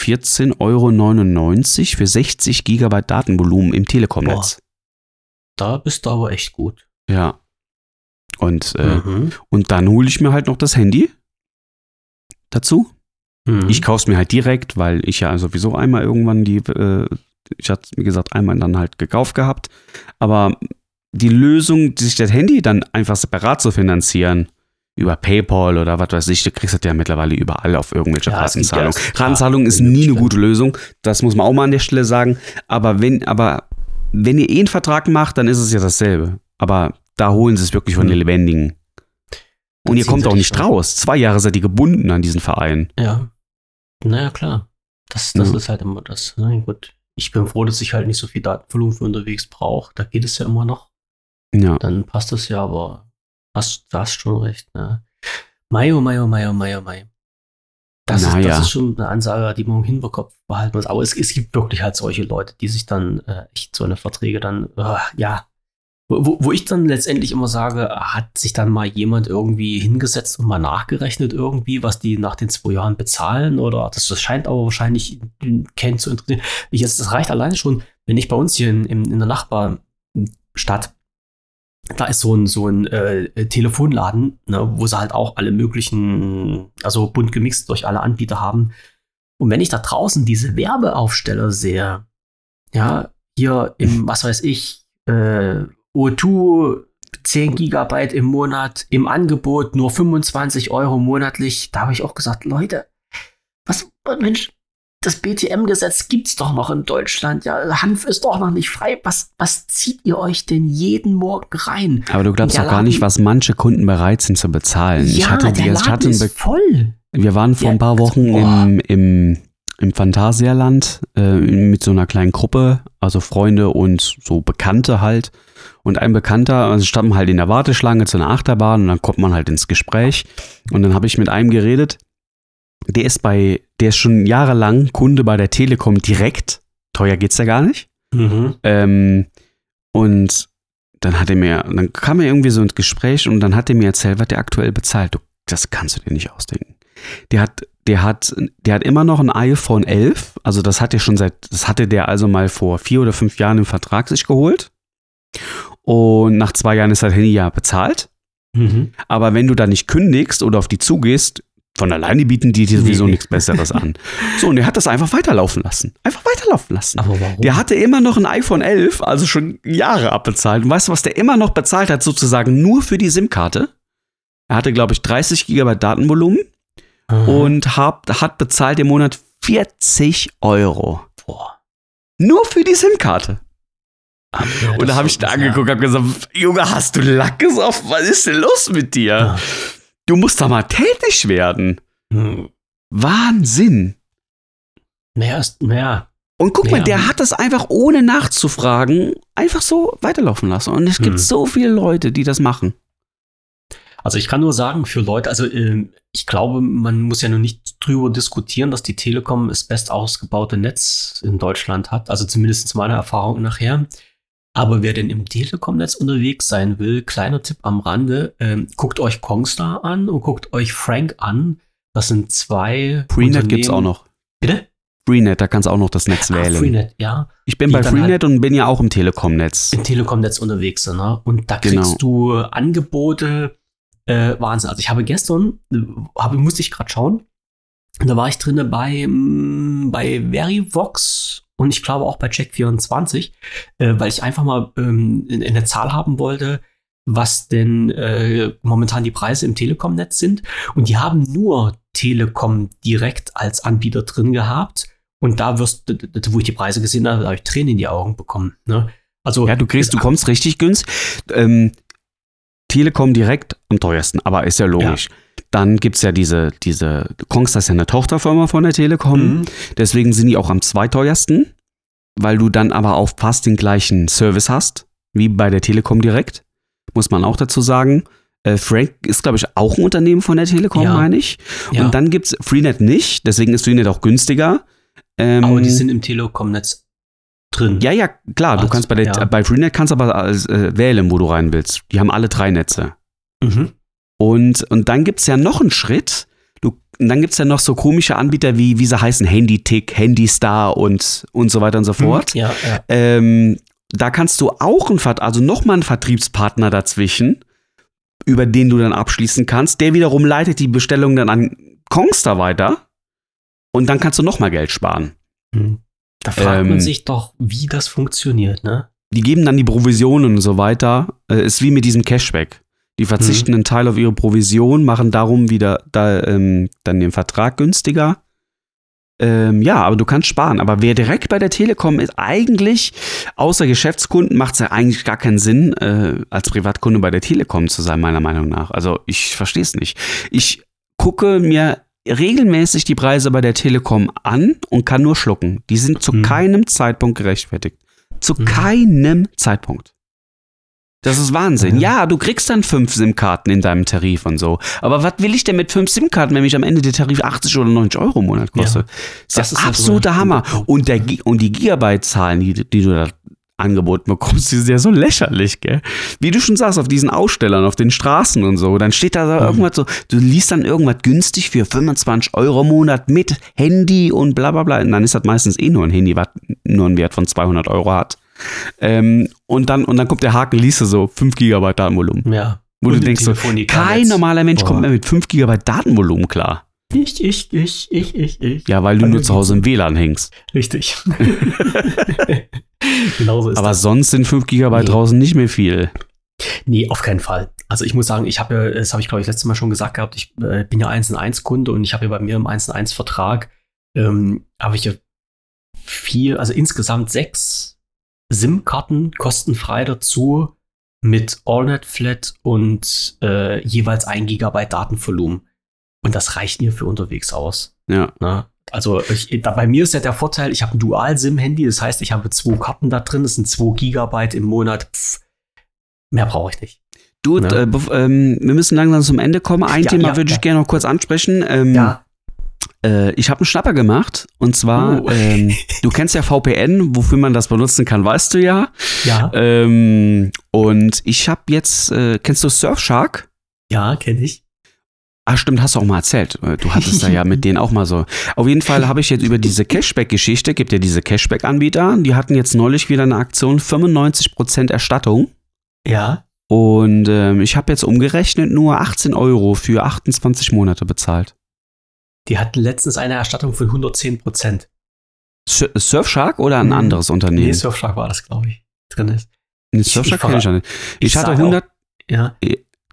S4: 14,99 Euro für 60 Gigabyte Datenvolumen im Telekom-Netz.
S3: Da bist du aber echt gut.
S4: Ja. Und, äh,
S3: Mhm.
S4: und dann hole ich mir halt noch das Handy dazu.
S3: Mhm.
S4: Ich kaufe es mir halt direkt, weil ich ja sowieso einmal irgendwann die, äh, ich hatte wie gesagt einmal dann halt gekauft gehabt. Aber die Lösung, sich das Handy dann einfach separat zu finanzieren, über PayPal oder was weiß ich, du kriegst das ja mittlerweile überall auf irgendwelche
S3: Ja,
S4: Ratenzahlungen. Ratenzahlung ist nie eine gute Lösung. Das muss man auch mal an der Stelle sagen. Aber wenn, aber wenn ihr eh einen Vertrag macht, dann ist es ja dasselbe. Aber da holen sie es wirklich von
S3: Hm.
S4: den Lebendigen. Und ihr kommt auch nicht raus. Zwei Jahre seid ihr gebunden an diesen Verein.
S3: Ja. Naja, klar. Das, das
S4: Ja.
S3: ist halt immer das. Na gut. Ich bin froh, dass ich halt nicht so viel Datenvolumen für unterwegs brauche. Da geht es ja immer noch.
S4: Ja.
S3: Dann passt das ja, aber hast, du hast schon recht. Ne? Mai, oh Mai, oh Mai, oh Mai, oh Mai. Das,
S4: Na
S3: ist,
S4: ja.
S3: das ist schon eine Ansage, die man im Hinterkopf behalten muss. Aber es, es gibt wirklich halt solche Leute, die sich dann äh, echt so eine Verträge dann, äh, ja, wo, wo- ich dann letztendlich immer sage, hat sich dann mal jemand irgendwie hingesetzt und mal nachgerechnet irgendwie, was die nach den zwei Jahren bezahlen oder das, das scheint aber wahrscheinlich keinen zu interessieren. Ich, es, es reicht allein schon, wenn ich bei uns hier in, in, in der Nachbarstadt da ist so ein, so ein äh, Telefonladen, ne, wo sie halt auch alle möglichen, also bunt gemixt durch alle Anbieter haben. Und wenn ich da draußen diese Werbeaufsteller sehe, ja, hier im, was weiß ich, äh, O2 10 Gigabyte im Monat, im Angebot nur 25 Euro monatlich, da habe ich auch gesagt, Leute, was, Mensch, das BTM-Gesetz gibt's doch noch in Deutschland. Ja, Hanf ist doch noch nicht frei. Was, was zieht ihr euch denn jeden Morgen rein?
S4: Aber du glaubst doch gar nicht, was manche Kunden bereit sind zu bezahlen. ich hatte,
S3: der Laden
S4: hatten,
S3: ist voll.
S4: wir waren vor
S3: Ja,
S4: ein paar
S3: also,
S4: Wochen
S3: boah.
S4: im, im, im Phantasialand äh, mit so einer kleinen Gruppe, also Freunde und so Bekannte halt. Und ein Bekannter, also standen halt in der Warteschlange zu einer Achterbahn und dann kommt man halt ins Gespräch. Und dann habe ich mit einem geredet, der ist bei, der ist schon jahrelang Kunde bei der Telekom direkt. Teuer geht's ja gar nicht.
S3: Mhm.
S4: Ähm, und dann hat er mir, dann kam er irgendwie so ins Gespräch und dann hat er mir erzählt, was der aktuell bezahlt. Du, das kannst du dir nicht ausdenken. Der hat, der hat, der hat immer noch ein iPhone 11. Also das hat er schon seit, das hatte der also mal vor vier oder fünf Jahren im Vertrag sich geholt. Und nach zwei Jahren ist das Handy ja bezahlt.
S3: Mhm.
S4: Aber wenn du da nicht kündigst oder auf die zugehst, von alleine bieten die dir sowieso
S3: nee.
S4: nichts Besseres an. So, und er hat das einfach weiterlaufen lassen. Einfach weiterlaufen lassen.
S3: Aber warum?
S4: Der hatte immer noch ein iPhone 11, also schon Jahre abbezahlt. Und weißt du, was der immer noch bezahlt hat, sozusagen nur für die SIM-Karte? Er hatte, glaube ich, 30 GB Datenvolumen
S3: Mhm.
S4: und hat, hat bezahlt im Monat 40 Euro.
S3: Boah.
S4: Nur für die SIM-Karte.
S3: Ja,
S4: Und da habe ich da angeguckt und hab gesagt, Junge, hast du Lack gesoffen? Was ist denn los mit dir?
S3: Ja.
S4: Du musst da mal tätig werden.
S3: Hm.
S4: Wahnsinn.
S3: Mehr ist, mehr.
S4: Und guck mal,
S3: Ja.
S4: der hat das einfach ohne nachzufragen einfach so weiterlaufen lassen. Und es gibt
S3: Hm.
S4: so viele Leute, die das machen.
S3: Also ich kann nur sagen, für Leute, also ähm, ich glaube, man muss ja nur nicht drüber diskutieren, dass die Telekom das best ausgebaute Netz in Deutschland hat. Also zumindest meiner Erfahrung nachher. Aber wer denn im Telekom-Netz unterwegs sein will, kleiner Tipp am Rande, ähm, guckt euch Kongstar an und guckt euch Frank an. Das sind zwei.
S4: Freenet gibt's auch noch.
S3: Bitte?
S4: Freenet, da kannst du auch noch das Netz
S3: Ah,
S4: wählen.
S3: Freenet, ja.
S4: Ich bin
S3: Die
S4: bei Freenet und bin ja auch im Telekom-Netz.
S3: Im Telekom-Netz unterwegs. Ne? Und da
S4: Genau.
S3: kriegst du Angebote. Äh, Wahnsinn. Also ich habe gestern, habe, musste ich gerade schauen, da war ich drinne bei, mm, bei Verivox und ich glaube auch bei Check24, äh, weil ich einfach mal ähm, in, in der Zahl haben wollte, was denn äh, momentan die Preise im Telekom-Netz sind. Und die haben nur Telekom direkt als Anbieter drin gehabt. Und da wirst du, wo ich die Preise gesehen habe, habe ich Tränen in die Augen bekommen. Ne? Also,
S4: Ja, du kriegst, du kommst richtig günstig. Ähm, Telekom direkt am teuersten, aber ist ja logisch. Dann gibt es ja diese, diese, Kongstar ist ja eine Tochterfirma von der Telekom,
S3: Mhm.
S4: deswegen sind die auch am zweiteuersten, weil du dann aber auch fast den gleichen Service hast, wie bei der Telekom direkt, muss man auch dazu sagen. Äh, Frank ist, glaube ich, auch ein Unternehmen von der Telekom,
S3: Ja.
S4: meine ich.
S3: Ja.
S4: Und dann gibt es Freenet nicht, deswegen ist Freenet auch günstiger. Ähm,
S3: aber die sind im Telekom-Netz drin.
S4: ja, ja, klar. Du
S3: Ach,
S4: kannst bei, der,
S3: ja.
S4: bei Freenet kannst aber als, äh, wählen, wo du rein willst. Die haben alle drei Netze.
S3: Mhm.
S4: Und, und dann gibt es ja noch einen Schritt. Du, und dann gibt es ja noch so komische Anbieter wie, wie sie heißen, Handytick, Handystar und, und so weiter und so fort.
S3: Ja, ja.
S4: Ähm, da kannst du auch einen, also nochmal einen Vertriebspartner dazwischen, über den du dann abschließen kannst. Der wiederum leitet die Bestellung dann an Kongstar weiter. Und dann kannst du nochmal Geld sparen.
S3: Mhm. Da fragt
S4: Ähm,
S3: man sich doch, wie das funktioniert, ne?
S4: die geben dann die Provisionen und so weiter. Äh, ist wie mit diesem Cashback. Die verzichten einen Teil auf ihre Provision, machen darum wieder da, ähm, dann den Vertrag günstiger. Ähm, ja, aber du kannst sparen. Aber wer direkt bei der Telekom ist, eigentlich, außer Geschäftskunden, macht es ja eigentlich gar keinen Sinn, äh, als Privatkunde bei der Telekom zu sein, meiner Meinung nach. Also ich verstehe es nicht. Ich gucke mir regelmäßig die Preise bei der Telekom an und kann nur schlucken. Die sind zu
S3: Mhm.
S4: keinem Zeitpunkt gerechtfertigt. Zu
S3: Mhm.
S4: keinem Zeitpunkt. Das ist Wahnsinn.
S3: Ja.
S4: Du kriegst dann fünf SIM-Karten in deinem Tarif und so. Aber was will ich denn mit fünf SIM-Karten, wenn mich am Ende der Tarif 80 oder 90 Euro im Monat kostet?
S3: Ja.
S4: Das,
S3: Das
S4: ist absoluter Hammer. Und, der, und die Gigabyte-Zahlen, die, die du da angeboten bekommst, die sind ja so lächerlich, gell? Wie du schon sagst, auf diesen Ausstellern, auf den Straßen und so, dann steht da so
S3: Mhm.
S4: irgendwas so, du liest dann irgendwas günstig für 25 Euro im Monat mit Handy und bla bla bla. Und dann ist das meistens eh nur ein Handy, was nur einen Wert von 200 Euro hat. Ähm, und, dann, und dann kommt der Haken, liest du so 5 Gigabyte Datenvolumen.
S3: Ja.
S4: Wo
S3: Und
S4: du denkst so, kein normaler Mensch kommt
S3: Boah.
S4: mehr mit 5 Gigabyte Datenvolumen klar.
S3: Ich, ich, ich, ich, ich, ich.
S4: Ja, weil du
S3: Also
S4: nur zu Hause im WLAN hängst.
S3: Richtig. Genauso ist
S4: Aber
S3: das.
S4: sonst sind 5 Gigabyte
S3: Nee.
S4: draußen nicht mehr viel.
S3: Nee, auf keinen Fall. Also ich muss sagen, ich habe ja, das habe ich glaube ich letztes Mal schon gesagt gehabt, ich äh, bin ja 1 in 1 Kunde und ich habe ja bei mir im 1 in 1 Vertrag, ähm, habe ich ja vier, also insgesamt sechs SIM-Karten kostenfrei dazu mit AllNet Flat und äh, jeweils ein Gigabyte Datenvolumen. Und das reicht mir für unterwegs aus.
S4: Ja.
S3: Ne? Also ich, da, bei mir ist ja der Vorteil, ich habe ein Dual-SIM-Handy, das heißt, ich habe zwei Karten da drin, das sind 2 Gigabyte im Monat. Pff, mehr brauche ich nicht.
S4: Du,
S3: Ja.
S4: äh, ähm, wir müssen langsam zum Ende kommen. Ein
S3: Ja,
S4: Thema
S3: ja,
S4: würde ich
S3: ja.
S4: gerne noch kurz ansprechen. Ähm, äh, ich habe einen Schnapper gemacht. Und zwar,
S3: Oh.
S4: ähm, du kennst ja VPN, wofür man das benutzen kann, weißt du ja.
S3: ja,
S4: Ähm, und ich habe jetzt, äh, kennst du Surfshark?
S3: ja, kenne ich.
S4: Ah, stimmt, hast du auch mal erzählt. Äh, Du hattest da ja mit denen auch mal so. Auf jeden Fall habe ich jetzt über diese Cashback-Geschichte, gibt ja diese Cashback-Anbieter, die hatten jetzt neulich wieder eine Aktion, 95% Erstattung.
S3: Ja.
S4: Und ähm, ich habe jetzt umgerechnet nur 18 Euro für 28 Monate bezahlt.
S3: Die hatten letztens eine Erstattung von 110 Prozent.
S4: Sur Surfshark oder ein
S3: Mhm.
S4: anderes Unternehmen?
S3: Nee, Surfshark war das, glaube ich, drin ist.
S4: Nee, Surfshark
S3: ich
S4: kenne ich ja nicht. Ich, hatte
S3: sag
S4: 100,
S3: Auch, ja,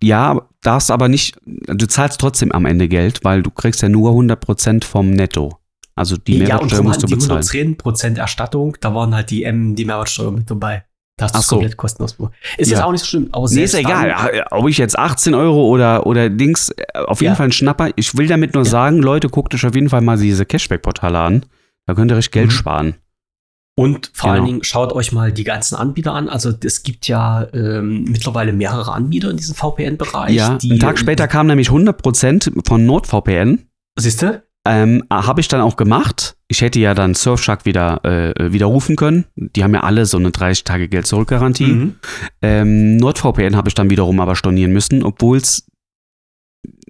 S4: ja, darfst aber nicht, du zahlst trotzdem am Ende Geld, weil du kriegst ja nur 100% vom Netto. Also die
S3: ja,
S4: Mehrwertsteuer
S3: drum
S4: musst du
S3: hatten die
S4: bezahlen.
S3: 110 Prozent Erstattung, da waren halt die M, die Mehrwertsteuer mit dabei. Da hast du es
S4: so.
S3: komplett kostenlos. Ist
S4: Ja.
S3: jetzt auch nicht so schlimm. Aber
S4: Nee, ist egal. Ob ich jetzt 18 Euro oder, oder Dings, äh, auf jeden
S3: Ja.
S4: Fall ein Schnapper. Ich will damit nur
S3: Ja.
S4: sagen, Leute, guckt euch auf jeden Fall mal diese Cashback-Portale an. Da könnt ihr recht Geld
S3: Mhm.
S4: sparen.
S3: Und vor
S4: Genau.
S3: allen Dingen schaut euch mal die ganzen Anbieter an. Also es gibt ja ähm, mittlerweile mehrere Anbieter in diesem VPN-Bereich.
S4: Ja, einen Tag später kam nämlich 100% von NordVPN.
S3: Siehst du?
S4: Ähm, Habe ich dann auch gemacht. Ich hätte ja dann Surfshark wieder äh, widerrufen können. Die haben ja alle so eine 30 Tage Geld zurückgarantie.
S3: Mhm.
S4: Ähm, NordVPN habe ich dann wiederum aber stornieren müssen, obwohl es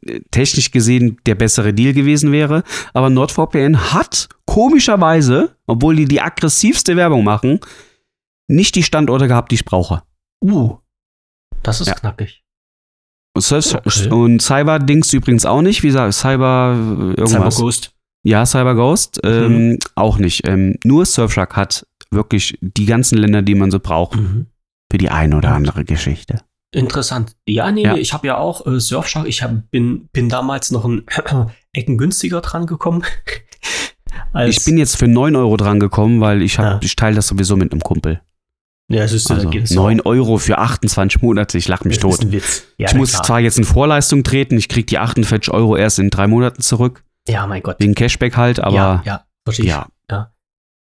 S4: äh, technisch gesehen der bessere Deal gewesen wäre. Aber NordVPN hat komischerweise, obwohl die die aggressivste Werbung machen, nicht die Standorte gehabt, die ich brauche.
S3: Uh, das ist
S4: Ja.
S3: knackig. Okay.
S4: und Cyber-Dings übrigens auch nicht. Wie gesagt, Cyber äh, irgendwas.
S3: Cyber Ghost.
S4: Ja, Cyber Ghost ähm, auch nicht. Ähm, nur Surfshark hat wirklich die ganzen Länder, die man so braucht,
S3: Mhm.
S4: für die eine oder andere Geschichte.
S3: Interessant. Ja, nee,
S4: Ja.
S3: ich habe ja auch äh, Surfshark. Ich hab, bin, bin damals noch ein Ecken günstiger dran gekommen.
S4: Ich bin jetzt für 9 Euro dran gekommen, weil ich, hab-
S3: Ja.
S4: ich teile das sowieso mit einem Kumpel.
S3: Ja, es ist,
S4: Also
S3: da geht es
S4: 9 Euro für 28 Monate, ich lach mich
S3: Das ist
S4: tot.
S3: ein Witz. Ja,
S4: ich muss
S3: klar.
S4: zwar jetzt in Vorleistung treten, ich krieg die 48 Euro erst in drei Monaten zurück,
S3: Ja, mein Gott.
S4: wegen Cashback halt, aber
S3: ja, ja, verstehe ich.
S4: ja,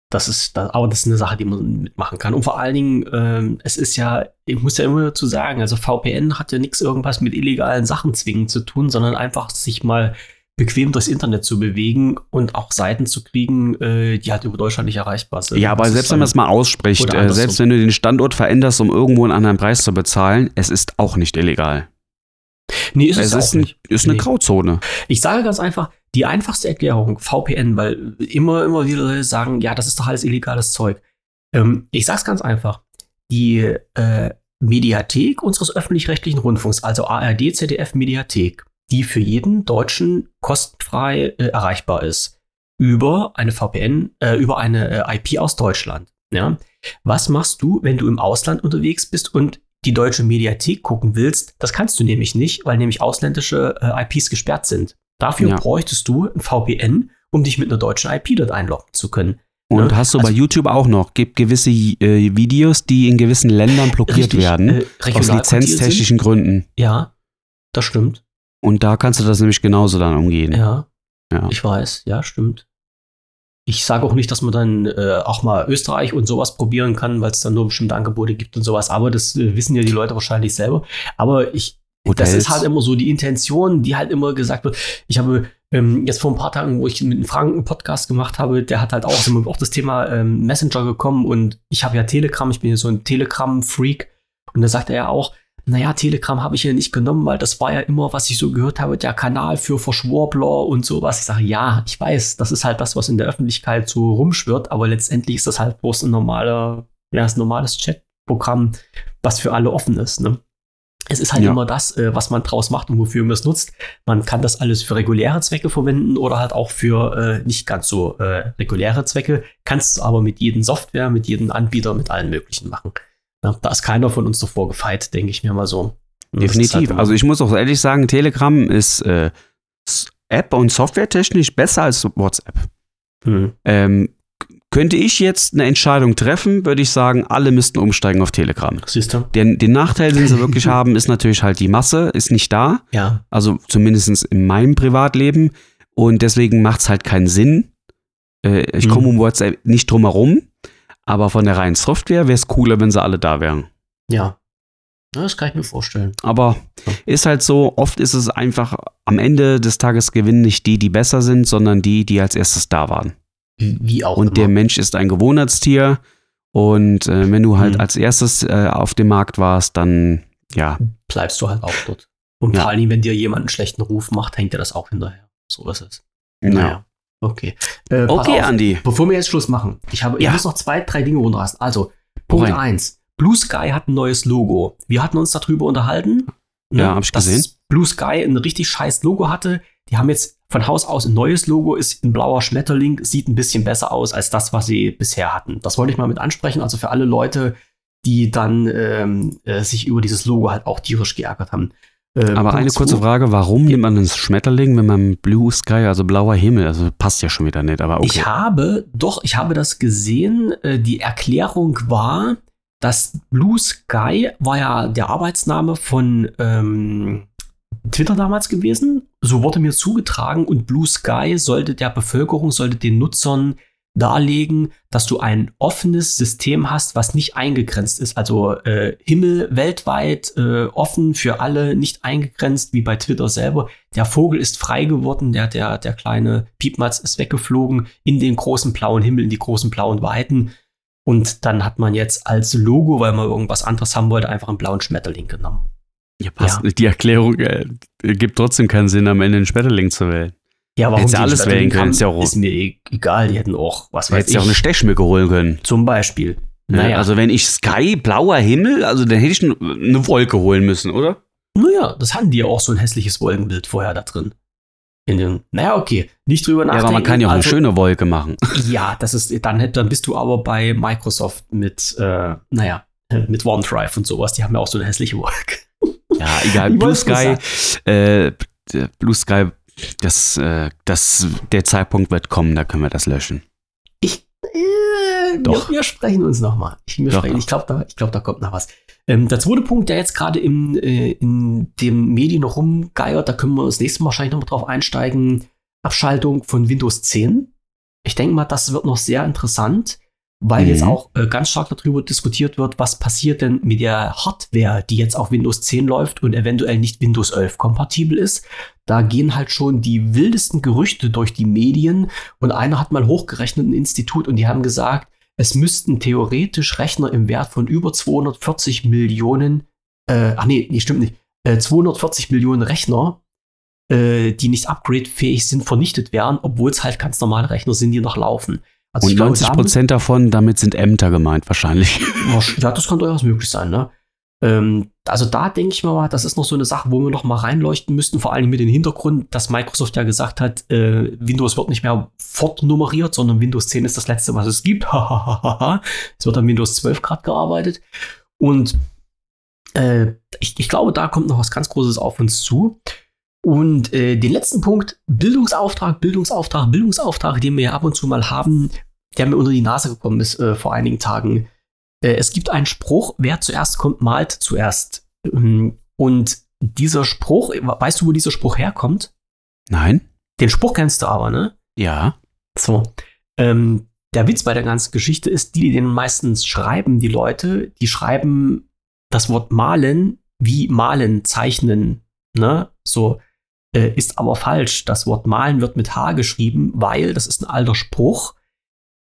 S3: Das ist, das, aber das ist eine Sache, die man mitmachen kann. Und vor allen Dingen, ähm, es ist ja, ich muss ja immer dazu sagen, also VPN hat ja nichts irgendwas mit illegalen Sachen zwingend zu tun, sondern einfach sich mal bequem durchs Internet zu bewegen und auch Seiten zu kriegen, äh, die halt über Deutschland nicht erreichbar sind.
S4: Ja, aber
S3: Das
S4: selbst wenn man es mal ausspricht, äh, selbst wenn du den Standort veränderst, um irgendwo einen anderen Preis zu bezahlen, es ist auch nicht illegal.
S3: Nee, ist es,
S4: es
S3: auch
S4: ist,
S3: nicht.
S4: ist eine
S3: Nee.
S4: Grauzone.
S3: Ich sage ganz einfach, die einfachste Erklärung, VPN, weil immer, immer wieder sagen, ja, das ist doch alles illegales Zeug. Ähm, ich sage es ganz einfach. Die äh, Mediathek unseres öffentlich-rechtlichen Rundfunks, also ARD, ZDF Mediathek, die für jeden Deutschen kostenfrei äh, erreichbar ist, über eine VPN, äh, über eine äh, IP aus Deutschland. Ja? Was machst du, wenn du im Ausland unterwegs bist und die deutsche Mediathek gucken willst? Das kannst du nämlich nicht, weil nämlich ausländische äh, IPs gesperrt sind. Dafür
S4: Ja.
S3: bräuchtest du ein VPN, um dich mit einer deutschen IP dort einloggen zu können.
S4: Und
S3: Ja,
S4: hast du
S3: also-
S4: bei YouTube auch noch, gibt gewisse äh, Videos, die in gewissen Ländern blockiert
S3: Richtig,
S4: werden,
S3: äh,
S4: aus lizenztechnischen Gründen.
S3: Ja, das stimmt.
S4: Und da kannst du das nämlich genauso dann umgehen.
S3: Ja,
S4: Ja.
S3: ich weiß. Ja, stimmt. Ich sage auch nicht, dass man dann äh, auch mal Österreich und sowas probieren kann, weil es dann nur bestimmte Angebote gibt und sowas. Aber das äh, wissen ja die Leute wahrscheinlich selber. Aber ich, das
S4: Hotels.
S3: ist halt immer so die Intention, die halt immer gesagt wird. Ich habe ähm, jetzt vor ein paar Tagen, wo ich mit einem Frank einen Podcast gemacht habe, der hat halt auch, sind wir auf das Thema ähm, Messenger gekommen und ich habe ja Telegram, ich bin ja so ein Telegram-Freak und da sagte er auch, naja, Telegram habe ich ja nicht genommen, weil das war ja immer, was ich so gehört habe, der Kanal für Verschwurbler und sowas. Ich sage, ja, ich weiß, das ist halt das, was in der Öffentlichkeit so rumschwirrt, aber letztendlich ist das halt bloß ein normaler, ja, ein normales Chatprogramm, was für alle offen ist. Ne? Es ist halt
S4: Ja.
S3: immer das, äh, was man draus macht und wofür man es nutzt. Man kann das alles für reguläre Zwecke verwenden oder halt auch für äh, nicht ganz so äh, reguläre Zwecke. Kannst du aber mit jedem Software, mit jedem Anbieter, mit allen möglichen machen. Ja, da ist keiner von uns davor gefeit, denke ich mir mal so. Und
S4: Definitiv.
S3: halt
S4: also ich muss auch ehrlich sagen, Telegram ist äh, App- und Softwaretechnisch besser als WhatsApp.
S3: Hm.
S4: Ähm, könnte ich jetzt eine Entscheidung treffen, würde ich sagen, alle müssten umsteigen auf Telegram.
S3: Siehst du?
S4: Den, den Nachteil, den sie wirklich haben, ist natürlich halt die Masse, ist nicht da.
S3: Ja.
S4: Also zumindest in meinem Privatleben. Und deswegen macht es halt keinen Sinn. Äh, ich
S3: Mhm.
S4: komme um WhatsApp nicht drum herum. Aber von der reinen Software wäre es cooler, wenn sie alle da wären.
S3: Ja. Ja, Das kann ich mir vorstellen.
S4: Aber ist halt so, oft ist es einfach, am Ende des Tages gewinnen nicht die, die besser sind, sondern die, die als erstes da waren.
S3: Wie, auch
S4: Und der
S3: immer.
S4: Mensch ist ein Gewohnheitstier. Und äh, wenn du halt
S3: Mhm.
S4: als erstes äh, auf dem Markt warst, dann ja,
S3: bleibst du halt auch dort. Und
S4: Ja.
S3: vor allem, wenn dir jemand einen schlechten Ruf macht, hängt dir das auch hinterher. So ist es.
S4: ja.
S3: Okay. Äh,
S4: Okay,
S3: auf.
S4: Andy.
S3: Bevor wir jetzt Schluss machen, ich habe,
S4: Ja.
S3: ich muss noch zwei, drei Dinge runterrasten. Also, Punkt
S4: rein.
S3: eins: Blue Sky hat ein neues Logo. Wir hatten uns darüber unterhalten. ne,
S4: Ja, hab ich
S3: dass
S4: gesehen.
S3: Blue Sky ein richtig scheiß Logo hatte. Die haben jetzt von Haus aus ein neues Logo, ist ein blauer Schmetterling, sieht ein bisschen besser aus als das, was sie bisher hatten. Das wollte ich mal mit ansprechen. Also für alle Leute, die dann ähm, äh, sich über dieses Logo halt auch tierisch geärgert haben. Äh,
S4: Aber eine kurze. Frage, warum nimmt man einen Schmetterling, wenn man Blue Sky, also blauer Himmel, also passt ja schon wieder nicht, aber okay.
S3: Ich habe, doch, ich habe das gesehen. Äh, Die Erklärung war, dass Blue Sky war ja der Arbeitsname von ähm, Twitter damals gewesen. So wurde mir zugetragen und Blue Sky sollte der Bevölkerung, sollte den Nutzern darlegen, dass du ein offenes System hast, was nicht eingegrenzt ist. Also äh, Himmel weltweit äh, offen für alle, nicht eingegrenzt, wie bei Twitter selber. Der Vogel ist frei geworden, der, der, der kleine Piepmatz ist weggeflogen in den großen blauen Himmel, in die großen blauen Weiten. Und dann hat man jetzt als Logo, weil man irgendwas anderes haben wollte, einfach einen blauen Schmetterling genommen.
S4: Ja, passt. Die Erklärung äh, gibt trotzdem keinen Sinn, am Ende einen Schmetterling zu wählen.
S3: Ja, warum
S4: Hättest du
S3: die
S4: alles wählen können, ist ja auch-
S3: ist mir egal. Die hätten auch, was weiß
S4: hättest
S3: ich,
S4: ja auch eine Stechmücke holen können.
S3: zum Beispiel. Naja,
S4: Also wenn ich Sky, blauer Himmel, also dann hätte ich eine Wolke holen müssen, oder?
S3: naja, das hatten die ja auch so ein hässliches Wolkenbild vorher da drin. In den, naja, okay, nicht drüber
S4: Ja,
S3: nachdenken.
S4: aber man kann ja auch eine
S3: Also,
S4: schöne Wolke machen.
S3: Ja, das ist, dann, dann bist du aber bei Microsoft mit, äh, naja, mit OneDrive und sowas. Die haben ja auch so eine hässliche Wolke.
S4: Ja, egal. Blue Sky, äh, Blue Sky, das, äh, das, der Zeitpunkt wird kommen, da können wir das löschen.
S3: Ich, äh,
S4: Doch.
S3: Wir, wir sprechen uns nochmal. Ich,
S4: Doch,
S3: sprechen- ich glaube, da, ich glaub, da kommt noch was. Ähm, der zweite Punkt, der jetzt gerade äh, in dem Medien noch rumgeiert, da können wir das nächste Mal wahrscheinlich nochmal drauf einsteigen. Abschaltung von Windows 10. Ich denke mal, das wird noch sehr interessant, weil
S4: Mhm.
S3: jetzt auch äh, ganz stark darüber diskutiert wird, was passiert denn mit der Hardware, die jetzt auf Windows 10 läuft und eventuell nicht Windows 11 kompatibel ist. Da gehen halt schon die wildesten Gerüchte durch die Medien und einer hat mal hochgerechnet, ein Institut, und die haben gesagt, es müssten theoretisch Rechner im Wert von über 240 Millionen, äh, ach nee, nee, stimmt nicht, äh, 240 Millionen Rechner, äh, die nicht upgradefähig sind, vernichtet werden, obwohl es halt ganz normale Rechner sind, die noch laufen. Also
S4: Und
S3: ich glaube,
S4: 90
S3: damit-
S4: Prozent davon, damit sind Ämter gemeint, wahrscheinlich.
S3: Wahrsch- Ja, das kann durchaus möglich sein, ne? Ähm, also da denke ich mal, das ist noch so eine Sache, wo wir noch mal reinleuchten müssten, vor allem mit dem Hintergrund, dass Microsoft ja gesagt hat, äh, Windows wird nicht mehr fortnummeriert, sondern Windows 10 ist das letzte, was es gibt. Hahaha. es wird an Windows 12 gerade gearbeitet. Und äh, ich, ich glaube, da kommt noch was ganz Großes auf uns zu. Und äh, den letzten Punkt, Bildungsauftrag, Bildungsauftrag, Bildungsauftrag, den wir ja ab und zu mal haben, der mir unter die Nase gekommen ist äh, vor einigen Tagen. Äh, es gibt einen Spruch, wer zuerst kommt, malt zuerst. Ähm, Und dieser Spruch, weißt du, wo dieser Spruch herkommt?
S4: Nein?
S3: Den Spruch kennst du aber, ne?
S4: Ja.
S3: So. Ähm, der Witz bei der ganzen Geschichte ist, die, die den meistens schreiben, die Leute, die schreiben das Wort malen wie malen, zeichnen, ne? So. Äh, ist aber falsch. Das Wort malen wird mit H geschrieben, weil das ist ein alter Spruch,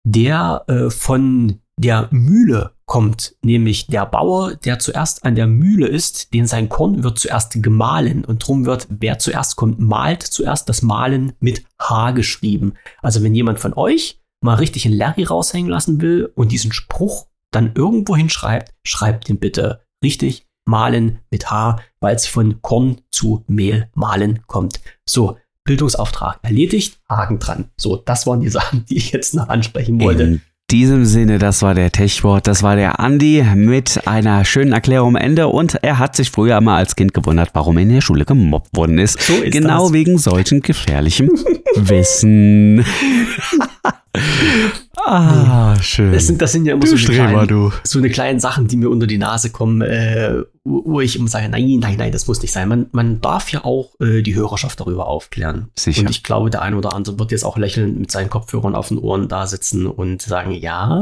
S3: der äh, von der Mühle kommt, nämlich der Bauer, der zuerst an der Mühle ist, den sein Korn wird zuerst gemahlen und drum wird, wer zuerst kommt, malt zuerst das Malen mit H geschrieben. Also wenn jemand von euch mal richtig einen Larry raushängen lassen will und diesen Spruch dann irgendwo hinschreibt, schreibt den bitte richtig malen mit H, weil es von Korn zu Mehl malen kommt. So, Bildungsauftrag erledigt, Haken dran. So, das waren die Sachen, die ich jetzt noch ansprechen wollte.
S4: In diesem Sinne, das war der Techwort, das war der Andi mit einer schönen Erklärung am Ende und er hat sich früher mal als Kind gewundert, warum er in der Schule gemobbt worden ist.
S3: So ist
S4: genau
S3: das.
S4: wegen solchen gefährlichem Wissen. ah, schön.
S3: Das sind, das sind ja immer
S4: du
S3: so
S4: Streber,
S3: kleinen,
S4: du.
S3: so eine kleinen Sachen, die mir unter die Nase kommen, äh, wo ich immer sage, nein, nein, nein, das muss nicht sein. Man, man darf ja auch äh, die Hörerschaft darüber aufklären.
S4: Sicher.
S3: Und ich glaube, der eine oder andere wird jetzt auch lächelnd mit seinen Kopfhörern auf den Ohren da sitzen und sagen, ja,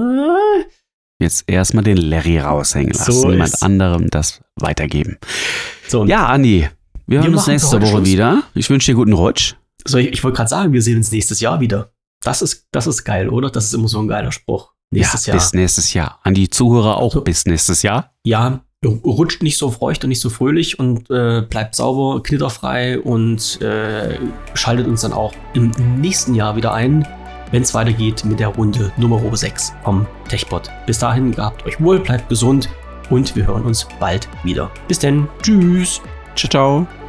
S4: Jetzt erstmal den Larry raushängen lassen,
S3: So
S4: jemand anderem das weitergeben.
S3: so.
S4: Ja, Andi, wir hören uns nächste Woche
S3: Schluss.
S4: wieder. Ich wünsche dir guten Rutsch.
S3: So, ich, ich wollte gerade sagen, wir sehen uns nächstes Jahr wieder. Das ist, das ist geil, oder? Das ist immer so ein geiler Spruch. Nächstes
S4: ja,
S3: Jahr.
S4: bis nächstes Jahr. An die Zuhörer auch
S3: So.
S4: bis nächstes Jahr.
S3: ja, rutscht nicht so feucht und nicht so fröhlich und äh, bleibt sauber, knitterfrei und äh, schaltet uns dann auch im nächsten Jahr wieder ein, wenn es weitergeht mit der Runde Nummer 6 vom TechBot. Bis dahin, gehabt euch wohl, bleibt gesund und wir hören uns bald wieder. Bis denn, tschüss.
S4: Ciao, ciao.